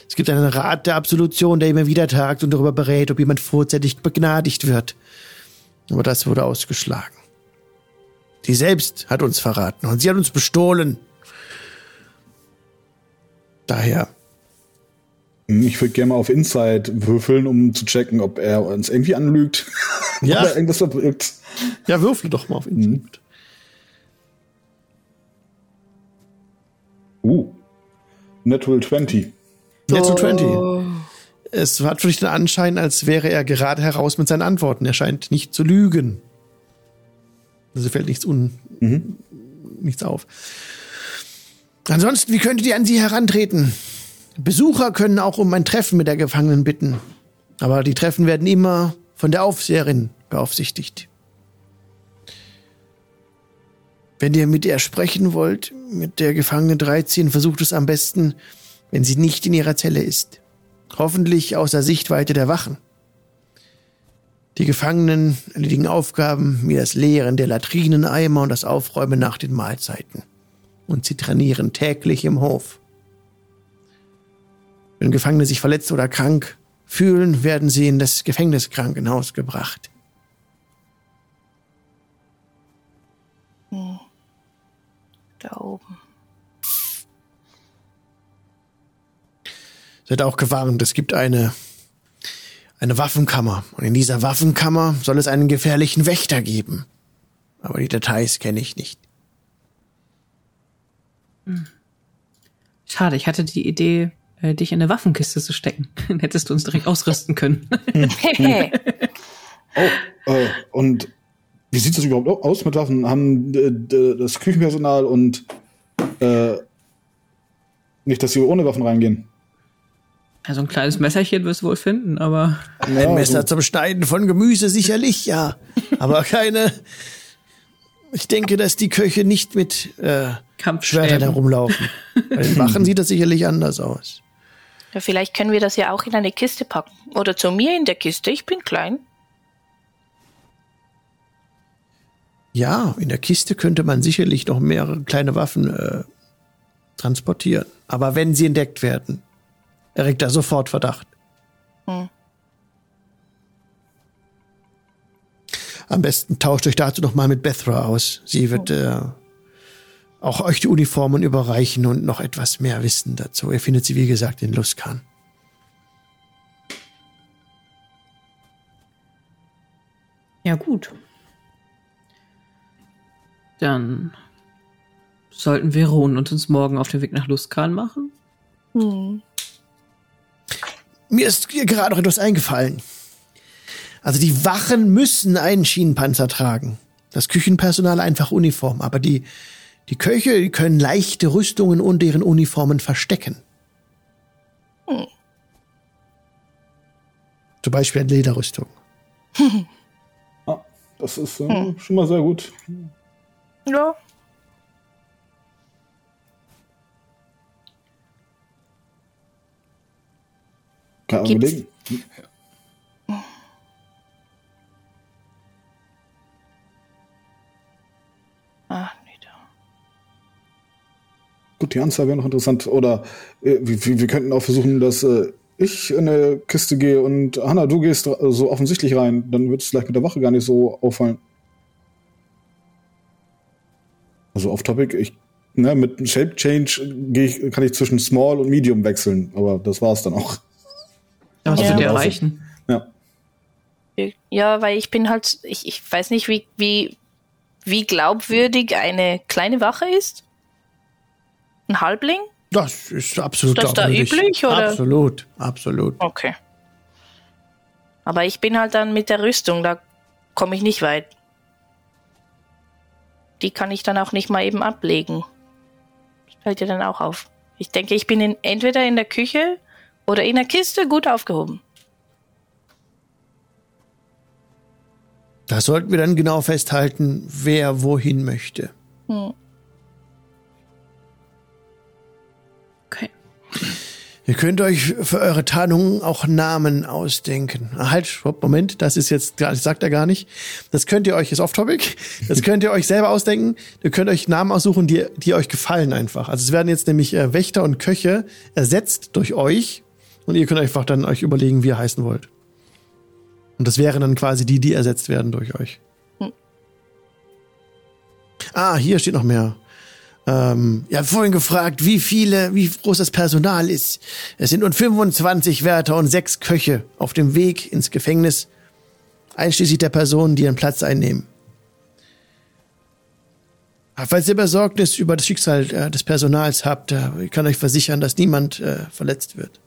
Es gibt einen Rat der Absolution, der immer wieder tagt und darüber berät, ob jemand vorzeitig begnadigt wird. Aber das wurde ausgeschlagen. Sie selbst hat uns verraten und sie hat uns bestohlen. Daher. Ich würde gerne mal auf Inside würfeln, um zu checken, ob er uns irgendwie anlügt. Ja. Oder irgendwas verbirgt. Ja, würfel doch mal auf Inside. Mhm. Uh. Natural 20. Natural 20. Es hat für dich den Anschein, als wäre er gerade heraus mit seinen Antworten. Er scheint nicht zu lügen. Also fällt nichts un, mhm. nichts auf. Ansonsten, wie könntet ihr an sie herantreten? Besucher können auch um ein Treffen mit der Gefangenen bitten. Aber die Treffen werden immer von der Aufseherin beaufsichtigt. Wenn ihr mit ihr sprechen wollt, mit der Gefangenen 13, versucht es am besten, wenn sie nicht in ihrer Zelle ist. Hoffentlich außer Sichtweite der Wachen. Die Gefangenen erledigen Aufgaben wie das Leeren der Latrineneimer und das Aufräumen nach den Mahlzeiten. Und sie trainieren täglich im Hof. Wenn Gefangene sich verletzt oder krank fühlen, werden sie in das Gefängniskrankenhaus gebracht. Hm. Da oben. Seid auch gewarnt, es gibt eine eine Waffenkammer. Und in dieser Waffenkammer soll es einen gefährlichen Wächter geben. Aber die Details kenne ich nicht. Hm. Schade, ich hatte die Idee, äh, dich in eine Waffenkiste zu stecken. Dann hättest du uns direkt ausrüsten können. oh, äh, und wie sieht das überhaupt aus mit Waffen? Haben äh, das Küchenpersonal und äh, nicht, dass sie ohne Waffen reingehen? Also ein kleines Messerchen wirst du wohl finden, aber. Ein ja, Messer also. zum Schneiden von Gemüse sicherlich, ja. aber keine. Ich denke, dass die Köche nicht mit äh, Schwertern herumlaufen. Wachen sieht das sicherlich anders aus. Ja, vielleicht können wir das ja auch in eine Kiste packen. Oder zu mir in der Kiste. Ich bin klein. Ja, in der Kiste könnte man sicherlich noch mehrere kleine Waffen äh, transportieren. Aber wenn sie entdeckt werden, erregt er sofort Verdacht. Hm. Am besten tauscht euch dazu noch mal mit Bethra aus. Sie wird äh, auch euch die Uniformen überreichen und noch etwas mehr wissen dazu. Ihr findet sie, wie gesagt, in Luskan. Ja, gut. Dann sollten wir ruhen und uns morgen auf den Weg nach Luskan machen. Hm. Mir ist gerade noch etwas eingefallen. Also die Wachen müssen einen Schienenpanzer tragen. Das Küchenpersonal einfach Uniform, aber die, die Köche die können leichte Rüstungen und deren Uniformen verstecken. Hm. Zum Beispiel eine Lederrüstung. ah, das ist äh, hm. schon mal sehr gut. Ja. Kann man überlegen. Ach, nicht. Gut, die Anzahl wäre noch interessant. Oder äh, wir, wir, könnten auch versuchen, dass äh, ich in eine Kiste gehe und Hanna, du gehst so offensichtlich rein. Dann wird es vielleicht mit der Wache gar nicht so auffallen. Also off Topic, ich Ne, mit Shape Change ich, kann ich zwischen Small und Medium wechseln, aber das war's dann auch. Ja, was ja. wir erreichen. Ja. Ja, weil ich bin halt, ich, ich weiß nicht, wie, wie, wie glaubwürdig eine kleine Wache ist. Ein Halbling? Das ist absolut Ist das da üblich? Oder? Absolut, absolut. Okay. Aber ich bin halt dann mit der Rüstung, da komme ich nicht weit. Die kann ich dann auch nicht mal eben ablegen. Fällt dir dann auch auf. Ich denke, ich bin in, entweder in der Küche oder in der Kiste gut aufgehoben. Da sollten wir dann genau festhalten, wer wohin möchte. Hm. Ihr könnt euch für eure Tarnungen auch Namen ausdenken. Ah, halt, Moment, das ist jetzt, das sagt er gar nicht. Das könnt ihr euch, ist off-topic, das könnt ihr euch selber ausdenken. Ihr könnt euch Namen aussuchen, die, die euch gefallen einfach. Also es werden jetzt nämlich äh, Wächter und Köche ersetzt durch euch und ihr könnt einfach dann euch überlegen, wie ihr heißen wollt. Und das wären dann quasi die, die ersetzt werden durch euch. Hm. Ah, hier steht noch mehr. Ähm, ihr habt vorhin gefragt, wie viele, wie groß das Personal ist. Es sind nun 25 Wärter und sechs Köche auf dem Weg ins Gefängnis, einschließlich der Personen, die ihren Platz einnehmen. Falls ihr Besorgnis über das Schicksal äh, des Personals habt, äh, ich kann euch versichern, dass niemand äh, verletzt wird.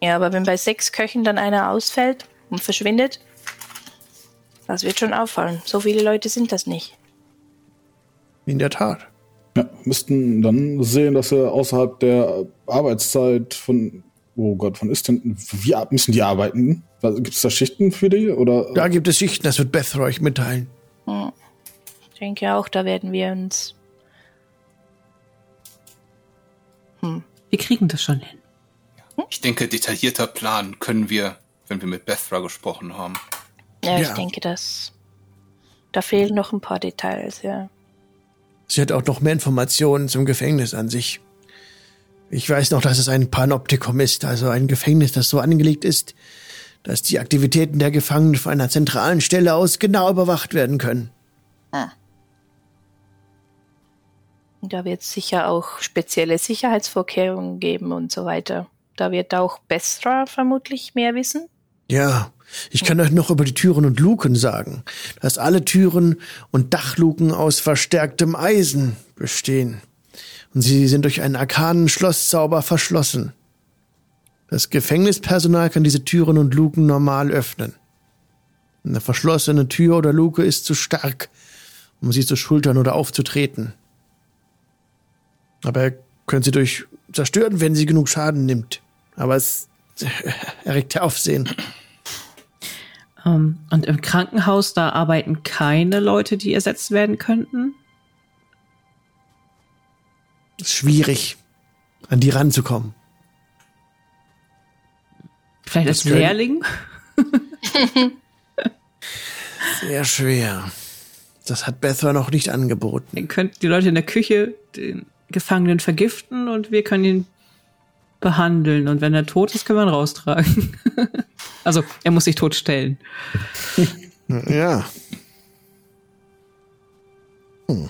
Ja, aber wenn bei sechs Köchen dann einer ausfällt und verschwindet, das wird schon auffallen. So viele Leute sind das nicht. In der Tat. Ja, müssten dann sehen, dass er außerhalb der Arbeitszeit von, oh Gott, von ist denn, wie müssen die arbeiten? Gibt es da Schichten für die? Oder? Da gibt es Schichten, das wird Beth euch mitteilen. Hm. Ich denke auch, da werden wir uns. Hm. Wir kriegen das schon hin. Ich denke, detaillierter Plan können wir, wenn wir mit Bethra gesprochen haben. Ja, ja, ich denke, dass da fehlen noch ein paar Details, ja. Sie hat auch noch mehr Informationen zum Gefängnis an sich. Ich weiß noch, dass es ein Panoptikum ist, also ein Gefängnis, das so angelegt ist, dass die Aktivitäten der Gefangenen von einer zentralen Stelle aus genau überwacht werden können. Ah. Da wird es sicher auch spezielle Sicherheitsvorkehrungen geben und so weiter. Da wird auch Bestra vermutlich mehr wissen. Ja, ich kann euch noch über die Türen und Luken sagen, dass alle Türen und Dachluken aus verstärktem Eisen bestehen. Und sie sind durch einen arkanen Schlosszauber verschlossen. Das Gefängnispersonal kann diese Türen und Luken normal öffnen. Eine verschlossene Tür oder Luke ist zu stark, um sie zu schultern oder aufzutreten. Aber ihr könnt sie durch zerstören, wenn sie genug Schaden nimmt. Aber es erregt Aufsehen. Um, ähm, und im Krankenhaus, da arbeiten keine Leute, die ersetzt werden könnten? Ist schwierig, an die ranzukommen. Vielleicht als Lehrling? Sehr schwer. Das hat Bethra noch nicht angeboten. Dann könnten die Leute in der Küche den Gefangenen vergiften und wir können ihn behandeln. Und wenn er tot ist, können wir ihn raustragen. also, er muss sich tot stellen. ja. Hm.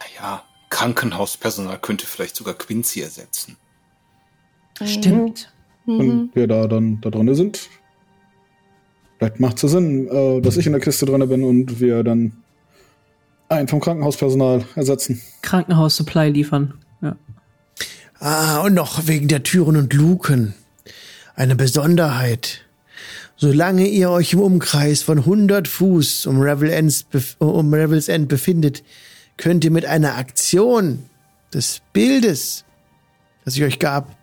Naja, Krankenhauspersonal könnte vielleicht sogar Quincy ersetzen. Stimmt. Wenn mhm. wir da dann da drin sind, vielleicht macht es Sinn, äh, dass ich in der Kiste drin bin und wir dann einen vom Krankenhauspersonal ersetzen. Krankenhaus-Supply liefern. Ah, und noch wegen der Türen und Luken. Eine Besonderheit. Solange ihr euch im Umkreis von 100 Fuß um, Revel Ends, um Revels End befindet, könnt ihr mit einer Aktion des Bildes, das ich euch gab,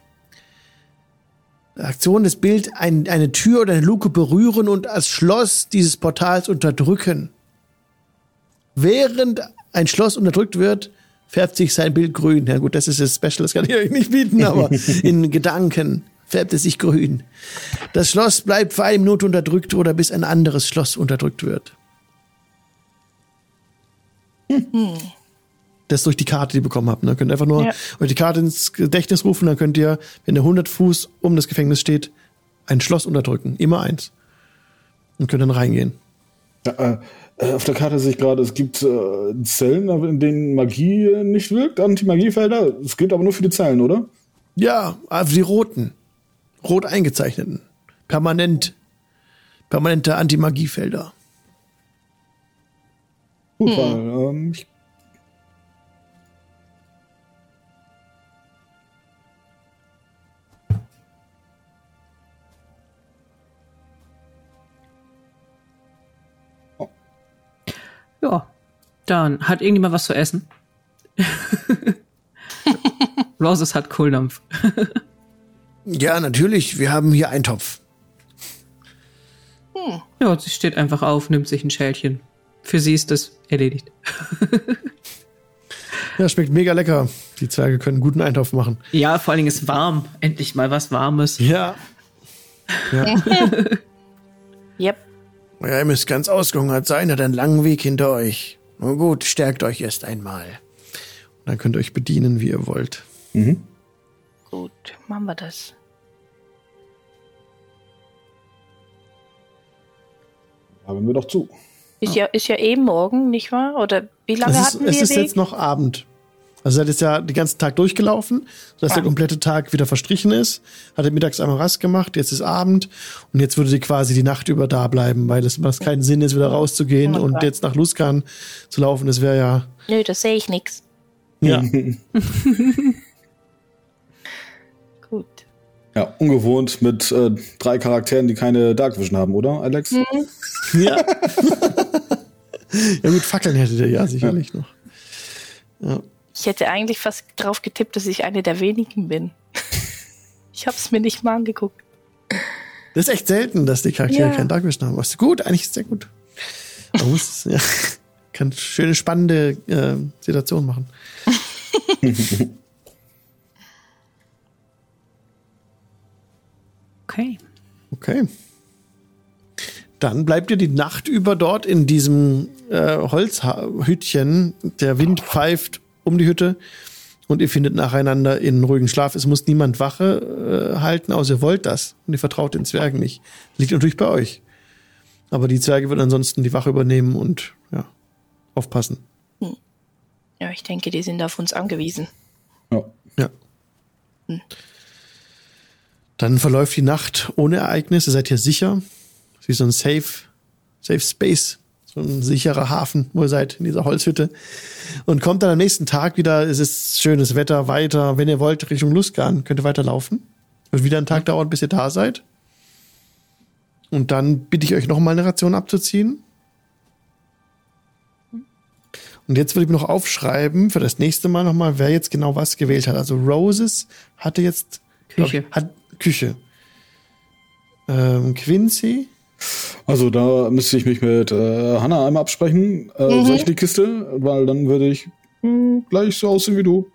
Aktion des Bild ein, eine Tür oder eine Luke berühren und als Schloss dieses Portals unterdrücken. Während ein Schloss unterdrückt wird, färbt sich sein Bild grün. Ja gut, das ist das Special, das kann ich euch nicht bieten, aber in Gedanken färbt es sich grün. Das Schloss bleibt für eine Minute unterdrückt oder bis ein anderes Schloss unterdrückt wird. Das durch die Karte, die ihr bekommen habt. Ne? Könnt einfach nur ja. euch die Karte ins Gedächtnis rufen, dann könnt ihr, wenn ihr 100 Fuß um das Gefängnis steht, ein Schloss unterdrücken. Immer eins. und könnt dann reingehen. Ja, äh, auf der Karte sehe ich gerade, es gibt äh, Zellen, in denen Magie nicht wirkt, Anti-Magiefelder. Es gilt aber nur für die Zellen, oder? Ja, also die roten. Rot eingezeichneten. Permanent. Permanente Anti-Magiefelder. Gut, hm. weil ähm, ich Ja, dann hat irgendjemand was zu essen? Roses hat Kohldampf. ja, natürlich. Wir haben hier einen Topf. Hm. Ja, sie steht einfach auf, nimmt sich ein Schälchen. Für sie ist das erledigt. ja, schmeckt mega lecker. Die Zwerge können guten Eintopf machen. Ja, vor allen Dingen ist warm. Endlich mal was Warmes. Ja. Ja. yep. Ja, ihr müsst ganz ausgehungert sein, hat einen langen Weg hinter euch. Nun gut, stärkt euch erst einmal. Und dann könnt ihr euch bedienen, wie ihr wollt. Mhm. Gut, machen wir das. Haben wir doch zu. Ist ja, ist ja eh morgen, nicht wahr? Oder wie lange es ist, hatten wir Es ist Weg? jetzt noch Abend. Also seid jetzt ja den ganzen Tag durchgelaufen, sodass ah. der komplette Tag wieder verstrichen ist. Hatte mittags einmal Rast gemacht, jetzt ist Abend und jetzt würde sie quasi die Nacht über da bleiben, weil es macht keinen Sinn, jetzt wieder rauszugehen oh und jetzt nach Luskan zu laufen. Das wäre ja. Nö, das sehe ich nix. Ja. Gut. Ja, ungewohnt mit äh, drei Charakteren, die keine Dark Vision haben, oder, Alex? Mhm. Ja. ja gut, Fackeln hätte der ja sicherlich ja. noch. Ja. Ich hätte eigentlich fast drauf getippt, dass ich eine der wenigen bin. ich habe es mir nicht mal angeguckt. Das ist echt selten, dass die Charaktere ja. keinen Dark Vision haben. Was gut, eigentlich ist sehr gut. Man muss, ja, kann schöne, spannende äh, Situationen machen. okay. Okay. Dann bleibt ihr die Nacht über dort in diesem äh, Holzhütchen. Der Wind pfeift um die Hütte und ihr findet nacheinander in ruhigen Schlaf. Es muss niemand Wache äh, halten, außer ihr wollt das. Und ihr vertraut den Zwergen nicht. Liegt natürlich bei euch. Aber die Zwerge würden ansonsten die Wache übernehmen und ja, aufpassen. Hm. Ja, ich denke, die sind auf uns angewiesen. Ja. ja. Hm. Dann verläuft die Nacht ohne Ereignisse. Seid ihr sicher? Wie so ein Safe, Safe Space so ein sicherer Hafen, wo ihr seid, in dieser Holzhütte. Und kommt dann am nächsten Tag wieder, es ist schönes Wetter, weiter, wenn ihr wollt, Richtung Lustgarn, könnt ihr weiterlaufen. Wird wieder ein Tag mhm. dauern, bis ihr da seid. Und dann bitte ich euch noch mal eine Ration abzuziehen. Und jetzt würde ich mir noch aufschreiben für das nächste Mal nochmal, wer jetzt genau was gewählt hat. Also Roses hatte jetzt Küche. Glaub, hat Küche. Ähm, Quincy also da müsste ich mich mit äh, Hanna einmal absprechen. Äh, mhm. Soll ich die Kiste? Weil dann würde ich mhm. gleich so aussehen wie du.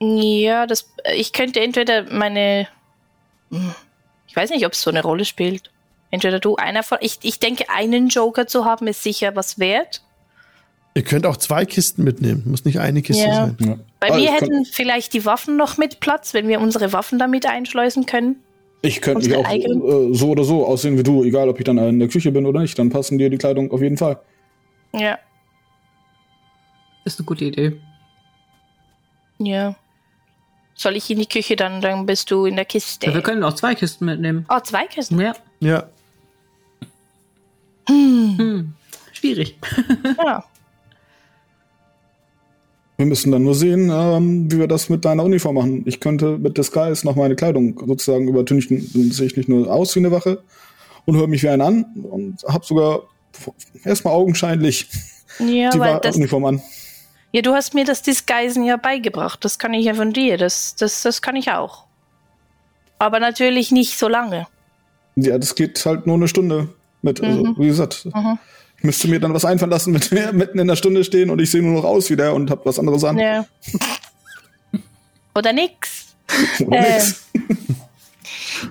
ja, das. Ich könnte entweder meine. Ich weiß nicht, ob es so eine Rolle spielt. Entweder du, einer von. Ich, ich denke, einen Joker zu haben, ist sicher was wert. Ihr könnt auch zwei Kisten mitnehmen. Muss nicht eine Kiste ja. sein. Ja. Bei mir hätten vielleicht die Waffen noch mit Platz, wenn wir unsere Waffen damit einschleusen können. Ich könnte mich auch äh, so oder so aussehen wie du, egal ob ich dann in der Küche bin oder nicht. Dann passen dir die Kleidung auf jeden Fall. Ja. Ist eine gute Idee. Ja. Soll ich in die Küche dann, dann bist du in der Kiste. Ja, wir können auch zwei Kisten mitnehmen. Oh, zwei Kisten? Ja. Ja. Hm. Hm. Schwierig. ja. Wir müssen dann nur sehen, ähm, wie wir das mit deiner Uniform machen. Ich könnte mit Disguise noch meine Kleidung sozusagen übertünchen. Dann sehe ich nicht nur aus wie eine Wache und höre mich wie ein an und habe sogar erstmal augenscheinlich ja, die das, Uniform an. Ja, du hast mir das Disguisen ja beigebracht. Das kann ich ja von dir. Das, das, das kann ich auch. Aber natürlich nicht so lange. Ja, das geht halt nur eine Stunde mit. Also, mhm. wie gesagt. Mhm. Ich müsste mir dann was einfallen lassen, mit mir mitten in der Stunde stehen und ich sehe nur noch aus wie der und hab was anderes an. Ja. Oder nix. Oder ähm, nix.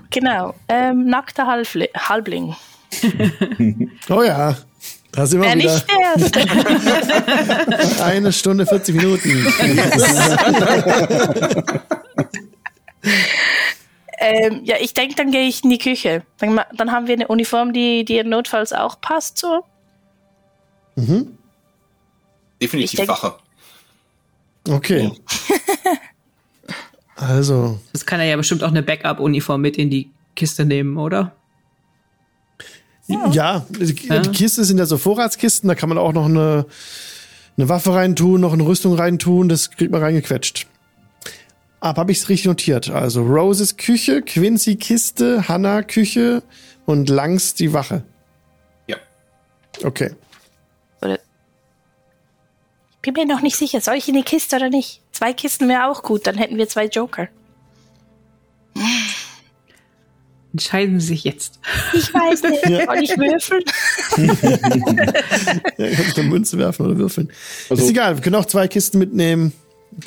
Genau. Ähm, nackter Halbli Halbling. oh ja. Da sind wir Wer wieder. Nicht erst. Eine Stunde 40 Minuten. Ähm, ja, ich denke, dann gehe ich in die Küche. Dann, dann haben wir eine Uniform, die dir notfalls auch passt, so. Mhm. Definitiv denk, Wache. Okay. also. Das kann er ja bestimmt auch eine Backup-Uniform mit in die Kiste nehmen, oder? Ja, ja die, ja. die Kisten sind ja so Vorratskisten, da kann man auch noch eine, eine Waffe reintun, noch eine Rüstung reintun, das kriegt man reingequetscht. Aber habe ich es richtig notiert. Also Roses Küche, Quincy Kiste, Hannah Küche und Langs die Wache. Ja. Okay. Ich bin mir noch nicht sicher, soll ich in die Kiste oder nicht? Zwei Kisten wäre auch gut, dann hätten wir zwei Joker. Entscheiden Sie sich jetzt. Ich weiß nicht. Ja. Soll ich würfeln? ja, kann ich eine Münze werfen oder würfeln. Also, ist egal, wir können auch zwei Kisten mitnehmen.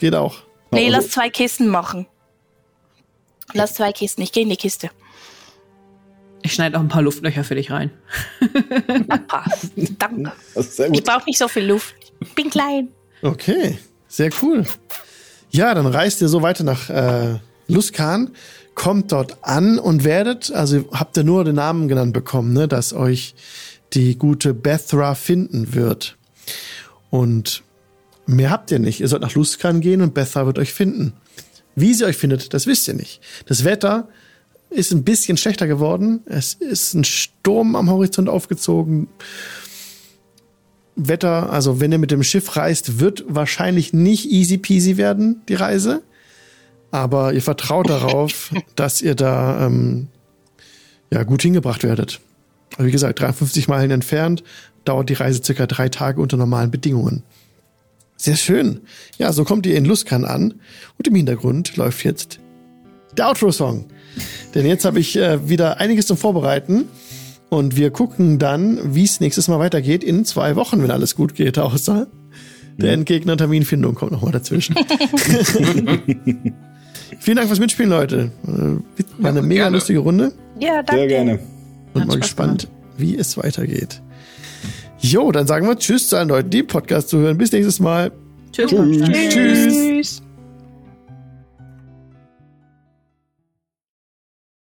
Geht auch. Nee, also, lass zwei Kisten machen. Lass zwei Kisten. Ich gehe in die Kiste. Ich schneide auch ein paar Luftlöcher für dich rein. Danke. Ich brauche nicht so viel Luft. Bin klein. Okay, sehr cool. Ja, dann reist ihr so weiter nach äh, Luskan, kommt dort an und werdet, also habt ihr nur den Namen genannt bekommen, ne, dass euch die gute Bethra finden wird. Und mehr habt ihr nicht. Ihr sollt nach Luskan gehen und Bethra wird euch finden. Wie sie euch findet, das wisst ihr nicht. Das Wetter ist ein bisschen schlechter geworden. Es ist ein Sturm am Horizont aufgezogen. Wetter, also wenn ihr mit dem Schiff reist, wird wahrscheinlich nicht easy peasy werden, die Reise. Aber ihr vertraut darauf, dass ihr da ähm, ja gut hingebracht werdet. wie gesagt, 53 Meilen entfernt, dauert die Reise circa drei Tage unter normalen Bedingungen. Sehr schön. Ja, so kommt ihr in Luskan an und im Hintergrund läuft jetzt der Outro-Song. Denn jetzt habe ich äh, wieder einiges zum Vorbereiten. Und wir gucken dann, wie es nächstes Mal weitergeht in zwei Wochen, wenn alles gut geht, außer der Endgegner Terminfindung kommt nochmal dazwischen. Vielen Dank fürs Mitspielen, Leute. Äh, war eine ja, mega gerne. lustige Runde. Ja, danke. Sehr gerne. Und mal gespannt, gemacht. wie es weitergeht. Jo, dann sagen wir Tschüss zu allen Leuten, die Podcast zuhören. Bis nächstes Mal. Tschüss. Tschüss. Tschüss.